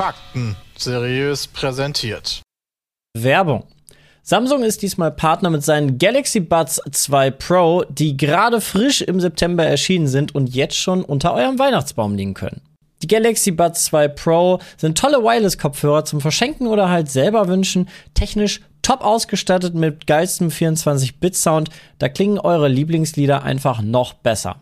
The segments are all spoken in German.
Fakten seriös präsentiert. Werbung. Samsung ist diesmal Partner mit seinen Galaxy Buds 2 Pro, die gerade frisch im September erschienen sind und jetzt schon unter eurem Weihnachtsbaum liegen können. Die Galaxy Buds 2 Pro sind tolle Wireless-Kopfhörer zum Verschenken oder halt selber wünschen, technisch top ausgestattet mit geilstem 24-Bit-Sound, da klingen eure Lieblingslieder einfach noch besser.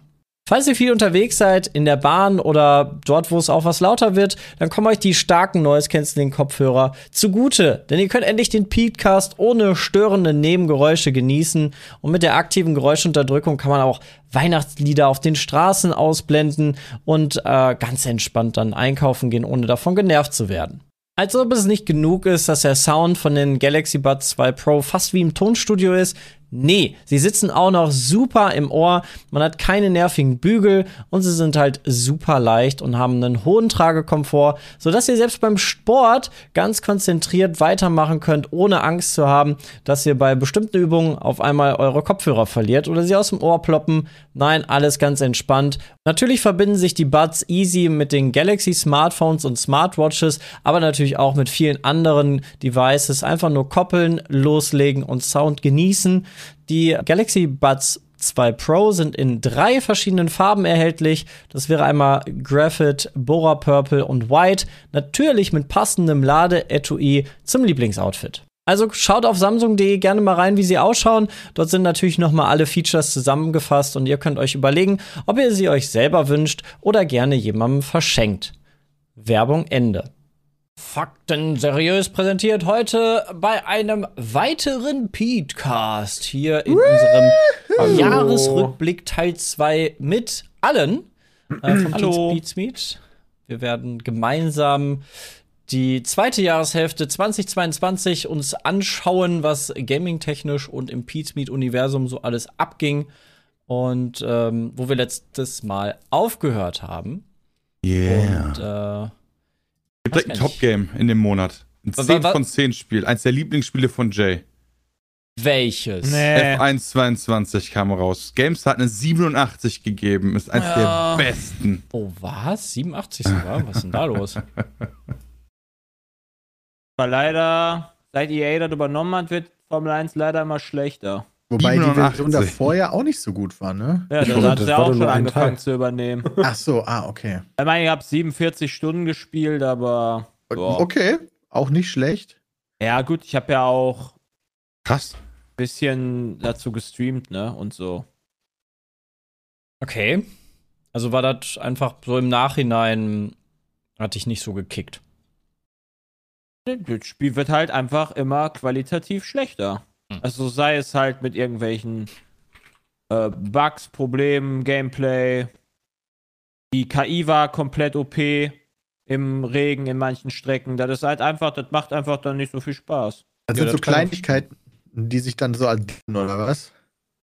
Falls ihr viel unterwegs seid, in der Bahn oder dort, wo es auch was lauter wird, dann kommen euch die starken Noise Cancelling Kopfhörer zugute, denn ihr könnt endlich den Peatcast ohne störende Nebengeräusche genießen und mit der aktiven Geräuschunterdrückung kann man auch Weihnachtslieder auf den Straßen ausblenden und äh, ganz entspannt dann einkaufen gehen, ohne davon genervt zu werden. Als ob es nicht genug ist, dass der Sound von den Galaxy Buds 2 Pro fast wie im Tonstudio ist, Nee, sie sitzen auch noch super im Ohr, man hat keine nervigen Bügel und sie sind halt super leicht und haben einen hohen Tragekomfort, sodass ihr selbst beim Sport ganz konzentriert weitermachen könnt, ohne Angst zu haben, dass ihr bei bestimmten Übungen auf einmal eure Kopfhörer verliert oder sie aus dem Ohr ploppen. Nein, alles ganz entspannt. Natürlich verbinden sich die Buds easy mit den Galaxy Smartphones und Smartwatches, aber natürlich auch mit vielen anderen Devices. Einfach nur koppeln, loslegen und Sound genießen. Die Galaxy Buds 2 Pro sind in drei verschiedenen Farben erhältlich. Das wäre einmal Graphite, Bora Purple und White. Natürlich mit passendem Ladeetui zum Lieblingsoutfit. Also schaut auf samsung.de gerne mal rein, wie sie ausschauen. Dort sind natürlich noch mal alle Features zusammengefasst und ihr könnt euch überlegen, ob ihr sie euch selber wünscht oder gerne jemandem verschenkt. Werbung Ende. Fakten seriös präsentiert heute bei einem weiteren Petecast hier in unserem Jahresrückblick Teil 2 mit allen äh, vom Hallo. Meet. Wir werden gemeinsam die zweite Jahreshälfte 2022 uns anschauen, was gaming-technisch und im Pete's Meet-Universum so alles abging und ähm, wo wir letztes Mal aufgehört haben. Yeah. Und äh, Gibt direkt ein. Top-Game in dem Monat. Ein Wa- 10 wa- von 10 Spiel. Eins der Lieblingsspiele von Jay. welches? F1 22 kam raus. Games hat eine 87 gegeben. Ist eins Ja. der besten. Oh, was? 87 sogar? Was ist denn da los? Aber leider, seit EA das übernommen hat, wird Formel 1 leider immer schlechter. Wobei die 87. Version davor ja auch nicht so gut war, ne? Ja, das glaube, hat war auch schon angefangen Teil. zu übernehmen. Ach so, ah, okay. Ich meine, ich habe 47 Stunden gespielt, aber boah. Okay, auch nicht schlecht. ja gut, ich habe ja auch ein Krass. bisschen dazu gestreamt, ne, und so. Okay. Also war das einfach so im Nachhinein, hatte ich nicht so gekickt. Das Spiel wird halt einfach immer qualitativ schlechter. Hm. Also sei es halt mit irgendwelchen äh, Bugs, Problemen, Gameplay. Die KI war komplett OP im Regen in manchen Strecken. Das ist halt einfach, das macht einfach dann nicht so viel Spaß. Das Ja, sind so das Kleinigkeiten, die sich dann so addieren, oder was?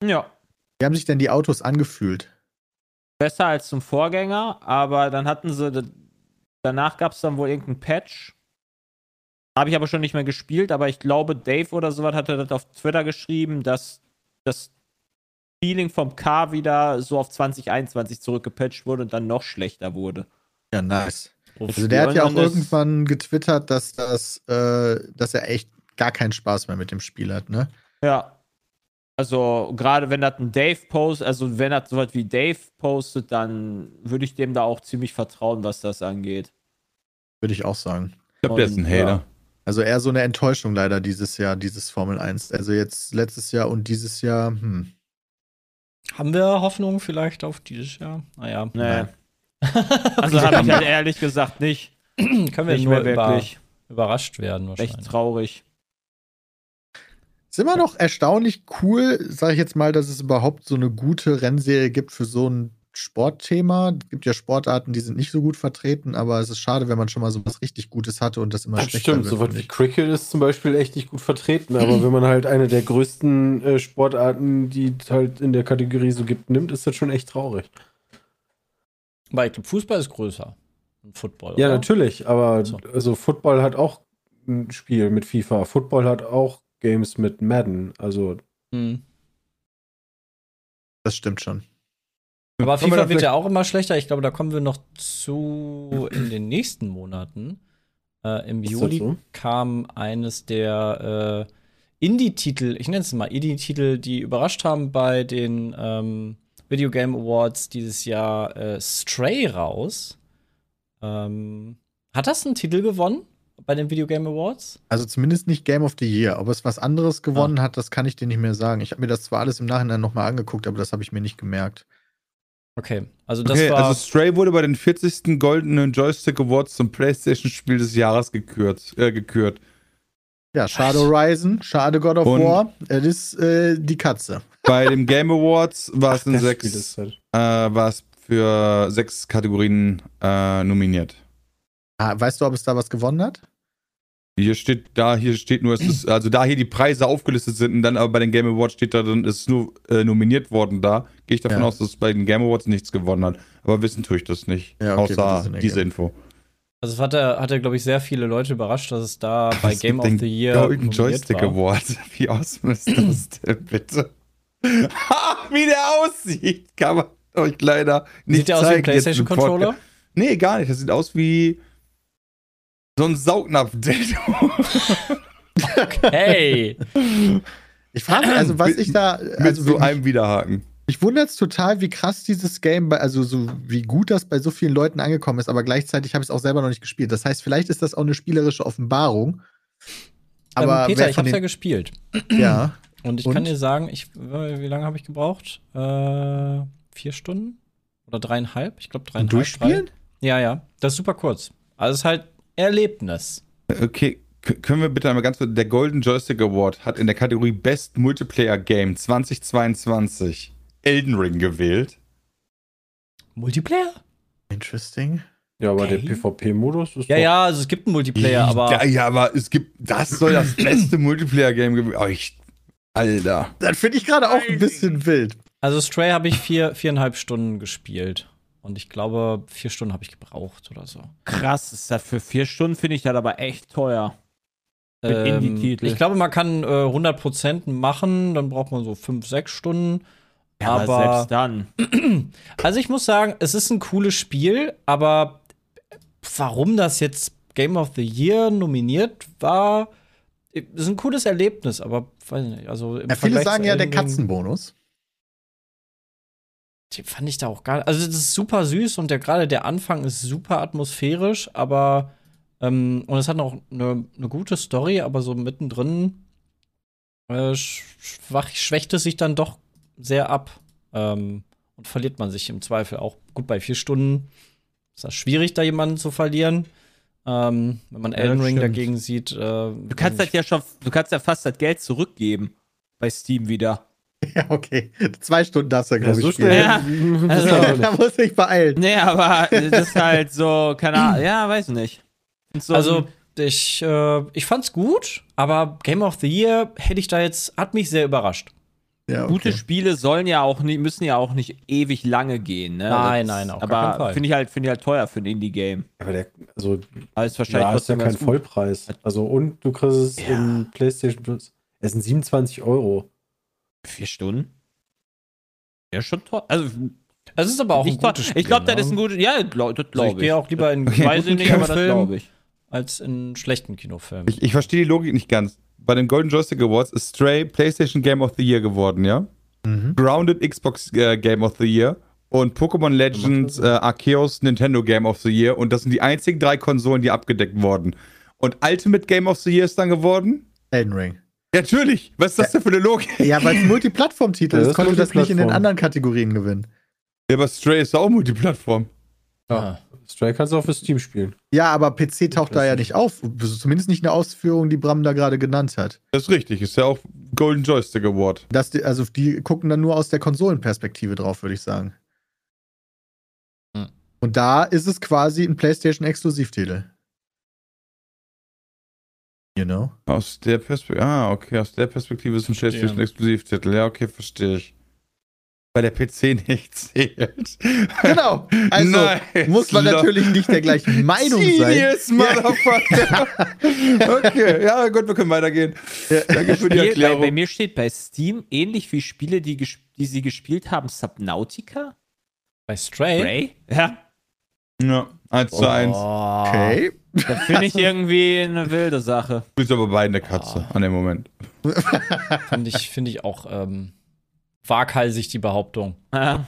Ja. Wie haben sich denn die Autos angefühlt? Besser als zum Vorgänger, aber dann hatten sie, danach gab es dann wohl irgendeinen Patch. Habe ich aber schon nicht mehr gespielt, aber ich glaube, Dave oder sowas hatte das auf Twitter geschrieben, dass das Feeling vom Car wieder so auf 2021 zurückgepatcht wurde und dann noch schlechter wurde. Ja, nice. Uff. Also der hat ja auch irgendwann getwittert, dass das, äh, dass er echt gar keinen Spaß mehr mit dem Spiel hat, ne? Ja. Also, gerade wenn das ein Dave postet, also wenn das sowas wie Dave postet, dann würde ich dem da auch ziemlich vertrauen, was das angeht. Würde ich auch sagen. Ich glaube, der ist ein Hater. Also eher so eine Enttäuschung leider dieses Jahr, dieses Formel 1. Also jetzt letztes Jahr und dieses Jahr, hm. Haben wir Hoffnung vielleicht auf dieses Jahr? Naja, Nee. Nein. Also habe ich halt ehrlich gesagt nicht. können wir Nicht nur mehr über, wirklich. überrascht werden wahrscheinlich. Echt traurig. Ist immer noch erstaunlich cool, sage ich jetzt mal, dass es überhaupt so eine gute Rennserie gibt für so ein Sportthema. Es gibt ja Sportarten, die sind nicht so gut vertreten, aber es ist schade, wenn man schon mal so was richtig Gutes hatte und das immer Das schlechter stimmt, wird. sowas finde wie ich. Cricket ist zum Beispiel echt nicht gut vertreten, aber wenn man halt eine der größten äh, Sportarten, die es halt in der Kategorie so gibt, nimmt, ist das schon echt traurig. Weil ich glaube, Fußball ist größer. Football. Ja, oder? natürlich, aber So. also Football hat auch ein Spiel mit FIFA. Football hat auch Games mit Madden. Also Hm. Das stimmt schon. Aber wir FIFA da wird ja auch immer schlechter. Ich glaube, da kommen wir noch zu in den nächsten Monaten. Äh, Im Juli so? kam eines der äh, Indie-Titel, ich nenne es mal Indie-Titel, die überrascht haben bei den ähm, Video Game Awards dieses Jahr äh, Stray raus. Ähm, hat das einen Titel gewonnen bei den Video Game Awards? Also zumindest nicht Game of the Year. Ob es was anderes Ah. gewonnen hat, das kann ich dir nicht mehr sagen. Ich habe mir das zwar alles im Nachhinein nochmal angeguckt, aber das habe ich mir nicht gemerkt. Okay, also das Okay, war. also Stray wurde bei den 40. Goldenen Joystick Awards zum PlayStation-Spiel des Jahres gekürt. Äh, gekürt. Ja, schade Horizon, schade God of Und- War. Es ist äh, die Katze. Bei den Game Awards war es in sechs, halt. äh, war es für sechs Kategorien äh, nominiert. Ah, weißt du, ob es da was gewonnen hat? Hier steht, da hier steht nur, es ist, also da hier die Preise aufgelistet sind und dann aber bei den Game Awards steht da drin, es ist nur äh, nominiert worden da, gehe ich davon Ja. aus, dass es bei den Game Awards nichts gewonnen hat. Aber wissen tue ich das nicht. Ja, okay, außer diese Game. Info. Also es hat er, hat er glaube ich, sehr viele Leute überrascht, dass es da bei Es Game of the Year Golden Joystick war. Award. Wie awesome ist das denn bitte? Ha, Wie der aussieht, kann man euch leider nicht Sieht der aus wie ein PlayStation-Controller? Nee, gar nicht. Das sieht aus wie so ein Saugnapf-Dildo. Hey! Ich frage mich, also was ich da, Mit also so mich, einem Widerhaken. mich wundert es total, wie krass dieses Game, bei, also so wie gut das bei so vielen Leuten angekommen ist, aber gleichzeitig habe ich es auch selber noch nicht gespielt. Das heißt, vielleicht ist das auch eine spielerische Offenbarung. Aber ähm, Peter, ich von hab's ja gespielt. ja, Und ich Und? kann dir sagen, ich, wie lange habe ich gebraucht? Äh, vier Stunden? Oder dreieinhalb? Ich glaube dreieinhalb. durchspielen? Drei. Ja, ja. Das ist super kurz. Also es ist halt Erlebnis. Okay, k- können wir bitte einmal ganz kurz. Der Golden Joystick Award hat in der Kategorie Best Multiplayer Game 2022 Elden Ring gewählt. Multiplayer? Interesting. Ja, aber Okay. der PvP-Modus ist Ja, doch- ja, also es gibt einen Multiplayer, aber ja, ja, aber es gibt, das soll das beste Multiplayer-Game gewesen. Oh, ich, Alter. Das finde ich gerade auch ein bisschen wild. also Stray habe ich vier, viereinhalb Stunden gespielt. Und ich glaube, vier Stunden habe ich gebraucht oder so. Krass, ist das für vier Stunden, finde ich das aber echt teuer. Ähm. Ich glaube, man kann äh, 100% machen, dann braucht man so fünf, sechs Stunden. aber selbst dann. Also ich muss sagen, es ist ein cooles Spiel, aber warum das jetzt Game of the Year nominiert war, ist ein cooles Erlebnis, aber weiß nicht, also im Ja, viele Vergleich sagen ja der Katzenbonus. Den fand ich da auch gar Also das ist super süß und der gerade der Anfang ist super atmosphärisch, aber ähm, und es hat noch eine, eine gute Story, aber so mittendrin äh, schwach, schwächt es sich dann doch sehr ab ähm, und verliert man sich im Zweifel auch. Gut, bei vier Stunden ist das schwierig, da jemanden zu verlieren. Ähm, wenn man Ja, Elden Ring stimmt. dagegen sieht. Äh, Du kannst das ja schon, du kannst ja fast das Geld zurückgeben bei Steam wieder. Ja, okay. Zwei Stunden darfst du, Ja, glaube ich, so spielen. schnell. Ja, also- da muss ich beeilen. Nee, aber das ist halt so, keine Ahnung, ja, weiß nicht. So Also, ich, äh, ich fand's gut, aber Game of the Year hätte ich da jetzt, hat mich sehr überrascht. Ja, gute okay. Spiele sollen ja auch nicht, müssen ja auch nicht ewig lange gehen, ne? Nein, Das- nein, keinen Aber finde ich halt, finde ich halt teuer für ein Indie-Game. Aber der, also, Aber ist wahrscheinlich ja, ist ja kein. Vollpreis. Also, und du kriegst es Ja. in PlayStation Plus. Es sind 27 Euro. Vier Stunden? Ja, schon toll. Also, Es ist aber auch ein nicht toll. gutes Spiel. Ich glaube, das ne? ist ein gutes, ja, glaub, das Also glaube ich ich. gehe auch lieber in Okay. Weiß ich guten nicht, aber das glaube ich. als in schlechten Kinofilmen. Ich, ich verstehe die Logik nicht ganz. Bei den Golden Joystick Awards ist Stray PlayStation Game of the Year geworden, ja? Mhm. Grounded Xbox äh, Game of the Year und Pokémon Legends äh, Arceus Nintendo Game of the Year und das sind die einzigen drei Konsolen, die abgedeckt wurden. Und Ultimate Game of the Year ist dann geworden? Elden Ring. Ja, natürlich. Was ist das denn für eine Logik? Ja, weil es Multiplattform-Titel Ja, ist, konnte das nicht in den anderen Kategorien gewinnen. Ja, aber Stray ist auch Multiplattform. Ah. Stray kannst du auch für Steam spielen. Ja, aber PC taucht da ja nicht auf. Zumindest nicht eine Ausführung, die Bram da gerade genannt hat. Das ist richtig. Ist ja auch Golden Joystick Award. Das, also die gucken dann nur aus der Konsolenperspektive drauf, würde ich sagen. Und da ist es quasi ein PlayStation-Exklusivtitel. You know? Aus der Perspektive. Ah, okay, aus der Perspektive ist ein Verstehe. PlayStation-Exklusivtitel. Ja, okay, verstehe ich. Weil der PC nicht zählt. Genau. Also Nein, muss man natürlich nicht der gleichen Meinung sein. Genius, Motherfucker. okay, ja, gut, wir können weitergehen. Danke für die Spiel, bei, Erklärung. bei mir steht bei Steam ähnlich wie Spiele, die, die sie gespielt haben, Subnautica? Bei Stray? Ray? Ja. ja, 1 zu 1. Oh, Okay. Das finde ich irgendwie eine wilde Sache. Du bist aber bei eine Katze an dem Moment. Finde ich, find ich auch ähm, waghalsig, die Behauptung. Ja.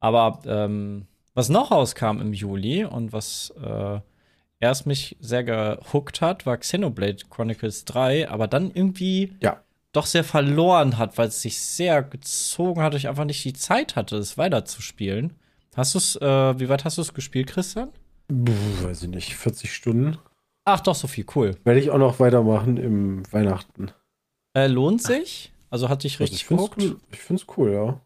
Aber ähm, was noch rauskam im Juli und was äh, erst mich sehr gehuckt hat, war Xenoblade Chronicles 3, aber dann irgendwie Ja. doch sehr verloren hat, weil es sich sehr gezogen hat, ich einfach nicht die Zeit hatte, es weiterzuspielen. Hast du es, äh, wie weit hast du es gespielt, Christian? Puh, weiß ich nicht, 40 Stunden. Ach, doch, so viel, cool. Werde ich auch noch weitermachen im Weihnachten. Äh, lohnt sich? Also hat dich Also richtig ich finde es gehuckt? cool, ich find's cool, ja.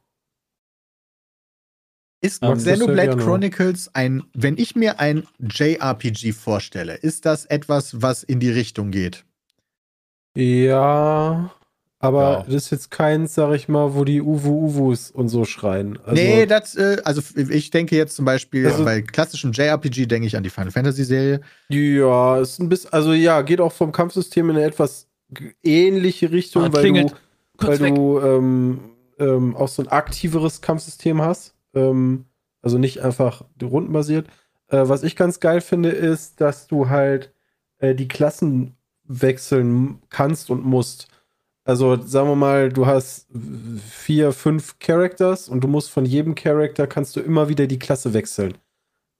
Ist Ähm, Xenoblade. Chronicles ein, wenn ich mir ein JRPG vorstelle, ist das etwas, was in die Richtung geht? Ja, aber Ja. das ist jetzt keins, sag ich mal, wo die Uwu-Uwus und so schreien. Also, nee, das, äh, also ich denke jetzt zum Beispiel, Also- bei klassischem JRPG denke ich an die Final Fantasy Serie. ja, ist ein bisschen, also ja, geht auch vom Kampfsystem in eine etwas ähnliche Richtung, Ah, weil klingelt. du, Kurz weil weg. du ähm, ähm, auch so ein aktiveres Kampfsystem hast. Ähm, also nicht einfach rundenbasiert. Äh, was ich ganz geil finde, ist, dass du halt äh, die Klassen wechseln kannst und musst. Also sagen wir mal, du hast vier, fünf Characters und du musst von jedem Charakter kannst du immer wieder die Klasse wechseln.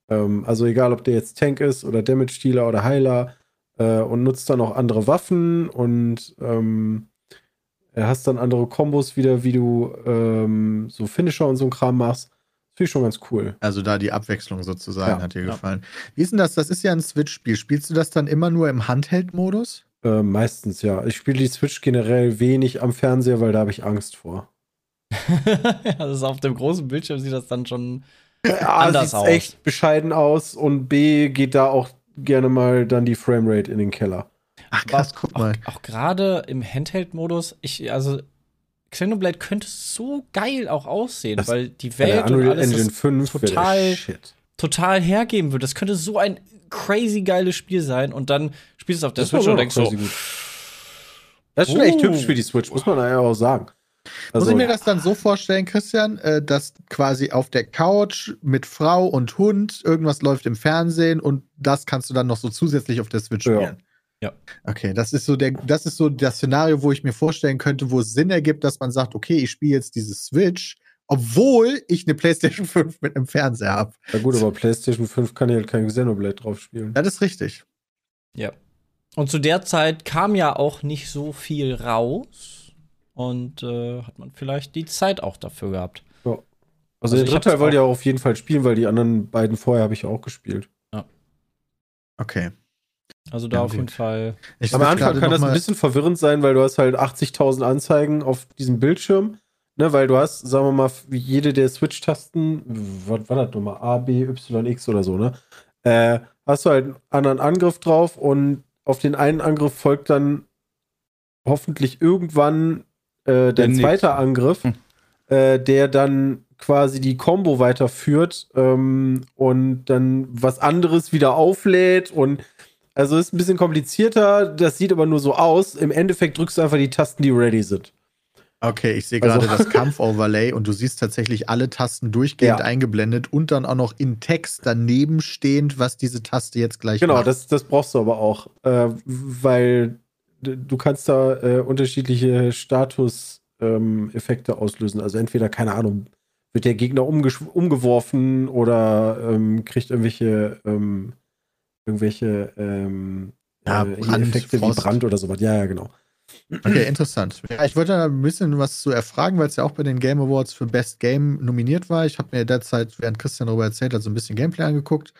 Ähm, also egal, ob der jetzt Tank ist oder Damage Dealer oder Heiler äh, und nutzt dann auch andere Waffen und ähm, er hast dann andere Kombos wieder, wie du ähm, so Finisher und so ein Kram machst. Das finde ich schon ganz cool. Also da die Abwechslung sozusagen Ja, hat dir ja. gefallen. Wie ist denn das? Das ist ja ein Switch-Spiel. Spielst du das dann immer nur im Handheld-Modus? Äh, meistens ja. Ich spiele die Switch generell wenig am Fernseher, weil da habe ich Angst vor. das ist auf dem großen Bildschirm sieht das dann schon Ja, Anders aus. echt bescheiden aus und B geht da auch gerne mal dann die Framerate in den Keller. Ach krass, guck mal. auch gerade im Handheld-Modus, ich, also Xenoblade könnte so geil auch aussehen, Das- weil die Welt und Unreal alles Engine das 5 wäre der total, Shit. Total hergeben würde. Das könnte so ein crazy geiles Spiel sein und dann spielst du es auf der Das Switch und denkst so, gut. Das ist schon echt Uh. hübsch für die Switch, muss man ja auch sagen. Muss Also, ich mir das dann so vorstellen, Christian, äh, dass quasi auf der Couch mit Frau und Hund irgendwas läuft im Fernsehen und das kannst du dann noch so zusätzlich auf der Switch Ja. spielen? Ja. Okay, das ist so der, das ist so das Szenario, wo ich mir vorstellen könnte, wo es Sinn ergibt, dass man sagt, okay, ich spiele jetzt diese Switch, obwohl ich eine PlayStation 5 mit einem Fernseher habe. ja gut, aber PlayStation 5 kann ja halt kein Xenoblade drauf spielen. Das ist richtig. ja. Und zu der Zeit kam ja auch nicht so viel raus und äh, hat man vielleicht die Zeit auch dafür gehabt. Also, Also den ich dritten Teil hab's wollte ich auch- auf jeden Fall spielen, weil die anderen beiden vorher habe ich auch gespielt. Okay. Also da Ja, auf gut. jeden Fall. Ich Am Anfang kann das ein bisschen verwirrend sein, weil du hast halt 80.000 Anzeigen auf diesem Bildschirm. Ne, weil du hast, sagen wir mal, wie jede der Switch-Tasten, was war das nochmal? A, B, Y, X oder so, ne? Äh, hast du halt einen anderen Angriff drauf und auf den einen Angriff folgt dann hoffentlich irgendwann äh, der Der zweite Angriff, Hm. äh, der dann quasi die Combo weiterführt ähm, und dann was anderes wieder auflädt und also ist ein bisschen komplizierter, das sieht aber nur so aus. Im Endeffekt drückst du einfach die Tasten, die ready sind. Okay, ich sehe Also- gerade das Kampfoverlay und du siehst tatsächlich alle Tasten durchgehend Ja. eingeblendet und dann auch noch in Text daneben stehend, was diese Taste jetzt gleich Genau, macht. das, das brauchst du aber auch, äh, weil du kannst da äh, unterschiedliche Status-Effekte auslösen. Also entweder, keine Ahnung, wird der Gegner umgeworfen oder ähm, kriegt irgendwelche ähm, irgendwelche ähm, Ja, äh, Brand, Effekte Frost. wie Brand oder sowas. Ja, ja, genau. Okay, interessant. Ja, ich wollte da ein bisschen was zu erfragen, weil es ja auch bei den Game Awards für Best Game nominiert war. Ich habe mir derzeit, während Christian darüber erzählt hat, so ein bisschen Gameplay angeguckt.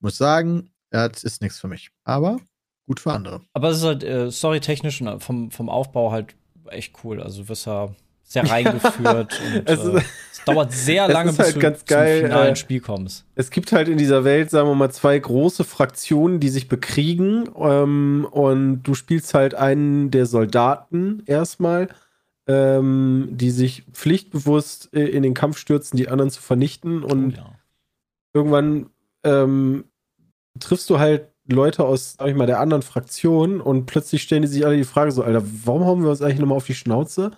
Muss sagen, das ist nichts für mich. Aber gut für andere. Aber es ist halt äh, storytechnisch und vom, vom Aufbau halt echt cool. Also du wirst ja sehr reingeführt. und, Es ist- äh, es dauert sehr lange, ist bis halt du ganz geil, zum finalen äh, Spiel kommst. Es gibt halt in dieser Welt, sagen wir mal, zwei große Fraktionen, die sich bekriegen. Ähm, und du spielst halt einen der Soldaten erstmal, ähm, die sich pflichtbewusst äh, in den Kampf stürzen, die anderen zu vernichten. Und Oh, ja. irgendwann ähm, triffst du halt Leute aus, sag ich mal, der anderen Fraktion und plötzlich stellen die sich alle die Frage so, Alter, warum hauen wir uns eigentlich nochmal auf die Schnauze?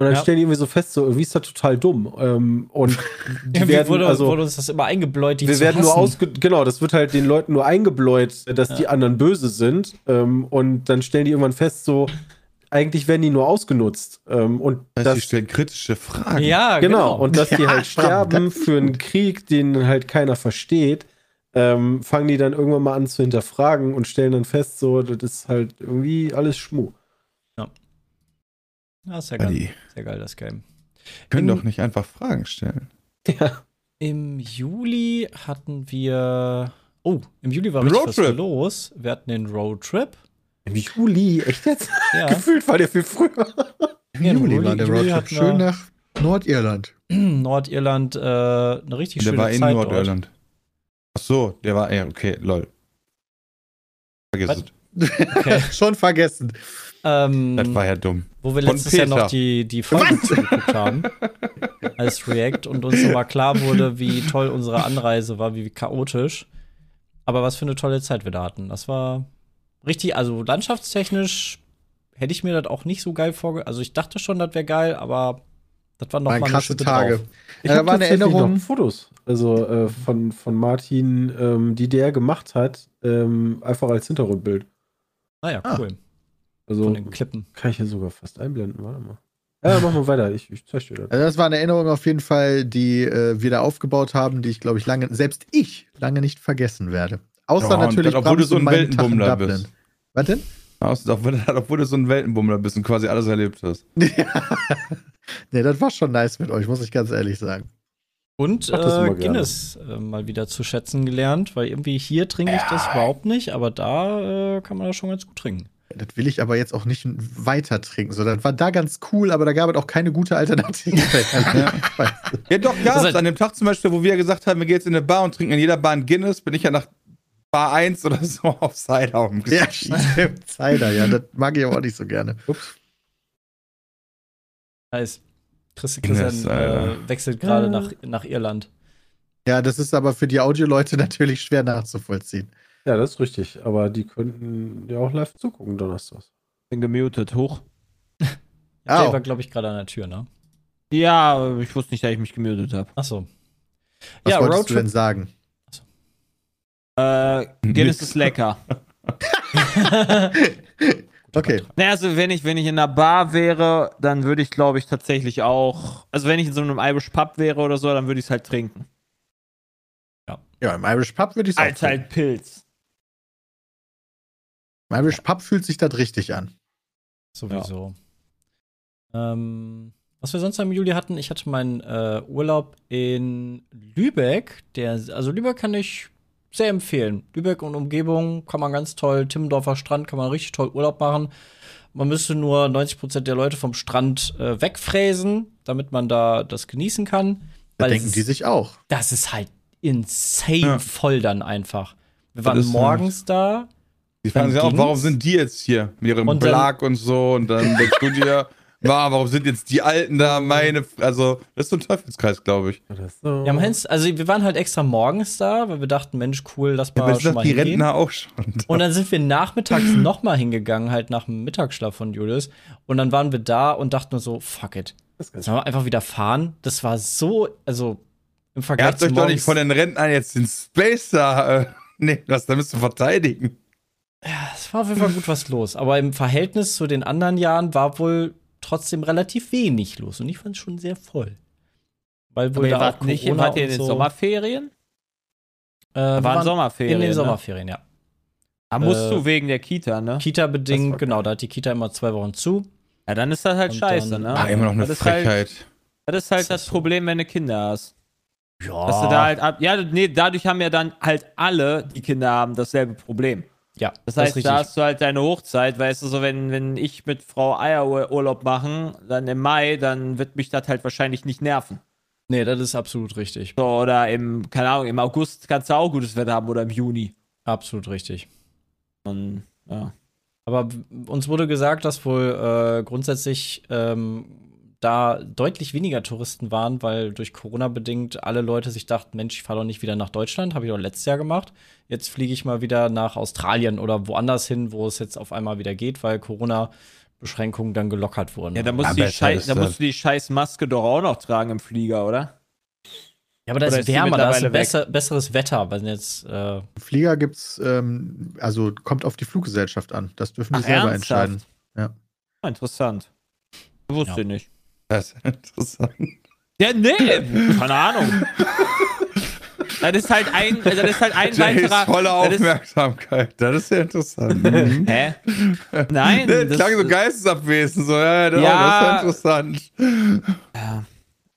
Und dann Ja. stellen die irgendwie so fest, so, irgendwie ist das total dumm. Ähm, und die Irgendwie werden, wurde, also, wurde uns das immer eingebläut, die wir zu werden nur ausge genau, das wird halt den Leuten nur eingebläut, dass die anderen böse sind. Ähm, und dann stellen die irgendwann fest, so, eigentlich werden die nur ausgenutzt. Ähm, und Das heißt, das, die stellen kritische Fragen. Ja, genau, und dass die Ja, halt sterben für einen Krieg, den halt keiner versteht, ähm, fangen die dann irgendwann mal an zu hinterfragen und stellen dann fest, so, das ist halt irgendwie alles Schmu. Ja, ist ja geil, sehr geil, das Game. können In- doch nicht einfach Fragen stellen. Ja. Im Juli hatten wir. Oh, im Juli war richtig was los. Wir hatten den Roadtrip. Im Juli, echt jetzt? Ja, Gefühlt war der viel früher. Im Ja, im Juli Juli- war der Juli Roadtrip schön nach Nordirland. Nordirland, äh, eine richtig Der schöne war in Zeit Nordirland. Ach so, der war, ja, okay, lol. Vergiss Was? es. dort. Okay. Schon vergessen. Ähm, Das war ja dumm. wo wir letztes Jahr noch die, die Folge zugeguckt haben als React und uns nochmal klar wurde, wie toll unsere Anreise war, wie chaotisch. Aber was für eine tolle Zeit wir da hatten. Das war richtig, also landschaftstechnisch hätte ich mir das auch nicht so geil vorgestellt. Also ich dachte schon, das wäre geil, aber das waren noch Waren mal eine krasse Tage. drauf. Ich Ja, habe da waren Erinnerungen. noch Fotos, also äh, von, von Martin, ähm, die der gemacht hat, ähm, einfach als Hintergrundbild. Naja, Ah. cool. Also Von den Klippen. kann ich hier sogar fast einblenden, warte mal. Ja, machen wir weiter, ich, ich zeig dir das. Also das war eine Erinnerung auf jeden Fall, die äh, wir da aufgebaut haben, die ich, glaube ich, lange, selbst ich lange nicht vergessen werde. Außer Ja, natürlich das, obwohl du so ein Weltenbummler bist. Was denn? Aus- Obwohl, obwohl du so ein Weltenbummler bist und quasi alles erlebt hast. nee, das war schon nice mit euch, muss ich ganz ehrlich sagen. Und äh. Guinness äh, mal wieder zu schätzen gelernt, weil irgendwie hier trinke ich das überhaupt nicht, aber da äh, kann man das schon ganz gut trinken. Das will ich aber jetzt auch nicht weiter trinken. So, das war da ganz cool, aber da gab es auch keine gute Alternative. Weißt du? Ja, doch. Das ist halt- An dem Tag zum Beispiel, wo wir gesagt haben, wir gehen jetzt in eine Bar und trinken in jeder Bar ein Guinness, bin ich ja nach Bar 1 oder so auf Cider umgestiegen. ja, stimmt. Cider, ja, das mag ich aber auch nicht so gerne. Nice. Christi Guinness, Christian Alter. äh, wechselt gerade nach, nach Irland. Ja, das ist aber für die Audioleute natürlich schwer nachzuvollziehen. Ja, das ist richtig, aber die könnten ja auch live zugucken donnerstags. Bin gemutet, hoch. Jay Au. war, glaube ich, gerade an der Tür, ne? Ja, ich wusste nicht, dass ich mich gemutet habe. Achso. Was Ja, wolltest du denn Roadtrip. sagen? Äh, Guinness ist lecker. Okay. Naja, also wenn ich, wenn ich in einer Bar wäre, dann würde ich, glaube ich, tatsächlich auch. Also wenn ich in so einem Irish Pub wäre oder so, dann würde ich es halt trinken. Ja, im Irish Pub würde ich es auch Als trinken. halt Pilz. Irish Pub fühlt sich das richtig an. Sowieso. Ähm, was wir sonst im Juli hatten, ich hatte meinen äh, Urlaub in Lübeck. Der, also Lübeck kann ich sehr empfehlen. Lübeck und Umgebung kann man ganz toll, Timmendorfer Strand kann man richtig toll Urlaub machen. Man müsste nur 90% der Leute vom Strand äh, wegfräsen, damit man da das genießen kann. Da Weil denken es die ist- sich auch. Das ist halt insane Ja. voll dann einfach. Wir Das waren ist morgens da. Die fragen sich auch, warum sind die jetzt hier mit ihrem Und dann- Belag und so und dann denkst du dir, warum sind jetzt die Alten da, meine, also, das ist so ein Teufelskreis, glaube ich. So. Ja, Hens, also wir waren halt extra morgens da, weil wir dachten, Mensch, cool, lass mal Aber das schon sind mal die hingehen. Rentner auch schon. Und dann sind wir nachmittags noch mal hingegangen, halt nach dem Mittagsschlaf von Julius. Und dann waren wir da und dachten nur so, fuck it. Das ist ganz Sollen wir einfach wieder fahren? Das war so, also im Ihr Vergleich habt zu euch doch nicht von den Rentnern jetzt den Space da, äh, nee, das, da müsst ihr verteidigen. Es war auf jeden Fall gut was los. Aber im Verhältnis zu den anderen Jahren war wohl trotzdem relativ wenig los. Und ich fand es schon sehr voll. Weil wohl Aber ihr da wart auch nicht, Corona wart ihr in den so, Sommerferien? Äh, waren Sommerferien. in den ne? Sommerferien, ja. Da musst Äh, du wegen der Kita, ne? Kita-bedingt, genau, da hat die Kita immer zwei Wochen zu. Ja, dann ist das halt Und scheiße, dann- ne? Ah, immer noch eine das ist halt, Frechheit. Das ist halt Das das ist so. Problem, wenn du Kinder hast. Ja. Dass du da halt ab, ja, nee, dadurch haben ja dann halt alle, die Kinder haben, dasselbe Problem. Ja, Das heißt, richtig. da hast du halt deine Hochzeit, weißt du, so wenn, wenn ich mit Frau Eier Urlaub machen, dann im Mai, dann wird mich das halt wahrscheinlich nicht nerven. nee, das ist absolut richtig. So, oder im, keine Ahnung, im August kannst du auch gutes Wetter haben oder im Juni. Absolut richtig. Und, ja. Aber uns wurde gesagt, dass wohl äh, grundsätzlich ähm, da deutlich weniger Touristen waren, weil durch Corona bedingt alle Leute sich dachten, Mensch, ich fahre doch nicht wieder nach Deutschland, habe ich doch letztes Jahr gemacht. Jetzt fliege ich mal wieder nach Australien oder woanders hin, wo es jetzt auf einmal wieder geht, weil Corona-Beschränkungen dann gelockert wurden. Ja, da musst, Ja, die Schei da musst du die scheiß Maske doch auch noch tragen im Flieger, oder? Ja, aber da ist die wärmer, da ist besser, besseres Wetter. Wenn jetzt, äh, Im Flieger gibt's, ähm, also kommt auf die Fluggesellschaft an. Das dürfen die Ach, selber ernsthaft? entscheiden. Ja. Ah, interessant. Wusste Ja. ich nicht. Das ist interessant. Ja, nee, keine Ahnung. Das ist halt ein, das ist halt ein Jay ist weiterer. voller das ist- Aufmerksamkeit. Das ist ja interessant. Mhm. Hä? Nein. Der das- klang so geistesabwesend. So, ja, das, Ja. oh, das ist ja interessant.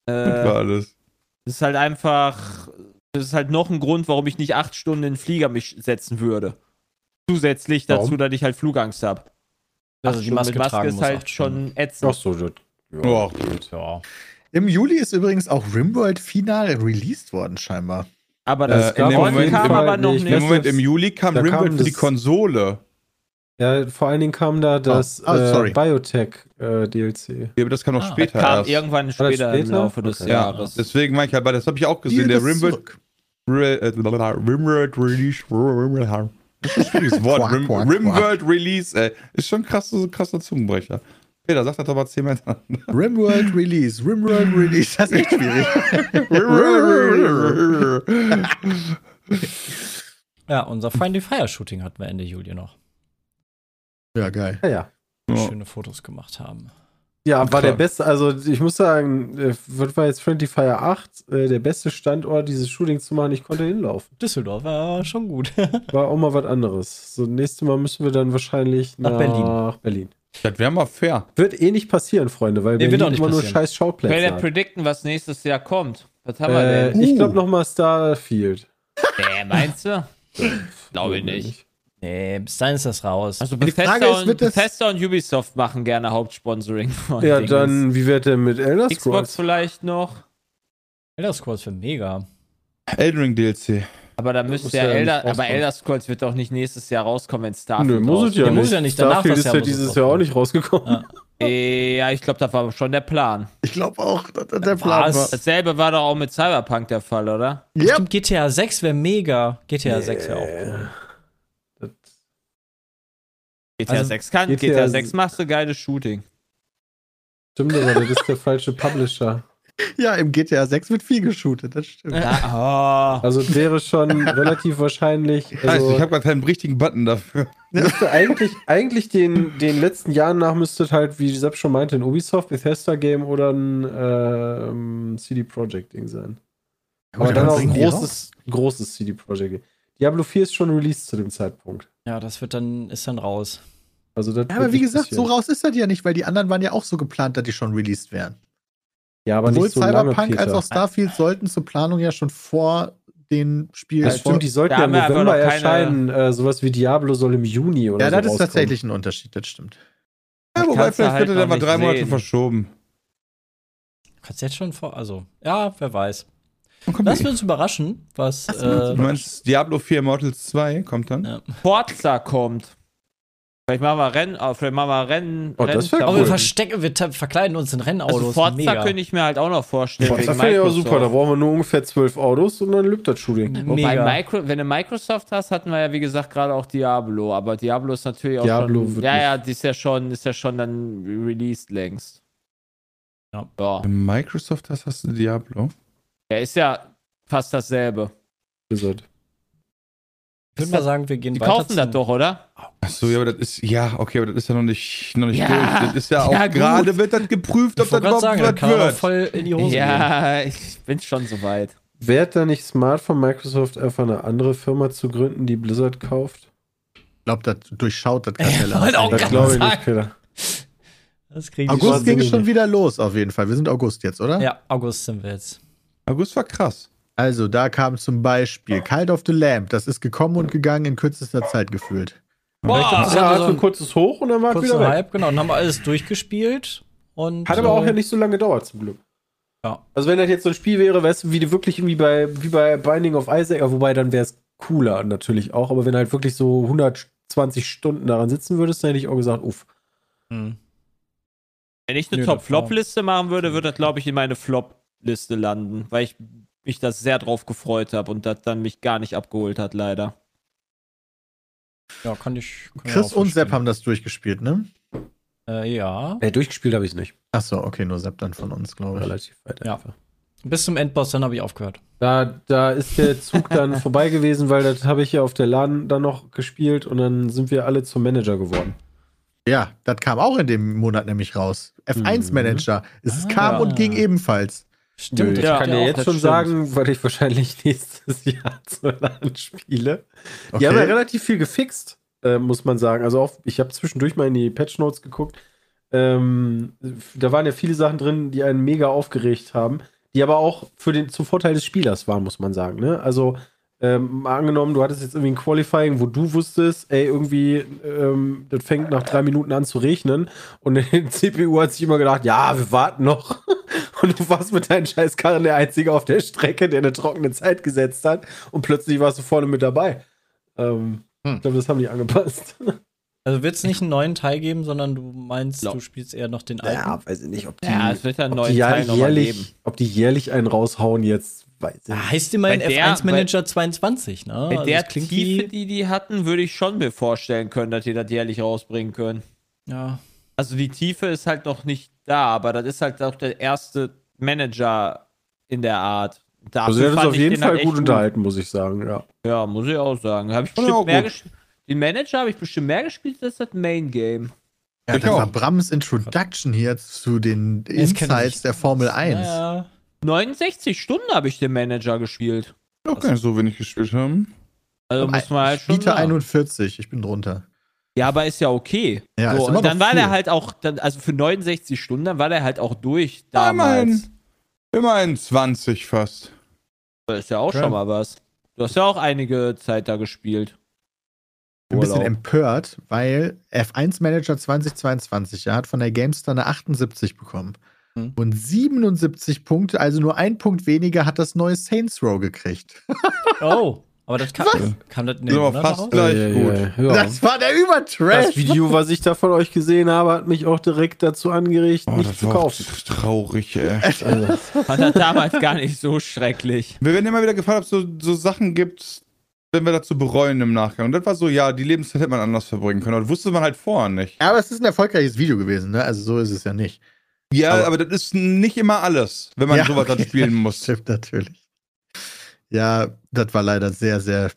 äh, War alles. Das ist halt einfach, das ist halt noch ein Grund, warum ich nicht acht Stunden in den Flieger mich setzen würde. Zusätzlich dazu, Warum? dass ich halt Flugangst habe. also die Maske, tragen ist halt schon ätzend. Ach so, das. Ja. Ja. Im Juli ist übrigens auch Rimworld final released worden, scheinbar. Aber das Äh, in dem Freund Moment- kam im aber noch Moment- nicht. Im Moment im Juli kam Da kam Rimworld für die das- Konsole. Ja, vor allen Dingen kam da das ah, sorry. äh, Biotech-DLC. Ja, aber das kam noch Ah, später kam erst. irgendwann das später, im später? Laufe des Okay. ja, Jahres. deswegen meine ich halt, weil das habe ich auch gesehen. Der Rimworld. Re- äh, Rimworld Release. Das ist ein schwieriges Wort. Rimworld Release, ey. Ist schon ein krasser, krasser Zungenbrecher. Peter, sag das doch mal zehnmal hintereinander. Rimworld Release. Rimworld Release. Das ist echt schwierig. ja, unser Friendly Fire Shooting hatten wir Ende Juli noch. ja, geil. Ja, ja. Schöne Fotos gemacht haben. Ja, war Klar. der beste, also ich muss sagen, äh, was war jetzt Friendly Fire 8, äh, der beste Standort, dieses Shooting zu machen, ich konnte hinlaufen. Düsseldorf war schon gut. War auch mal was anderes. So, nächstes Mal müssen wir dann wahrscheinlich Nach nach, Berlin. Berlin. Das wäre mal fair. Wird eh nicht passieren, Freunde, weil Nee, nicht immer nur scheiß Schauplätze ja hat. predikten, was nächstes Jahr kommt. Was haben wir Äh, denn? ich glaube nochmal Starfield. Nee, meinst du? Glaube ich nicht. nee, bis dahin ist das raus. Also Die Frage Bethesda, ist, und, Bethesda und Ubisoft machen gerne Hauptsponsoring von Ja, Dingens. dann, wie wird der mit Elder Xbox Scrolls? vielleicht noch. Elder Scrolls für mega. Elden Ring DLC. Aber da müsste ja ja Elder, aber. Elder Scrolls wird doch nicht nächstes Jahr rauskommen, wenn Starfield Nö, muss es ja Der nicht. muss ja nicht, danach Starfield ist ja dieses Jahr auch nicht rausgekommen. Ja. Äh, Ja, ich glaube, das war schon der Plan. Ich glaube auch, dass das der Plan Was? war. Dasselbe war doch auch mit Cyberpunk der Fall, oder? Ja, Stimmt, GTA 6 wäre mega. GTA 6 wäre auch cool. Das- GTA Also, 6 kann, GTA GTA 6 machst du geiles Shooting. Stimmt, aber das ist der falsche Publisher. Ja, im GTA 6 wird viel geshootet, das stimmt. Ah, oh. Also es wäre schon relativ wahrscheinlich. Heißt, Also, ich habe gar keinen richtigen Button dafür. müsste eigentlich, eigentlich den, den letzten Jahren nach müsste es halt, wie Sepp schon meinte, ein Ubisoft, Bethesda Game oder ein ähm, CD Projekt Ding sein. Aber Oder dann auch ein großes, großes CD Projekt Game. Diablo 4 ist schon released zu dem Zeitpunkt. Ja, das wird dann, ist dann raus. Also das Ja, aber wie gesagt, so raus ist das ja nicht, weil die anderen waren ja auch so geplant, dass die schon released wären. Ja, aber Sowohl nicht so lange, Cyberpunk Peter. als auch Starfield sollten zur Planung ja schon vor den Spielen. Ja, stimmt, die sollten ja im November erscheinen. Äh, sowas wie Diablo soll im Juni oder ja, so das ist tatsächlich ein Unterschied, das stimmt. Ja, wobei, vielleicht halt wird er noch mal drei Monate sehen. verschoben. Kannst jetzt schon vor, also, ja, wer weiß. Wir uns überraschen, was. Äh, Du meinst Diablo 4 Immortals 2 kommt dann? ja. Forza kommt. Vielleicht machen wir Rennen, äh, vielleicht machen wir Rennen. Oh, das wär Aber cool. wir verstecken, wir verkleiden uns in Rennautos. Also Forza mega. könnte ich mir halt auch noch vorstellen. Forza finde ich auch Microsoft. super. Da brauchen wir nur ungefähr zwölf Autos und dann lübt das Shooting. Wobei. Micro, wenn du Microsoft hast, hatten wir ja wie gesagt gerade auch Diablo, aber Diablo ist natürlich auch Diablo schon. Ja, ja, die ist ja schon, ist ja schon dann released längst. Ja. Ja. Wenn Microsoft hast, hast du Diablo. Ja, ist ja fast dasselbe. Blizzard. Ich würde mal sagen, wir gehen Die weiter. kaufen das doch, oder? Achso, ja, aber das ist, ja, okay, aber das ist ja noch nicht, noch nicht Ja, durch. Das ist ja auch ja, gut. gerade wird das geprüft, ob Ich das überhaupt sagen, was kann wird. voll in die Hose gehen. Ja, ich bin schon soweit. Wäre da nicht smart von Microsoft einfach eine andere Firma zu gründen, die Blizzard kauft? Ich glaube, das durchschaut das Kartell. auch Das glaube ich nicht, Peter. Die August ging schon nicht. wieder los, auf jeden Fall. Wir sind August jetzt, oder? Ja, August sind wir jetzt. August war krass. Also, da kam zum Beispiel Cult of the Lamb. Das ist gekommen und gegangen in kürzester Zeit gefühlt. Boah, das Ja, hatte hat so ein kurzes Hoch und dann war es kurzer wieder weg. Hype, genau. Und haben wir alles durchgespielt. Und, Hat aber auch äh, ja nicht so lange gedauert, zum Glück. Ja. Also wenn das jetzt so ein Spiel wäre, weißt du, wie du wirklich irgendwie bei, wie bei Binding of Isaac, ja, wobei dann wäre es cooler natürlich auch, aber wenn du halt wirklich so 120 Stunden daran sitzen würdest, dann hätte ich auch gesagt, uff. hm. Wenn ich eine Top-Flop-Liste machen würde, würde das, glaube ich, in meine Flop-Liste landen, weil ich mich da sehr drauf gefreut habe und das dann mich gar nicht abgeholt hat, leider. Ja, kann ich. Kann Chris und Sepp haben das durchgespielt, ne? Äh, ja. Äh, durchgespielt habe ich es nicht. Achso, okay, nur Sepp dann von uns, glaube ich. Relativ weit Ja. einfach. Bis zum Endboss, dann habe ich aufgehört. Da, da ist der Zug dann vorbei gewesen, weil das habe ich ja auf der LAN dann noch gespielt und dann sind wir alle zum Manager geworden. Ja, das kam auch in dem Monat nämlich raus. F1-Manager. Es Ah. kam und ging ebenfalls. Stimmt, ich das kann ja dir jetzt schon stimmt. sagen, weil ich wahrscheinlich nächstes Jahr LAN spiele. Die Okay. haben ja relativ viel gefixt, äh, muss man sagen. Also auch, ich habe zwischendurch mal in die Patch Notes geguckt. Ähm, da waren ja viele Sachen drin, die einen mega aufgeregt haben, die aber auch für den, zum Vorteil des Spielers waren, muss man sagen. Ne? Also ähm, mal angenommen, du hattest jetzt irgendwie ein Qualifying, wo du wusstest, ey, irgendwie, ähm, das fängt nach drei Minuten an zu regnen und die CPU hat sich immer gedacht, ja, wir warten noch. Und du warst mit deinen scheiß Karren der Einzige auf der Strecke, der eine trockene Zeit gesetzt hat und plötzlich warst du vorne mit dabei. Ähm, Hm. Ich glaube, das haben die angepasst. Also wird es nicht einen neuen Teil geben, sondern du meinst, Glaub- du spielst eher noch den alten? weiß ich nicht, ob die, Ja, es wird ja einen neuen Teil nochmal geben. jährlich, ob die jährlich einen raushauen jetzt, weiß ich Ja, nicht. heißt immerhin Bei der- F1 Manager 22, ne? Bei Also der Tiefe, wie, die die hatten, würde ich schon mir vorstellen können, dass die das jährlich rausbringen können. ja. Also die Tiefe ist halt noch nicht da, aber das ist halt auch der erste Manager in der Art. Dafür Also, der ist fand auf jeden den Fall halt gut unterhalten, muss ich sagen, ja. Ja, muss ich auch sagen. Habe ich bestimmt mehr gut. gespielt. Den Manager habe ich bestimmt mehr gespielt als das Main Game. Ja, Ich das auch. war Brams Introduction hier zu den Insights der Formel 1. Ja, ja. 69 Stunden habe ich den Manager gespielt. Gar nicht so wenig gespielt haben. Also muss man halt schon Spielte sagen. 41, ich bin drunter. Ja, aber ist ja okay. Ja, so, ist immer und dann noch war viel. der halt auch, dann, also für 69 Stunden, dann war der halt auch durch damals. immerhin. Immerhin 20 fast. Das ist ja auch Ja. schon mal was. Du hast ja auch einige Zeit da gespielt. Ein bisschen empört, weil F1 Manager 2022 ja, hat von der GameStar eine 78 bekommen. Hm. Und 77 Punkte, also nur ein Punkt weniger, hat das neue Saints Row gekriegt. Oh, aber das kam, kam das in den Sind aber Monat fast raus? gleich Ja, gut. ja, ja. Das war der Übertrash. Das Video, was ich da von euch gesehen habe, hat mich auch direkt dazu angeregt, Oh, nicht das zu war auch kaufen. traurig, ey. Also, Fand er damals gar nicht so schrecklich. Wir werden immer wieder gefragt, ob es so, so Sachen gibt, wenn wir dazu bereuen im Nachgang. Und das war so, ja, die Lebenszeit hätte man anders verbringen können. Das wusste man halt vorher nicht. Aber es ist ein erfolgreiches Video gewesen, ne? Also so ist es ja nicht. Ja, Aber- aber, das ist nicht immer alles, wenn man Ja, sowas dann okay, spielen das muss. Stimmt natürlich. Ja, das war leider sehr, sehr.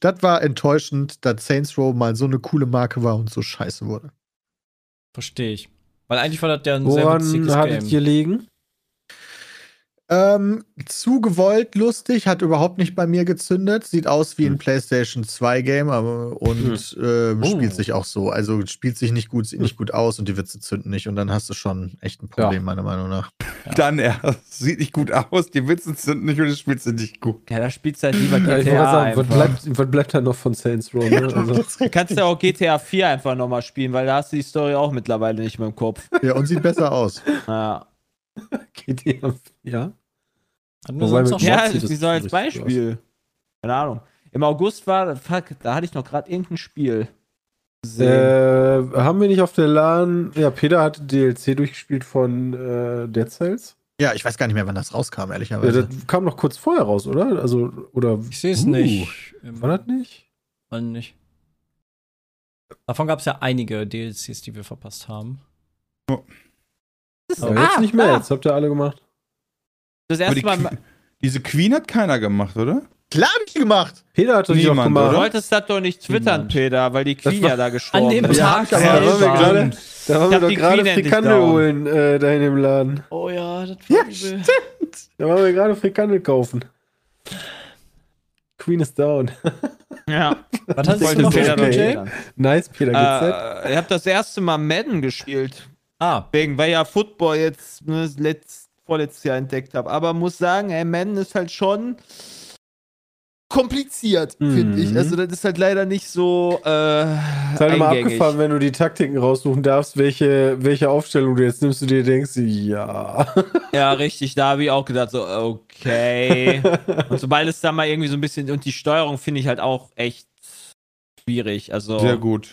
Das war enttäuschend, dass Saints Row mal so eine coole Marke war und so scheiße wurde. Verstehe ich. Weil eigentlich war das ja ein sehr witziges woran hattet Game. ihr liegen? Ähm, zu gewollt lustig, hat überhaupt nicht bei mir gezündet. Sieht aus wie ein PlayStation 2 Game, aber und ähm, Oh. spielt sich auch so. Also spielt sich nicht gut, sieht nicht gut aus und die Witze zünden nicht. Und dann hast du schon echt ein Problem, Ja. meiner Meinung nach. Dann erst. Sieht nicht gut aus, die Witze sind nicht und das spielt sie nicht gut. Ja, da spielst du halt lieber Ja, GTA sagen, was bleibt, was bleibt da noch von Saints Row? Ne? Also, Du kannst ja auch GTA 4 einfach nochmal spielen, weil da hast du die Story auch mittlerweile nicht mehr im Kopf. Ja, und sieht besser aus. Ja, GTA, ja. Hatten wir sonst noch Ja, ja sieht das das ist so als Beispiel. Keine Ahnung. Im August war, fuck, da hatte ich noch gerade irgendein Spiel. Äh, haben wir nicht auf der LAN. Ja, Peter hatte DLC durchgespielt von äh, Dead Cells. Ja, ich weiß gar nicht mehr, wann das rauskam, Ja, ehrlicherweise. das kam noch kurz vorher raus, oder? Also, oder. Ich sehe es Uh, nicht. War das nicht? Wann nicht? Davon gab es ja einige DLCs, die wir verpasst haben. Aber jetzt nicht mehr. ah, Jetzt habt ihr alle gemacht. Das erste die Mal. Que- Diese Queen hat keiner gemacht, oder? Klar hab ich gemacht. Peter hat das nicht gemacht. Du wolltest das doch nicht twittern, Niemand. Peter, weil die Queen ja da gestorben An dem ist. Tag aber da waren wir gerade, da waren wir hab doch die gerade Frikandel holen, äh, da in dem Laden. Oh ja, das Ja, war übel. Da waren wir gerade Frikandel kaufen. Queen is down. Ja. Was hast du noch Peter doch Jay? twittern. nice, Peter, geht's Äh, ich habe das erste Mal Madden gespielt. Ah, Wegen, weil ja Football jetzt ne, letzt, vorletztes Jahr entdeckt habe. Aber muss sagen, ey, Madden ist halt schon. kompliziert, Mhm. finde ich. Also das ist halt leider nicht so äh, Ist halt immer abgefahren, wenn du die Taktiken raussuchen darfst, welche, welche Aufstellung du jetzt nimmst, du dir denkst, ja. Ja, richtig, da habe ich auch gedacht, so, okay. und sobald es da mal irgendwie so ein bisschen, und die Steuerung finde ich halt auch echt schwierig. Also, Sehr gut.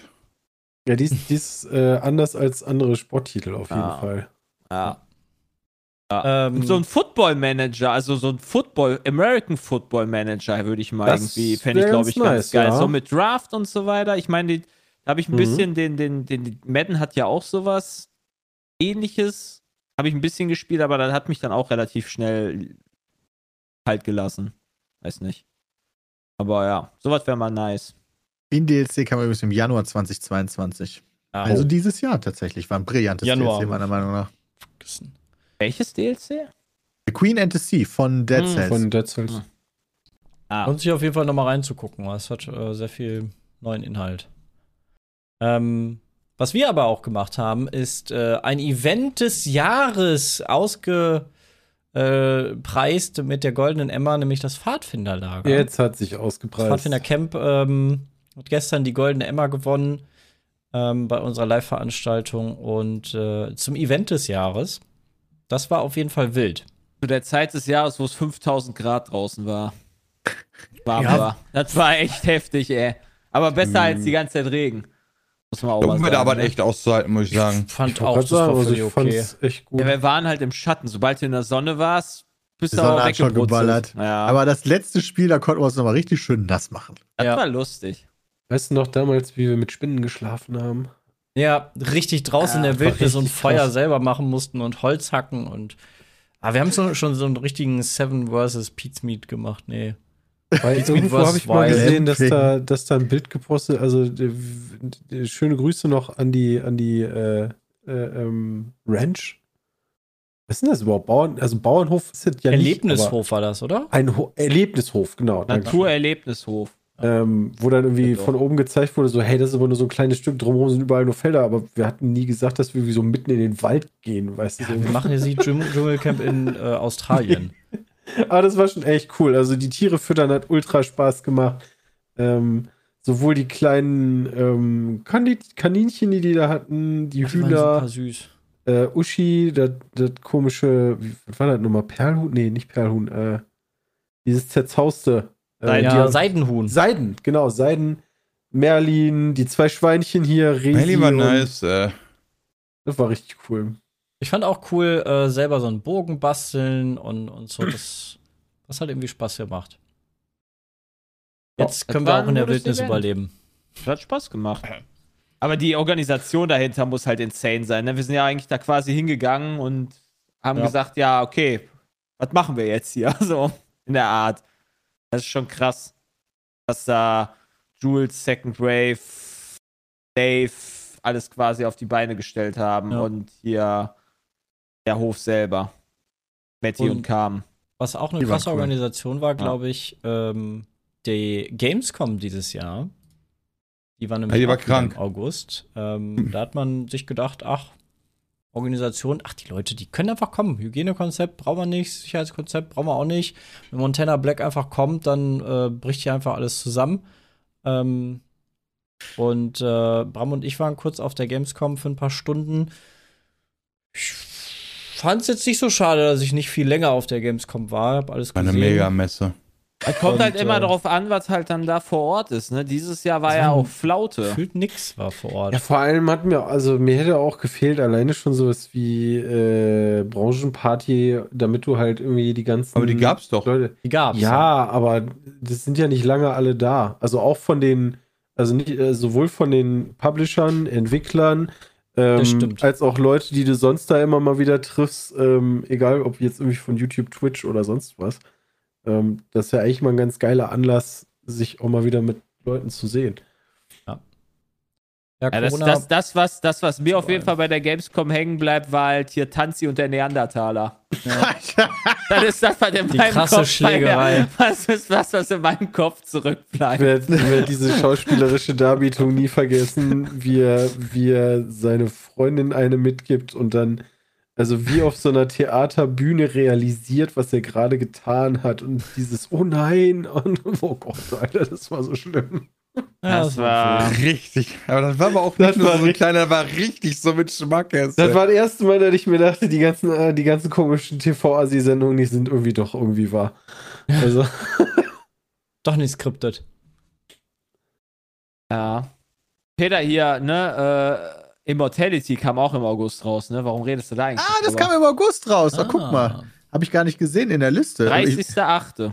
Ja, die ist, die ist äh, anders als andere Sporttitel auf jeden Ah. Fall. ja. Ähm, Und so ein Football Manager, also so ein Football, American Football Manager würde ich mal irgendwie, fände ich glaube ganz ich ganz nice, geil. ja. So mit Draft und so weiter. Ich meine, da habe ich ein Mhm. bisschen den, den, den, den, Madden hat ja auch sowas ähnliches. Habe ich ein bisschen gespielt, aber das hat mich dann auch relativ schnell kalt gelassen. Weiß nicht. Aber ja, sowas wäre mal nice. In DLC kam übrigens im Januar 2022. ja, Also dieses Jahr tatsächlich. War ein brillantes Januar. DLC, meiner Meinung nach. Welches DLC? The Queen and the Sea von Dead Hm, Cells. Von Dead Cells. Mhm. Ah, Lohnt sich auf jeden Fall nochmal reinzugucken, weil es hat äh, sehr viel neuen Inhalt. Ähm, was wir aber auch gemacht haben, ist äh, ein Event des Jahres ausgepreist äh, mit der goldenen Emma, nämlich das Pfadfinderlager. Jetzt hat sich Das ausgepreist. Pfadfindercamp ähm, hat gestern die goldene Emma gewonnen ähm, bei unserer Live-Veranstaltung und äh, zum Event des Jahres. Das war auf jeden Fall wild. zu der Zeit des Jahres, wo es 5000 Grad draußen war. Warm Ja. war. Das war echt heftig, ey. Aber besser als die ganze Zeit Regen. Muss man auch mal Um sagen. da aber ne? echt auszuhalten, muss ich sagen. Fand Ich auch, das war also ich okay. echt gut. Ja, wir waren halt im Schatten. Sobald du in der Sonne warst, bist du auch hat schon weggebrutzelt. geballert. Ja, Aber das letzte Spiel, da konnten wir uns nochmal richtig schön nass machen. das Ja. war lustig. Weißt du noch damals, wie wir mit Spinnen geschlafen haben? Ja, richtig draußen Ja, in der Wildnis und Feuer krass. selber machen mussten und Holz hacken und. Aber wir haben so, schon so einen richtigen Seven vs. Pete's Meat gemacht. Nee. Weil Pizza irgendwo habe ich mal gesehen, dass da, dass da ein Bild gepostet, also die, die, schöne Grüße noch an die, an die äh, äh, ähm, Ranch. Was ist denn das überhaupt? Bauern, also Bauernhof ist das ja nicht, Erlebnishof war das, oder? ein Ho Erlebnishof, genau. Naturerlebnishof. Ähm, wo dann irgendwie Ja, von oben gezeigt wurde, so, hey, das ist aber nur so ein kleines Stück, drumherum sind überall nur Felder, aber wir hatten nie gesagt, dass wir irgendwie so mitten in den Wald gehen, weißt du? Ja, so. wir machen jetzt die Dschung- Dschungelcamp in äh, Australien. Aber das war schon echt cool. Also die Tiere füttern hat ultra Spaß gemacht. Ähm, sowohl die kleinen ähm, Kaninchen, die die da hatten, die Die super Hühner, süß. äh, Uschi, das, das komische, wie, was war das nochmal? Perlhuhn? Nee, nicht Perlhuhn, äh, dieses zerzauste. Äh, Ja, Seidenhuhn. Seiden, genau, Seiden. Merlin, die zwei Schweinchen hier, Resi Melly war nice. Äh, Das war richtig cool. Ich fand auch cool, äh, selber so einen Bogen basteln und, und so. Das, das hat irgendwie Spaß gemacht. Jetzt das können wir auch in der Wildnis Event. überleben. Das hat Spaß gemacht. Aber die Organisation dahinter muss halt insane sein. Ne? Wir sind ja eigentlich da quasi hingegangen und haben Ja. gesagt, ja, okay, was machen wir jetzt hier? So in der Art. Das ist schon krass, dass da Jules, Second Wave, Dave alles quasi auf die Beine gestellt haben Ja. und hier der Hof selber. Matty und, Und- Kam. Was auch eine Die waren krasse cool. Organisation war, glaube ich, ähm, die Gamescom dieses Jahr. Die war nämlich Ja, die war krank. im August. Ähm, Da hat man sich gedacht, ach, Organisation, ach, die Leute, die können einfach kommen. Hygienekonzept brauchen wir nicht, Sicherheitskonzept brauchen wir auch nicht. Wenn Montana Black einfach kommt, dann äh, bricht hier einfach alles zusammen. Ähm, und äh, Bram und ich waren kurz auf der Gamescom für ein paar Stunden. Ich fand es jetzt nicht so schade, dass ich nicht viel länger auf der Gamescom war. Hab alles war eine gesehen. Mega-Messe. Es kommt Und, halt immer äh, darauf an, was halt dann da vor Ort ist. Ne? Dieses Jahr war Das ja auch Flaute. Gefühlt nix war vor Ort. Ja, vor allem hat mir, also mir hätte auch gefehlt, alleine schon sowas wie äh, Branchenparty, damit du halt irgendwie die ganzen Aber die gab's doch. Leute. Die gab's. Ja, aber das sind ja nicht lange alle da. Also auch von den, also nicht, äh, sowohl von den Publishern, Entwicklern, ähm, Das stimmt. als auch Leute, die du sonst da immer mal wieder triffst, ähm, egal ob jetzt irgendwie von YouTube, Twitch oder sonst was. Ähm, das ist ja eigentlich mal ein ganz geiler Anlass, sich auch mal wieder mit Leuten zu sehen. Ja, Ja, das, Corona, das, das, was, das, was mir auf jeden. Fall bei der Gamescom hängen bleibt, war halt hier Tanzi und der Neandertaler. Das ist das, was in Die meinem krasse Kopf Schlägerei. Was ist das, was in meinem Kopf Ich zurückbleibt? werde werd diese schauspielerische Darbietung nie vergessen, wie er, wie er seine Freundin eine mitgibt und dann Also wie auf so einer Theaterbühne realisiert, was er gerade getan hat. Und dieses Oh nein und oh Gott, Alter, das war so schlimm. Ja, das war. Richtig. Aber das war aber auch Das nicht nur so ein kleiner, das war richtig so mit Schmackes. Das war das erste Mal, dass ich mir dachte, die ganzen, äh, die ganzen komischen TV-Asi-Sendungen, die sind irgendwie doch irgendwie wahr. Also, Doch nicht skriptet. Ja. Peter hier, ne, äh, Immortality kam auch im August raus, ne? Warum redest du da eigentlich? Ah, das drüber? kam im August raus. Ah, guck mal. Habe ich gar nicht gesehen in der Liste. Aber ich, 30.8.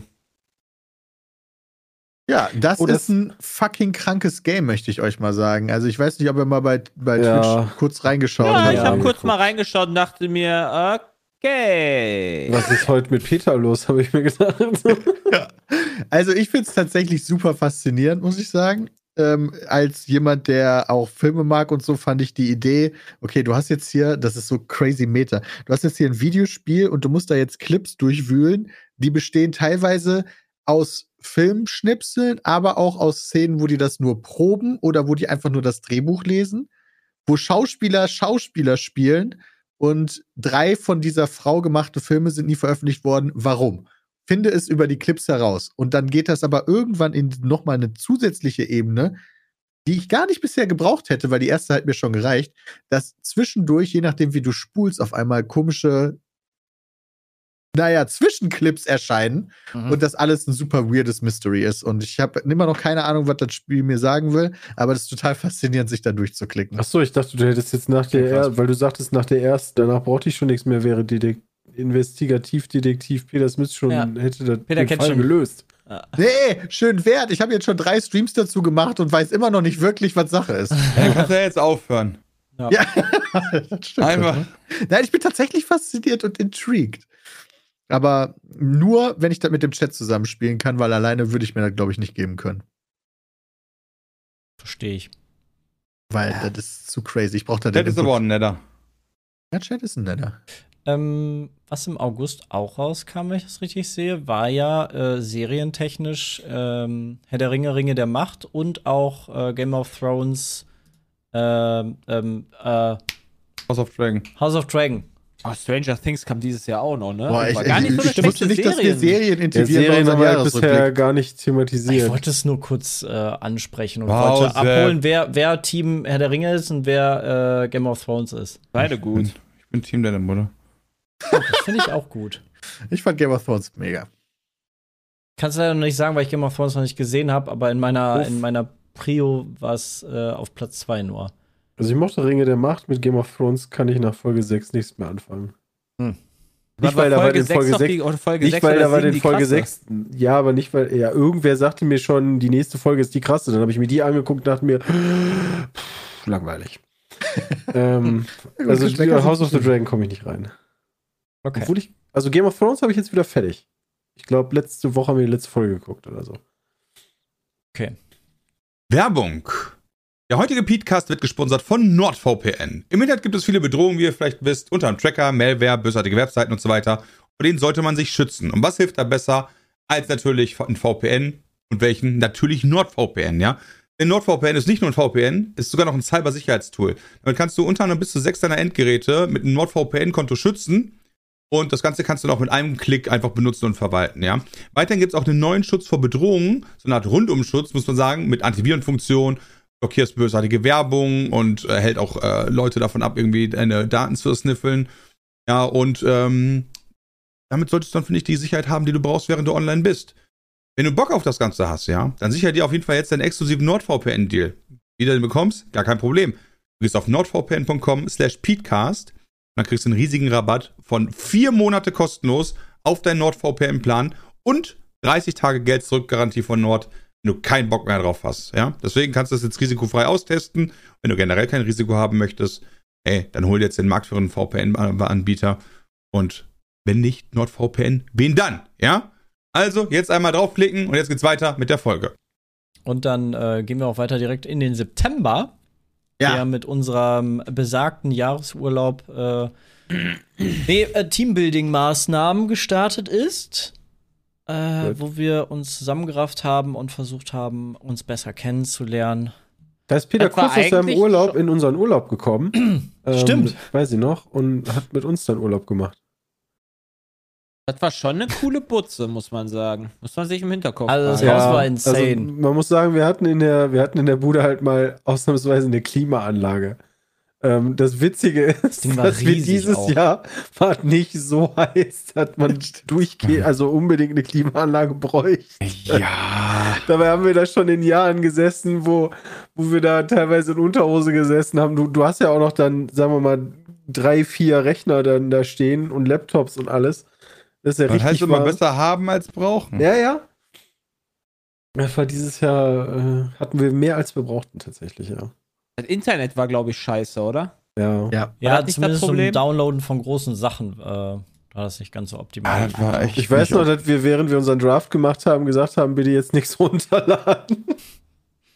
ja, das Oh, das- ist ein fucking krankes Game, möchte ich euch mal sagen. Also ich weiß nicht, ob ihr mal bei, bei Ja. Twitch kurz reingeschaut Ja, habt. ich habe ja, kurz geguckt. mal reingeschaut und dachte mir, okay. was ist heute mit Peter los, habe ich mir gedacht. Also ich finde es tatsächlich super faszinierend, muss ich sagen. Ähm, als jemand, der auch Filme mag und so, fand ich die Idee, okay, du hast jetzt hier, das ist so crazy Meta, du hast jetzt hier ein Videospiel und du musst da jetzt Clips durchwühlen, die bestehen teilweise aus Filmschnipseln, aber auch aus Szenen, wo die das nur proben oder wo die einfach nur das Drehbuch lesen, wo Schauspieler Schauspieler spielen und drei von dieser Frau gemachte Filme sind nie veröffentlicht worden. Warum? Finde es über die Clips heraus. Und dann geht das aber irgendwann in nochmal eine zusätzliche Ebene, die ich gar nicht bisher gebraucht hätte, weil die erste hat mir schon gereicht, dass zwischendurch, je nachdem wie du spulst, auf einmal komische, naja, Zwischenclips erscheinen Mhm. und das alles ein super weirdes Mystery ist. Und ich habe immer noch keine Ahnung, was das Spiel mir sagen will, aber das ist total faszinierend, sich da durchzuklicken. Achso, ich dachte, du hättest jetzt nach der, er weil du sagtest, nach der ersten, danach brauchte ich schon nichts mehr, wäre Dedek Investigativdetektiv Peter Smith schon, Ja. hätte das Peter den Fall schon. gelöst. Nee, schön wert. Ich habe jetzt schon drei Streams dazu gemacht und weiß immer noch nicht wirklich, was Sache ist. Dann kannst du ja jetzt aufhören. Ja, das stimmt. Einfach. Nein, ich bin tatsächlich fasziniert und intrigued. Aber nur, wenn ich das mit dem Chat zusammenspielen kann, weil alleine würde ich mir das, glaube ich, nicht geben können. Verstehe ich. Weil das ist zu crazy. Ich brauche da den ist aber ein netter. Ja, Chat ist ein netter. Ähm, was im August auch rauskam, wenn ich das richtig sehe, war ja äh, serientechnisch ähm, Herr der Ringe, Ringe der Macht und auch äh, Game of Thrones ähm, ähm, äh, House of Dragon. House of Dragon. Oh, Stranger Things kam dieses Jahr auch noch, ne? Boah, ich, War gar nicht so ich, ich wusste nicht, dass wir Serie. Serien integrieren bei Serien unserem haben wir bisher gar nicht Ich thematisiert. wollte es nur kurz äh, ansprechen und Wow, wollte abholen, wer, wer Team Herr der Ringe ist und wer äh, Game of Thrones ist. Beide Ich gut. bin, ich bin Team deiner Mutter. Das finde ich auch gut. Ich fand Game of Thrones mega. Kannst leider noch nicht sagen, weil ich Game of Thrones noch nicht gesehen habe, aber in meiner, Uff. in meiner Prio war es äh, auf Platz 2 nur. Also ich mochte Ringe der Macht, mit Game of Thrones kann ich nach Folge 6 nichts mehr anfangen. Nicht, weil da bei den Folge 6 oder Folge Nicht, 6 weil da war 7 den die Folge krasse. 6. Ja, aber nicht, weil. Ja, irgendwer sagte mir schon, die nächste Folge ist die krasse. Dann habe ich mir die angeguckt und dachte mir, pff, langweilig. ähm, also House of the. Dragon komme ich nicht rein. Okay. Obwohl ich. Also Game of Thrones habe ich jetzt wieder fertig. Ich glaube, letzte Woche haben wir die letzte Folge geguckt oder so. Okay. Werbung. Der heutige Podcast wird gesponsert von NordVPN. Im Internet gibt es viele Bedrohungen, wie ihr vielleicht wisst, unter anderem Tracker, Malware, bösartige Webseiten und so weiter. Vor denen sollte man sich schützen. Und was hilft da besser als natürlich ein VPN? Und welchen? Natürlich NordVPN, ja? Denn NordVPN ist nicht nur ein VPN, ist sogar noch ein Cybersicherheitstool. Damit kannst du unter anderem bis zu sechs deiner Endgeräte mit einem NordVPN-Konto schützen. Und das Ganze kannst du dann auch mit einem Klick einfach benutzen und verwalten, ja. Weiterhin gibt es auch einen neuen Schutz vor Bedrohungen, so eine Art Rundumschutz, muss man sagen, mit Antivirenfunktion, blockierst bösartige Werbung und äh, hält auch äh, Leute davon ab, irgendwie deine Daten zu sniffeln. Ja, und ähm, damit solltest du dann, finde ich, die Sicherheit haben, die du brauchst, während du online bist. Wenn du Bock auf das Ganze hast, ja, dann sicher dir auf jeden Fall jetzt deinen exklusiven NordVPN-Deal. Wie du den bekommst, gar kein Problem. Du gehst auf nordvpn.com slash peatcast dann kriegst du einen riesigen Rabatt von vier Monate kostenlos auf deinen NordVPN-Plan und 30 Tage Geld-Zurück-Garantie von Nord, wenn du keinen Bock mehr drauf hast. Ja? Deswegen kannst du das jetzt risikofrei austesten. Wenn du generell kein Risiko haben möchtest, ey, dann hol dir jetzt den marktführenden VPN-Anbieter und wenn nicht NordVPN, wen dann? Ja? Also, jetzt einmal draufklicken und jetzt geht's weiter mit der Folge. Und dann äh, gehen wir auch weiter direkt in den September, Ja. der mit unserem besagten Jahresurlaub äh, nee, äh, Teambuilding-Maßnahmen gestartet ist, äh, wo wir uns zusammengerafft haben und versucht haben, uns besser kennenzulernen. Da ist Peter kurz aus seinem Urlaub in unseren Urlaub gekommen. ähm, Stimmt. Weiß ich noch. Und hat mit uns dann Urlaub gemacht. Das war schon eine coole Butze, muss man sagen. Muss man sich im Hinterkopf Also das behalten. Haus war insane. Also, man muss sagen, wir hatten in der, wir hatten in der Bude halt mal ausnahmsweise eine Klimaanlage. Ähm, das Witzige ist, war dass wir dieses auch. Jahr war nicht so heiß, dass man durchgeht, also unbedingt eine Klimaanlage bräuchte. Ja. Dabei haben wir da schon in Jahren gesessen, wo, wo wir da teilweise in Unterhose gesessen haben. Du, du hast ja auch noch dann, sagen wir mal, drei, vier Rechner dann da stehen und Laptops und alles. Das ist ja Das richtig heißt immer besser haben als brauchen. Ja, ja. Das war dieses Jahr, äh, hatten wir mehr als wir brauchten tatsächlich, ja. Das Internet war, glaube ich, scheiße, oder? Ja. Ja. ja, zumindest zum Problem? Downloaden von großen Sachen äh, war das nicht ganz so Ah, optimal. war echt Ich weiß noch, dass wir, während wir unseren Draft gemacht haben, gesagt haben, bitte jetzt nichts runterladen.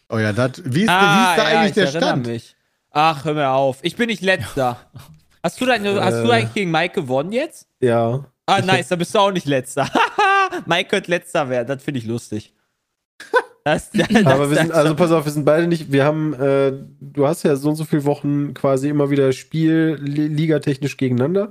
Oh ja, das, wie ist, Ah, wie ist da ja, eigentlich ich der erinnere Stand? Mich. Ach, hör mir auf. Ich bin nicht letzter. Hast du, dein, hast du Äh. eigentlich gegen Mike gewonnen jetzt? Ja. Ah, nice, da bist du auch nicht letzter. Mike könnte letzter werden, das finde ich lustig. Das, das, Aber wir sind, also pass auf, wir sind beide nicht, wir haben, äh, du hast ja so und so viele Wochen quasi immer wieder Spiel li- ligatechnisch gegeneinander.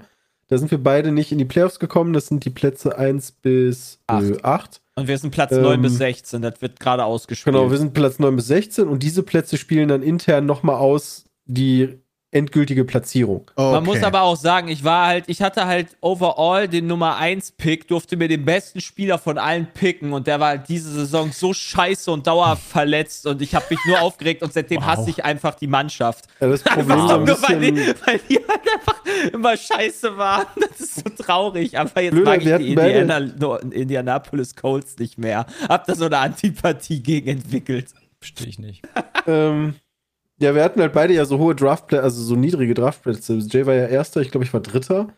Da sind wir beide nicht in die Playoffs gekommen. Das sind die Plätze 1 bis Acht. äh, 8. Und wir sind Platz Ähm, 9 bis 16, das wird gerade ausgespielt. Genau, wir sind Platz 9 bis 16 und diese Plätze spielen dann intern nochmal aus die endgültige Platzierung. Man muss aber auch sagen, ich war halt, ich hatte halt overall den Nummer 1 Pick, durfte mir den besten Spieler von allen picken und der war halt diese Saison so scheiße und dauerhaft verletzt und ich habe mich nur aufgeregt und seitdem hasse ich einfach die Mannschaft. Ja, das Problem Einfach so nur, weil die, weil die halt einfach immer scheiße waren. Das ist so traurig. Aber jetzt Blöder, mag ich wir die Indiana, Indianapolis Colts nicht mehr. Hab da so eine Antipathie gegen entwickelt. Verstehe ich nicht. ähm, ja, wir hatten halt beide ja so hohe Draftplätze, also so niedrige Draftplätze. Jay war ja Erster, ich glaube, ich war Dritter.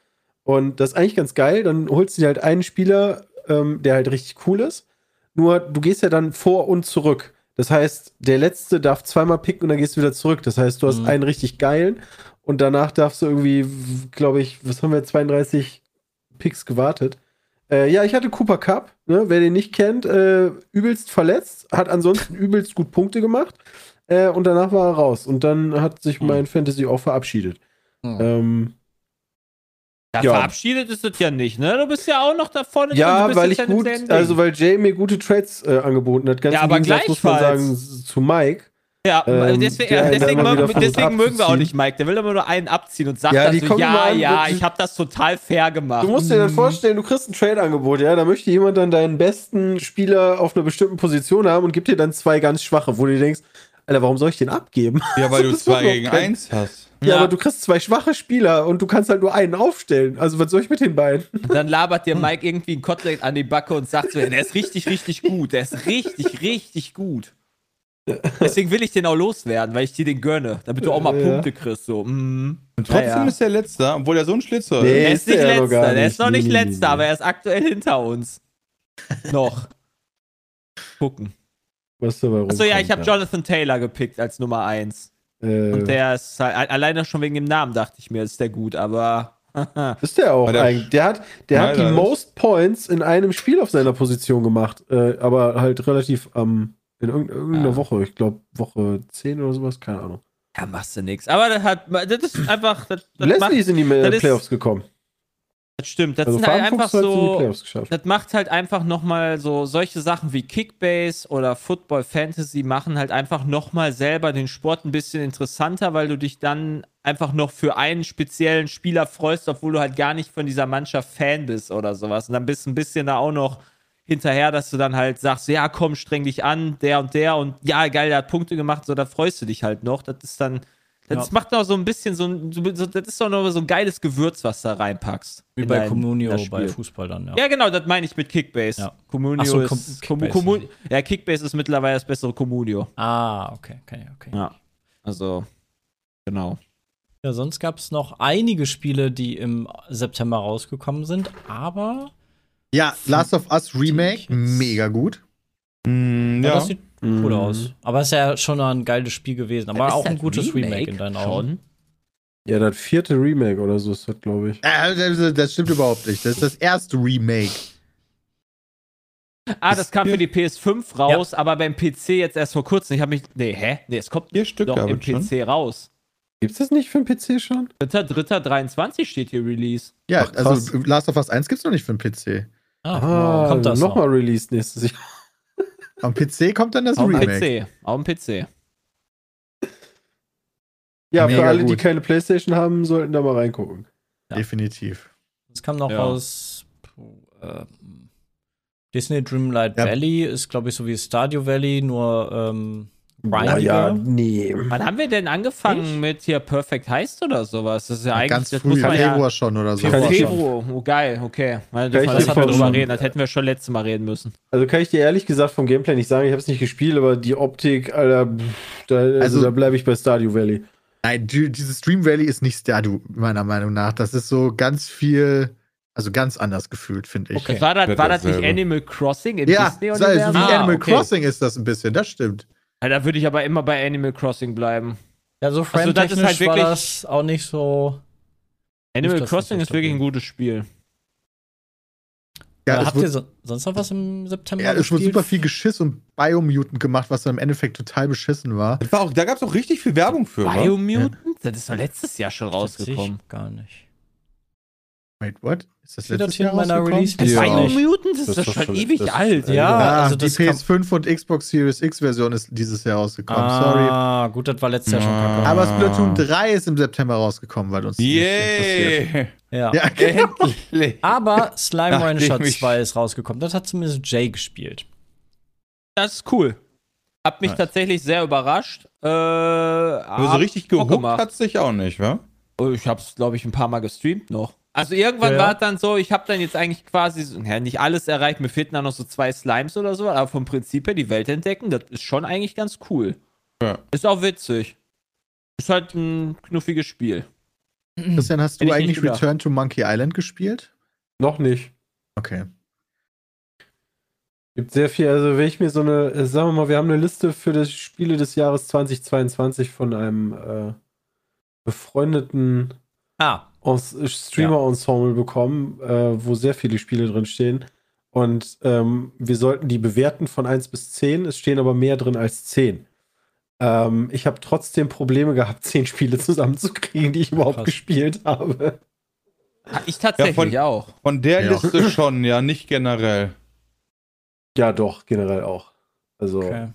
Und das ist eigentlich ganz geil. Dann holst du dir halt einen Spieler, ähm, der halt richtig cool ist. Nur du gehst ja dann vor und zurück. Das heißt, der Letzte darf zweimal picken und dann gehst du wieder zurück. Das heißt, du hast Mhm. einen richtig geilen und danach darfst du irgendwie, glaube ich, was haben wir, 32 Picks gewartet. Äh, ja, ich hatte Cooper Cup, ne? wer den nicht kennt, äh, übelst verletzt, hat ansonsten übelst gut Punkte gemacht äh, und danach war er raus. Und dann hat sich mein Fantasy auch verabschiedet. Hm. Ähm, Ja, Ja. verabschiedet ist das ja nicht, ne? Du bist ja auch noch da vorne drin. Du ja, weil ich ja gut, also weil Jay mir gute Trades äh, angeboten hat. Ganz Ja, aber Gegensatz, muss man sagen, zu Mike. Ja, ähm, deswegen, deswegen, mögen, deswegen mögen wir auch nicht Mike. Der will immer nur einen abziehen und sagt Ja, dann so, ja, an, ja, ich habe das total fair gemacht. Du musst dir dann vorstellen, du kriegst ein Trade-Angebot, ja, da möchte jemand dann deinen besten Spieler auf einer bestimmten Position haben und gibt dir dann zwei ganz schwache, wo du dir denkst, Alter, warum soll ich den abgeben? Ja, weil du zwei gegen kein- eins hast. Ja, Ja. aber du kriegst zwei schwache Spieler und du kannst halt nur einen aufstellen. Also was soll ich mit den beiden? Dann labert dir Mike irgendwie ein Kotelett an die Backe und sagt so, der ist richtig, richtig gut. Der ist richtig, richtig gut. Deswegen will ich den auch loswerden, weil ich dir den gönne, damit du auch mal Ja. Punkte kriegst. So. Mm. Und trotzdem Ja, ja. ist der Letzter, obwohl er so ein Schlitzer Nee. ist. Er ist nicht letzter, der ist nicht. noch nicht letzter, aber er ist aktuell hinter uns. Noch. Gucken. Was dabei Achso, ja, ich habe rumkommt, Jonathan Taylor gepickt als Nummer 1. Äh, Und der ist halt, alleine schon wegen dem Namen dachte ich mir, ist der gut, aber. ist der auch der- eigentlich. Der hat, der hat die ist. most Points in einem Spiel auf seiner Position gemacht. Äh, aber halt relativ am in irgend- irgendeiner Ja. Woche. Ich glaube, Woche 10 oder sowas, keine Ahnung. Ja, machst du nix. Aber das hat, das ist einfach, das, das, Leslie macht, ist in die das äh, ist- Playoffs gekommen. Das stimmt. Das Also sind halt einfach so, das macht halt einfach nochmal so, solche Sachen wie Kickbase oder Football Fantasy machen halt einfach nochmal selber den Sport ein bisschen interessanter, weil du dich dann einfach noch für einen speziellen Spieler freust, obwohl du halt gar nicht von dieser Mannschaft Fan bist oder sowas. Und dann bist du ein bisschen da auch noch hinterher, dass du dann halt sagst, ja, komm, streng dich an, der und der und ja, geil, der hat Punkte gemacht, so, da freust du dich halt noch. Das ist dann, das Ja. macht noch so ein bisschen so, ein- so, das ist doch noch so ein geiles Gewürz, was da reinpackst. Wie bei dein- Communio bei. Fußball dann, ja. Ja, genau, das meine ich mit Kickbase. Ja. Communio so, ist. Kickbase. Commun ja, Kickbase ist mittlerweile das bessere Communio. Ah, okay, okay, okay. Ja. Also, genau. Ja, sonst gab es noch einige Spiele, die im September rausgekommen sind, aber Ja, Last of Us Remake, mega gut. Mm, ja. ja. das sieht cool aus. Aber es ist ja schon ein geiles Spiel gewesen, aber Ist auch ein gutes Remake, in deinen Augen. Schon? Ja, das vierte Remake oder so ist das, glaube ich. Äh, das, das stimmt überhaupt nicht. Das ist das erste Remake. Ah, das kam für die PS5 raus, aber beim PC jetzt erst vor kurzem. Ich habe mich. Nee, hä? Nee, es kommt Vier Stück doch im schon. PC raus. Gibt's das nicht für den PC schon? 3.3.23 steht hier Release. Ja, Ach, also Last of Us 1 gibt's noch nicht für den PC. Ah, kommt das noch? nochmal Release nächstes Jahr. Am PC kommt dann das Auf Remake. PC. Auf dem PC. Ja, Mega für alle, die gut. keine Playstation haben, sollten da mal reingucken. Definitiv. Es kam noch Ja. aus äh, Disney Dreamlight Ja. Valley, ist glaube ich so wie Stardew Valley, nur ähm, Naja, grindiger. nee. Wann haben wir denn angefangen mit hier Perfect Heist oder sowas? Das ist ja eigentlich. Ganz das früh, muss man ja. Februar schon oder so. Ich- Februar. Oh, geil, okay. Kann das ich hatten wir drüber reden. Das hätten wir schon letztes Mal reden müssen. Also kann ich dir ehrlich gesagt vom Gameplay nicht sagen, ich habe es nicht gespielt, aber die Optik, Alter, pff, da, also, Also- da bleibe ich bei Stardew Valley. Nein, die- dieses Dream Valley ist nicht Stardew, meiner Meinung nach. Das ist so ganz viel, also ganz anders gefühlt, finde ich. Okay. War das, war das nicht. Animal Crossing im Ja, so, so wie? Ah, Animal okay. Crossing ist das ein bisschen, das stimmt. Ja, da würde ich aber immer bei Animal Crossing bleiben. Ja, so Also, das ist halt war wirklich- das auch nicht so. Animal das Crossing nicht ist wirklich ein gutes Spiel. Ja, äh, habt ihr so, sonst noch was im September ja, es wurde super viel Geschiss und Biomutant gemacht, was dann im Endeffekt total beschissen war. Das war auch, da gab es auch richtig viel Werbung für. Biomutant? Das ist doch letztes Jahr schon Das sehe ich rausgekommen. Gar nicht. Wait, what? Ist das das letztes hier Jahr in meiner rausgekommen? Release-Liste? Ja. Das Das ist doch doch schon ewig das alt. Ja, Ah, also die das kam- PS5 und Xbox Series X Version ist dieses Jahr rausgekommen. Sorry. Ah, gut, das war letztes Jahr schon Ah. kacke. Aber Splatoon 3 ist im September rausgekommen, weil uns. Yay! Ja. Ja, genau. Endlich! Aber Slime Rancher ich- 2 ist rausgekommen. Das hat zumindest Jay gespielt. Das ist cool. Hab mich Nice. tatsächlich sehr überrascht. Äh, Aber so richtig gehuckt hat sich auch nicht, wa? Oh, Ich hab's, glaube ich, ein paar Mal gestreamt noch. Also irgendwann Ja, ja. war es dann so, ich habe dann jetzt eigentlich quasi, so- ja, nicht alles erreicht, mir fehlten dann noch so zwei Slimes oder so, aber vom Prinzip her die Welt entdecken, das ist schon eigentlich ganz cool. Ja. Ist auch witzig. Ist halt ein knuffiges Spiel. Christian, hast du eigentlich. Return to Monkey Island gespielt? Noch nicht. Okay. Gibt sehr viel, also wenn ich mir so eine, äh, sagen wir mal, wir haben eine Liste für das Spiele des Jahres 2022 von einem äh, befreundeten Ah, Streamer-Ensemble bekommen, äh, wo sehr viele Spiele drin stehen. Und ähm, wir sollten die bewerten von 1 bis 10. Es stehen aber mehr drin als 10. Ähm, ich habe trotzdem Probleme gehabt, 10 Spiele zusammenzukriegen, die ich überhaupt Krass. gespielt habe. Ich tatsächlich von- auch. Von der Ja. Liste schon, ja, nicht generell. Ja, doch, generell auch. Also, okay.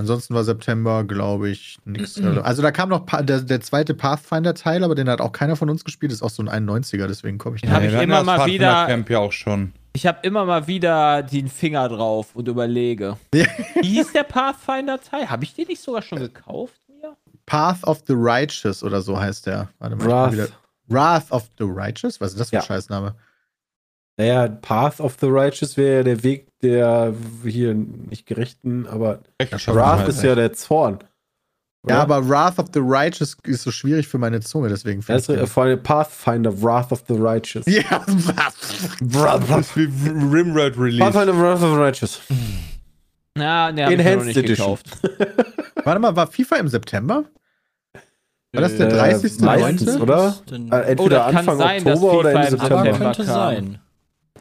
Ansonsten war September, glaube ich, nichts. Also da kam noch pa der, der zweite Pathfinder-Teil, aber den hat auch keiner von uns gespielt. Ist auch so ein 91er, deswegen komme ich nicht. ich wir hatten immer mal wieder- Camp ja auch schon. Ich habe immer mal wieder den Finger drauf und überlege. Ja. Wie hieß der Pathfinder-Teil? Habe ich den nicht sogar schon gekauft mir? Path of the Righteous oder so heißt der. Warte mal, ich Wrath. wieder. Wrath of the Righteous? Was ist das für ein Ja. Scheißname? Naja, Path of the Righteous wäre ja der Weg der hier nicht gerechten, aber Wrath ist ja der Zorn. Ja, Oder? aber Wrath of the Righteous ist so schwierig für meine Zunge, deswegen Das finde ist ich vor allem Pathfinder, Wrath of the Righteous. Ja, Das ist wie Rimworld Release. Pathfinder, Wrath of the Righteous. Na, noch Enhanced nicht Edition. gekauft. Warte mal, war FIFA im September? War das der Äh, 30. meistens, 9.? oder? Äh, Entweder Oh, das kann Anfang sein, dass Oktober oder Ende September. September könnte sein.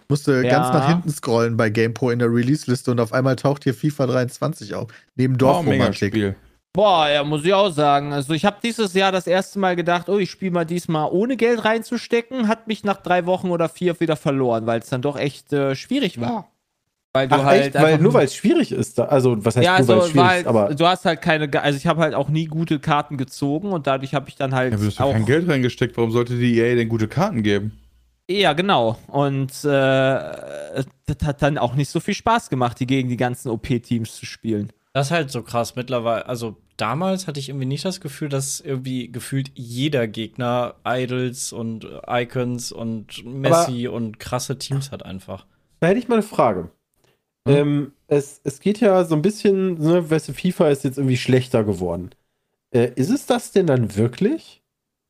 Musste Ja. ganz nach hinten scrollen bei GamePro in der Release-Liste und auf einmal taucht hier FIFA 23 auf. Neben Oh, Dorfromantik. Spiel. Boah, ja, muss ich auch sagen. Also ich habe dieses Jahr das erste Mal gedacht, oh, ich spiele mal diesmal ohne Geld reinzustecken, hat mich nach drei Wochen oder vier wieder verloren, weil es dann doch echt äh, schwierig war. Weil du Ach, halt echt? Weil, nur weil es schwierig ist. Da, also, was heißt ja, nur weil es also schwierig halt, ist? Aber du hast halt keine, also ich habe halt auch nie gute Karten gezogen und dadurch habe ich dann halt Ja, aber du hast auch kein Geld reingesteckt. Warum sollte die EA denn gute Karten geben? Ja, genau. Und äh, das hat dann auch nicht so viel Spaß gemacht, die gegen die ganzen OP-Teams zu spielen. Das ist halt so krass mittlerweile. Also damals hatte ich irgendwie nicht das Gefühl, dass irgendwie gefühlt jeder Gegner Idols und Icons und Messi und krasse Teams hat einfach. da hätte ich mal eine Frage. Ähm, es, es geht ja so ein bisschen, ne, weißt du, FIFA ist jetzt irgendwie schlechter geworden. Äh, ist es das denn dann wirklich?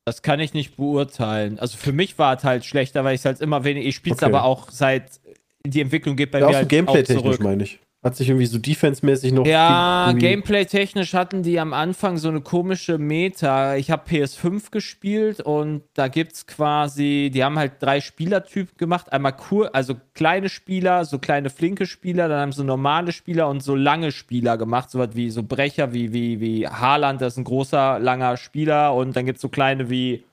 Das kann ich nicht beurteilen. Also für mich war es halt schlechter, weil ich es halt immer wenig. Ich spiele es Okay. aber auch seit die Entwicklung geht bei Ja, mir halt auch gameplay-technisch zurück. meine ich. Hat sich irgendwie so defense-mäßig noch. Ja, gameplay-technisch hatten die am Anfang so eine komische Meta. Ich habe PS5 gespielt und da gibt's quasi, die haben halt drei Spielertypen gemacht. Einmal kur also kleine Spieler, so kleine flinke Spieler, dann haben sie normale Spieler und so lange Spieler gemacht, so was wie so Brecher wie wie wie Haaland, das ist ein großer langer Spieler und dann gibt's so kleine wie